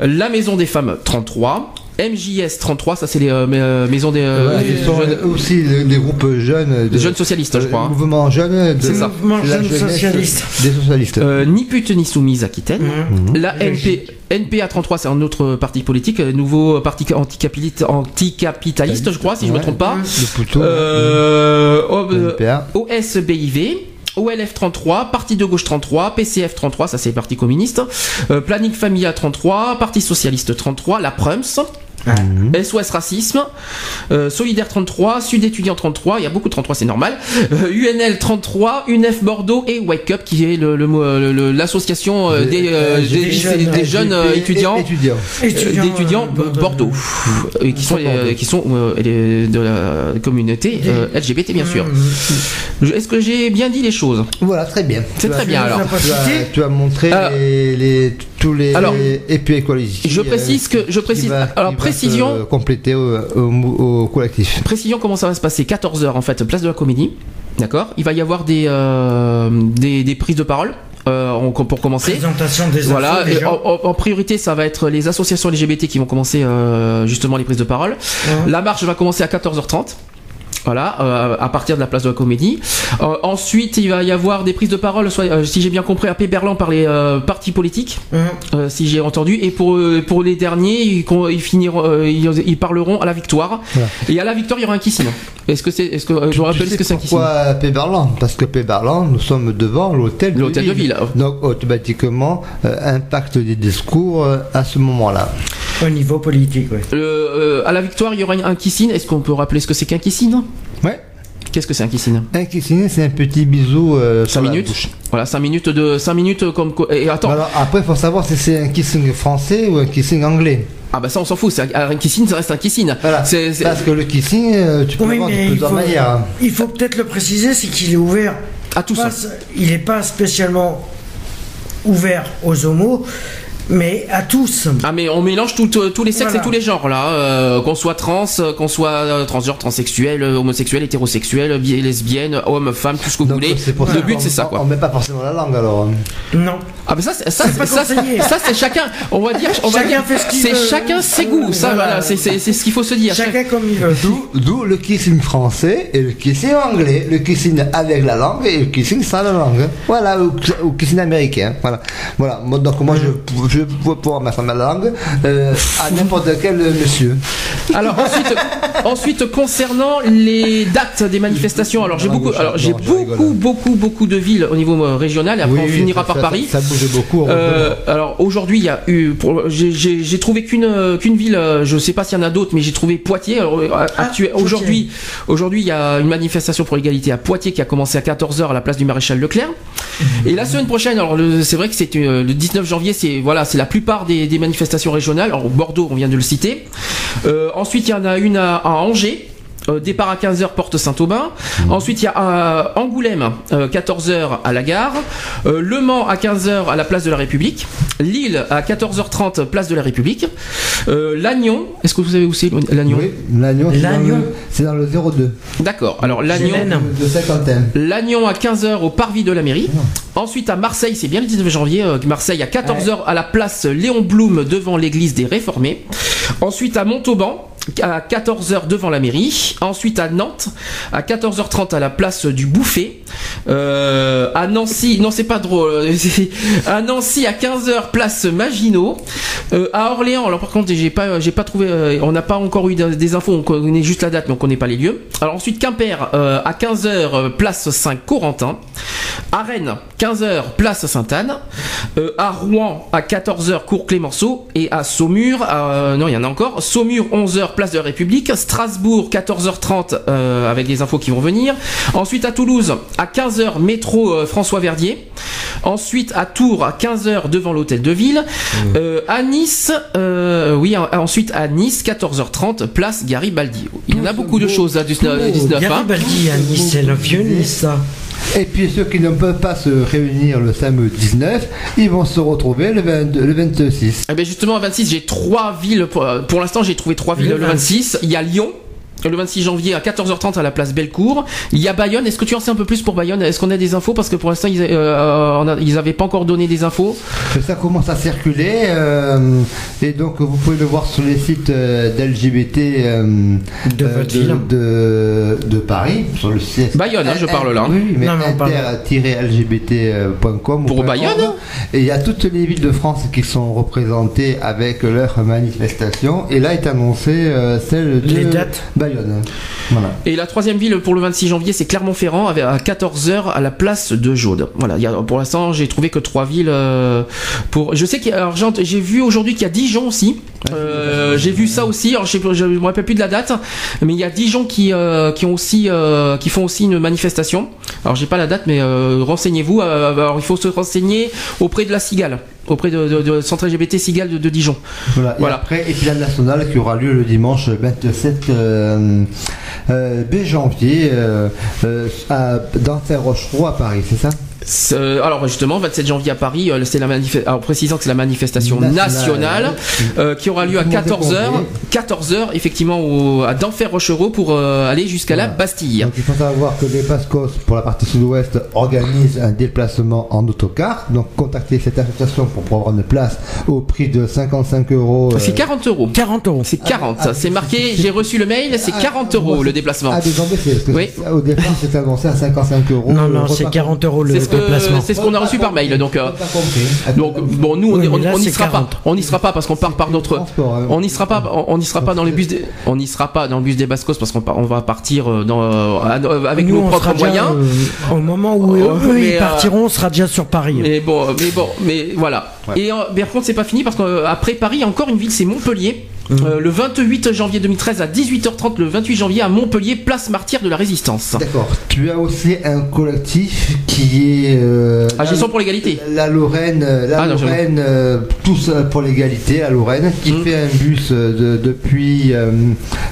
La Maison des Femmes 33. MJS 33, ça c'est les euh, euh, maisons des euh, jeunes, aussi des des groupes jeunes. De, des jeunes socialistes, je crois. hein. Mouvement jeune. de- C'est ça. Mouvement la jeune jeunesse socialiste. Des socialistes. Euh, ni pute ni soumise Aquitaine. Mhm. La NP, NPA 33, c'est un autre parti politique, nouveau parti anticapitaliste, anticapitaliste je crois, si je me Ouais. trompe pas. Le plutôt. NPA. OSBIV. OLF 33, Parti de gauche 33, PCF 33, ça c'est Parti communiste, euh, Planning Familia 33, Parti socialiste 33, la Prums, SOS Racisme, euh, Solidaire 33, Sud Étudiant 33, il y a beaucoup de 33, c'est normal, euh, UNL 33, UNEF Bordeaux et Wake Up qui est le- le le- le- l'association euh, des, euh, Des- jeunes, des jeunes, Et- étudiants. Étudiants. Étudiants, Bordeaux, et qui sont, euh, qui sont euh, de la communauté euh, LGBT bien sûr. Est-ce que j'ai bien dit les choses? Voilà, très bien. C'est Tu très as- bien, alors. Tu as, tu as montré Alors- les, les- tous les Alors, et puis écologie. je précise que- je précise- va- alors, précision- compléter au, au mou- au collectif. Précision comment ça va se passer? 14h en fait, place de la Comédie. D'accord? Il va y avoir des, euh, des, des prises de parole. euh, on- pour commencer. Présentation des Voilà, en, en- en priorité, ça va être les associations LGBT qui vont commencer euh, justement les prises de parole. Ouais. La marche va commencer à 14h30. Voilà, euh, à partir de la place de la Comédie. Euh, ensuite, il va y avoir des prises de parole, soit, euh, si j'ai bien compris, à Péberlan par les euh, partis politiques, euh, si j'ai entendu. Et pour euh, pour les derniers, ils, finiront, euh, ils, ils parleront à la victoire. Voilà. Et à la victoire, il y aura un kissing. Est-ce que c'est, est-ce que je vous rappelle Tu ce que c'est un kissing pourquoi Péberlan Parce que Péberlan, nous sommes devant l'hôtel de, L'hôtel de ville. Donc automatiquement, euh, impact des discours euh, à ce moment-là. Au niveau politique, oui. Euh, euh, À la victoire, il y aura un kissing. Est-ce qu'on peut rappeler ce que c'est qu'un kissing Ouais. Qu'est-ce que c'est un kissing Un kissing, c'est un petit bisou. Euh, 5 sur la minutes. Voilà, 5 minutes de 5 minutes comme et attends. Alors après, il faut savoir si c'est un kissing français ou un kissing anglais. Ah bah ça on s'en fout, c'est un, un kissing ça reste un kissing. Voilà. C'est- Parce que le kissing, euh, tu peux Oui, l'avoir de plusieurs faut, manières. hein. il faut peut-être le préciser, c'est qu'il est ouvert. à tout ça. Il n'est pas spécialement ouvert aux homos, mais à tous. Ah mais on mélange tout, euh, tous les sexes Voilà. et tous les genres là, euh, qu'on soit trans, euh, qu'on soit euh, transgenre, transsexuel, homosexuel, hétérosexuel, bi- lesbienne, homme, femme, tout ce que vous Donc, voulez. c'est pour Le ça but c'est ça On quoi. met pas forcément la langue alors. hein. Non. Ah mais ça c'est- ça C'est c'est- ça, c'est chacun, on va dire, on va Chacun dire, fait ce qu'il c'est veut. chacun ses goûts, ça Voilà. voilà, c'est c'est- c'est ce qu'il faut se dire. Chacun comme il veut. D'où, le kissing français et le kissing anglais. Le kissing avec la langue et le kissing sans la langue. Voilà, ou, ou kissing américain. Voilà. voilà. Donc moi, je, je peux pouvoir mettre ma langue euh, à n'importe quel monsieur. Alors ensuite, ensuite concernant les dates des manifestations, alors j'ai beaucoup, je- alors j'ai je beaucoup, beaucoup, beaucoup de villes au niveau euh, régional et après Oui, on finira ça- par ça- Paris. Ça, bouge beaucoup. Euh, alors aujourd'hui, il y a eu, j'ai- trouvé qu'une euh, qu'une ville, je sais pas s'il y en a d'autres, mais j'ai trouvé Poitiers. Alors, actuel- Poitiers. aujourd'hui, aujourd'hui, il y a une manifestation pour l'égalité à Poitiers qui a commencé à 14h à la place du maréchal Leclerc. Et la semaine prochaine, alors c'est vrai que c'est le 19 janvier, c'est voilà, c'est la plupart des, manifestations régionales. Alors Bordeaux, on vient de le citer. Euh, ensuite, il y en a une à Angers. Euh, départ à 15h, porte Saint-Aubin. Ensuite, il y a euh, Angoulême, 14h à la gare. Euh, le Mans à 15h à la place de la République. Lille à 14h30, place de la République. Euh, Lannion, est-ce que vous savez où c'est Lannion? Oui, l'agneau, c'est dans, le- c'est dans le 02 D'accord. Alors Lannion. De Saint-Quentin. Lannion à 15h au parvis de la mairie. Ah. Ensuite à Marseille, c'est bien le 19 janvier, euh, Marseille à 14h à la place Léon Blum devant l'église des Réformés. Ensuite à Montauban à 14h devant la mairie. Ensuite à Nantes à 14h30 à la place du Bouffet. Euh, à Nancy, non c'est pas drôle. à Nancy à 15h place Maginot. Euh, à Orléans, alors par contre j'ai pas j'ai pas trouvé, euh, on n'a pas encore eu des infos, on connaît juste la date mais on connaît pas les lieux. Alors ensuite Quimper euh, à 15h euh, place Saint-Corentin. À Rennes 15h place Sainte-Anne. Euh, à Rouen à 14h cours Clémenceau et à Saumur non il y en a encore Saumur 11h place de la République. Strasbourg 14h30 euh, avec les infos qui vont venir. Ensuite à Toulouse à 15h métro euh, François Verdier. Ensuite à Tours à 15h devant l'hôtel de ville. Euh, à Nice euh, oui en- ensuite à Nice 14h30 place Garibaldi. Il y en a beaucoup de choses à 19, 19 hein. Garibaldi à Nice, c'est le vieux Nice, ça. Et puis ceux qui ne peuvent pas se réunir le samedi 19, ils vont se retrouver le, 22 le 26. Eh ben justement, à 26, j'ai trois villes. Pour, euh, pour l'instant, j'ai trouvé trois villes Le le 26. Il y a Lyon. Le 26 janvier à 14h30 à la place Bellecour. Il y a Bayonne. Est-ce que tu en sais un peu plus pour Bayonne? Est-ce qu'on a des infos? Parce que pour l'instant, ils, euh, on a- ils avaient pas encore donné des infos. Ça commence à circuler euh, et donc vous pouvez le voir sur les sites euh, d'LGBT euh, De Paris, sur le site. Bayonne, hein, je parle là. Oui, mais inter-lgbt.com. Pour Bayonne? Et il y a toutes les villes de France qui sont représentées avec leurs manifestations. Et là est annoncé euh, celle de Les dates. Bayonne. Voilà. Et la troisième ville pour le 26 janvier, c'est Clermont-Ferrand à 14h à la place de Jaude. Voilà. pour l'instant, j'ai trouvé que trois villes. euh, pour. Je sais qu'il y a. J'ai vu aujourd'hui qu'il y a Dijon aussi. Euh, j'ai vu ça aussi. Alors, je je me rappelle plus de la date, mais il y a Dijon qui qui, qui ont aussi, euh, qui font aussi une manifestation. Alors j'ai pas la date, mais euh, renseignez-vous. euh, alors il faut se renseigner auprès de la Cigale, auprès de, de, de Centre LGBT Cigale de, de Dijon. Voilà. Et Voilà. après, épisode national qui aura lieu le dimanche 27 euh, euh, b janvier euh, euh, à, dans Saint-Rochereau à Paris, c'est ça? Euh, alors justement, 27 janvier à Paris, euh, c'est la. Alors précisant que c'est la manifestation nationale, euh, qui aura lieu à 14h, 14h effectivement au, à d'Enfer Rochereau pour euh, aller jusqu'à la Bastille. Donc il faut savoir que les Bascos, pour la partie sud-ouest, organisent un déplacement en autocar. Donc contactez cette association pour pouvoir une place au prix de 55 euros. C'est euh, 40 euros. 40 euros. C'est 40. Ah, ah, c'est marqué. J'ai reçu le mail. C'est Ah, 40 moi, euros le déplacement. Ah, des embêtés, parce que Oui. au départ c'était annoncé à 55 euros. Non, non, c'est 40 euros le C'est ce que- déplacement. c'est ce qu'on a reçu par mail. Donc, euh, donc bon, nous on Oui, n'y sera pas. 40. On n'y sera pas parce qu'on part par notre. Hein. On n'y sera pas. On n'y sera pas dans les bus. Des, on n'y sera pas dans le bus des Bascos parce qu'on part- on va partir euh, dans euh, euh, avec Nous, nos on propres déjà, moyens. euh, au moment où eux, ils euh, partiront, on sera déjà sur Paris. Mais bon, mais bon, mais voilà. Et euh, mais par contre, c'est pas fini parce qu'après Paris, il y a encore une ville, c'est Montpellier. Mhm. Euh, le 28 janvier 2013 à 18h30, le 28 janvier à Montpellier, place martyr de la Résistance. D'accord. Tu as aussi un collectif qui est. euh, Ah, Gestion pour l'égalité. La Lorraine, la Ah, non, Lorraine, euh, tous euh, pour l'égalité, la Lorraine, qui Mm. fait un bus de- depuis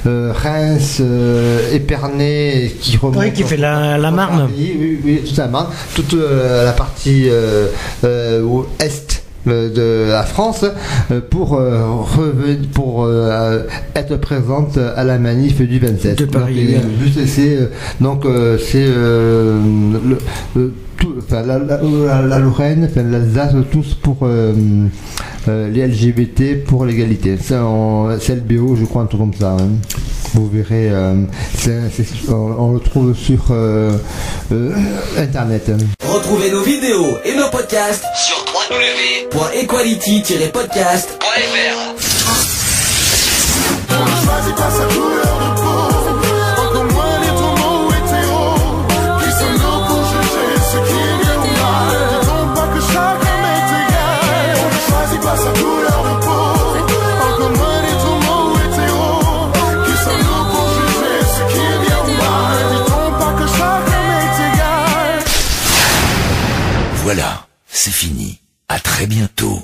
Reims, euh, Épernay, qui remonte. Oui, qui fait la- la Marne. Paris, Oui, oui, toute la Marne, toute euh, la partie euh, euh, est de la France euh, pour euh, reven- pour euh, être présente à la manif du 27. De Paris, Donc, c'est euh, donc euh, c'est euh, le- le- tout- enfin, la, la- la- Lorraine, enfin, l'Alsace, tous pour euh, euh, les LGBT, pour l'égalité. C'est c'est LBO, je crois, un truc comme ça. hein. Vous verrez, euh, c'est- c'est- on, on le trouve sur euh, euh, Internet. Retrouvez nos vidéos et nos podcasts sur www.equality-podcast.fr. choisis pas sa couleur de peau. Encore moins les tourments hétéros. Qui sommes-nous pour juger ce qui est bien ou mal Dis-donc pas que chaque homme est égal. On ne choisit pas sa couleur de peau. Encore moins les tourments hétéros. Qui sommes-nous pour juger ce qui est bien ou mal Dis-donc pas que chaque homme est égal. Voilà, c'est fini. À très bientôt.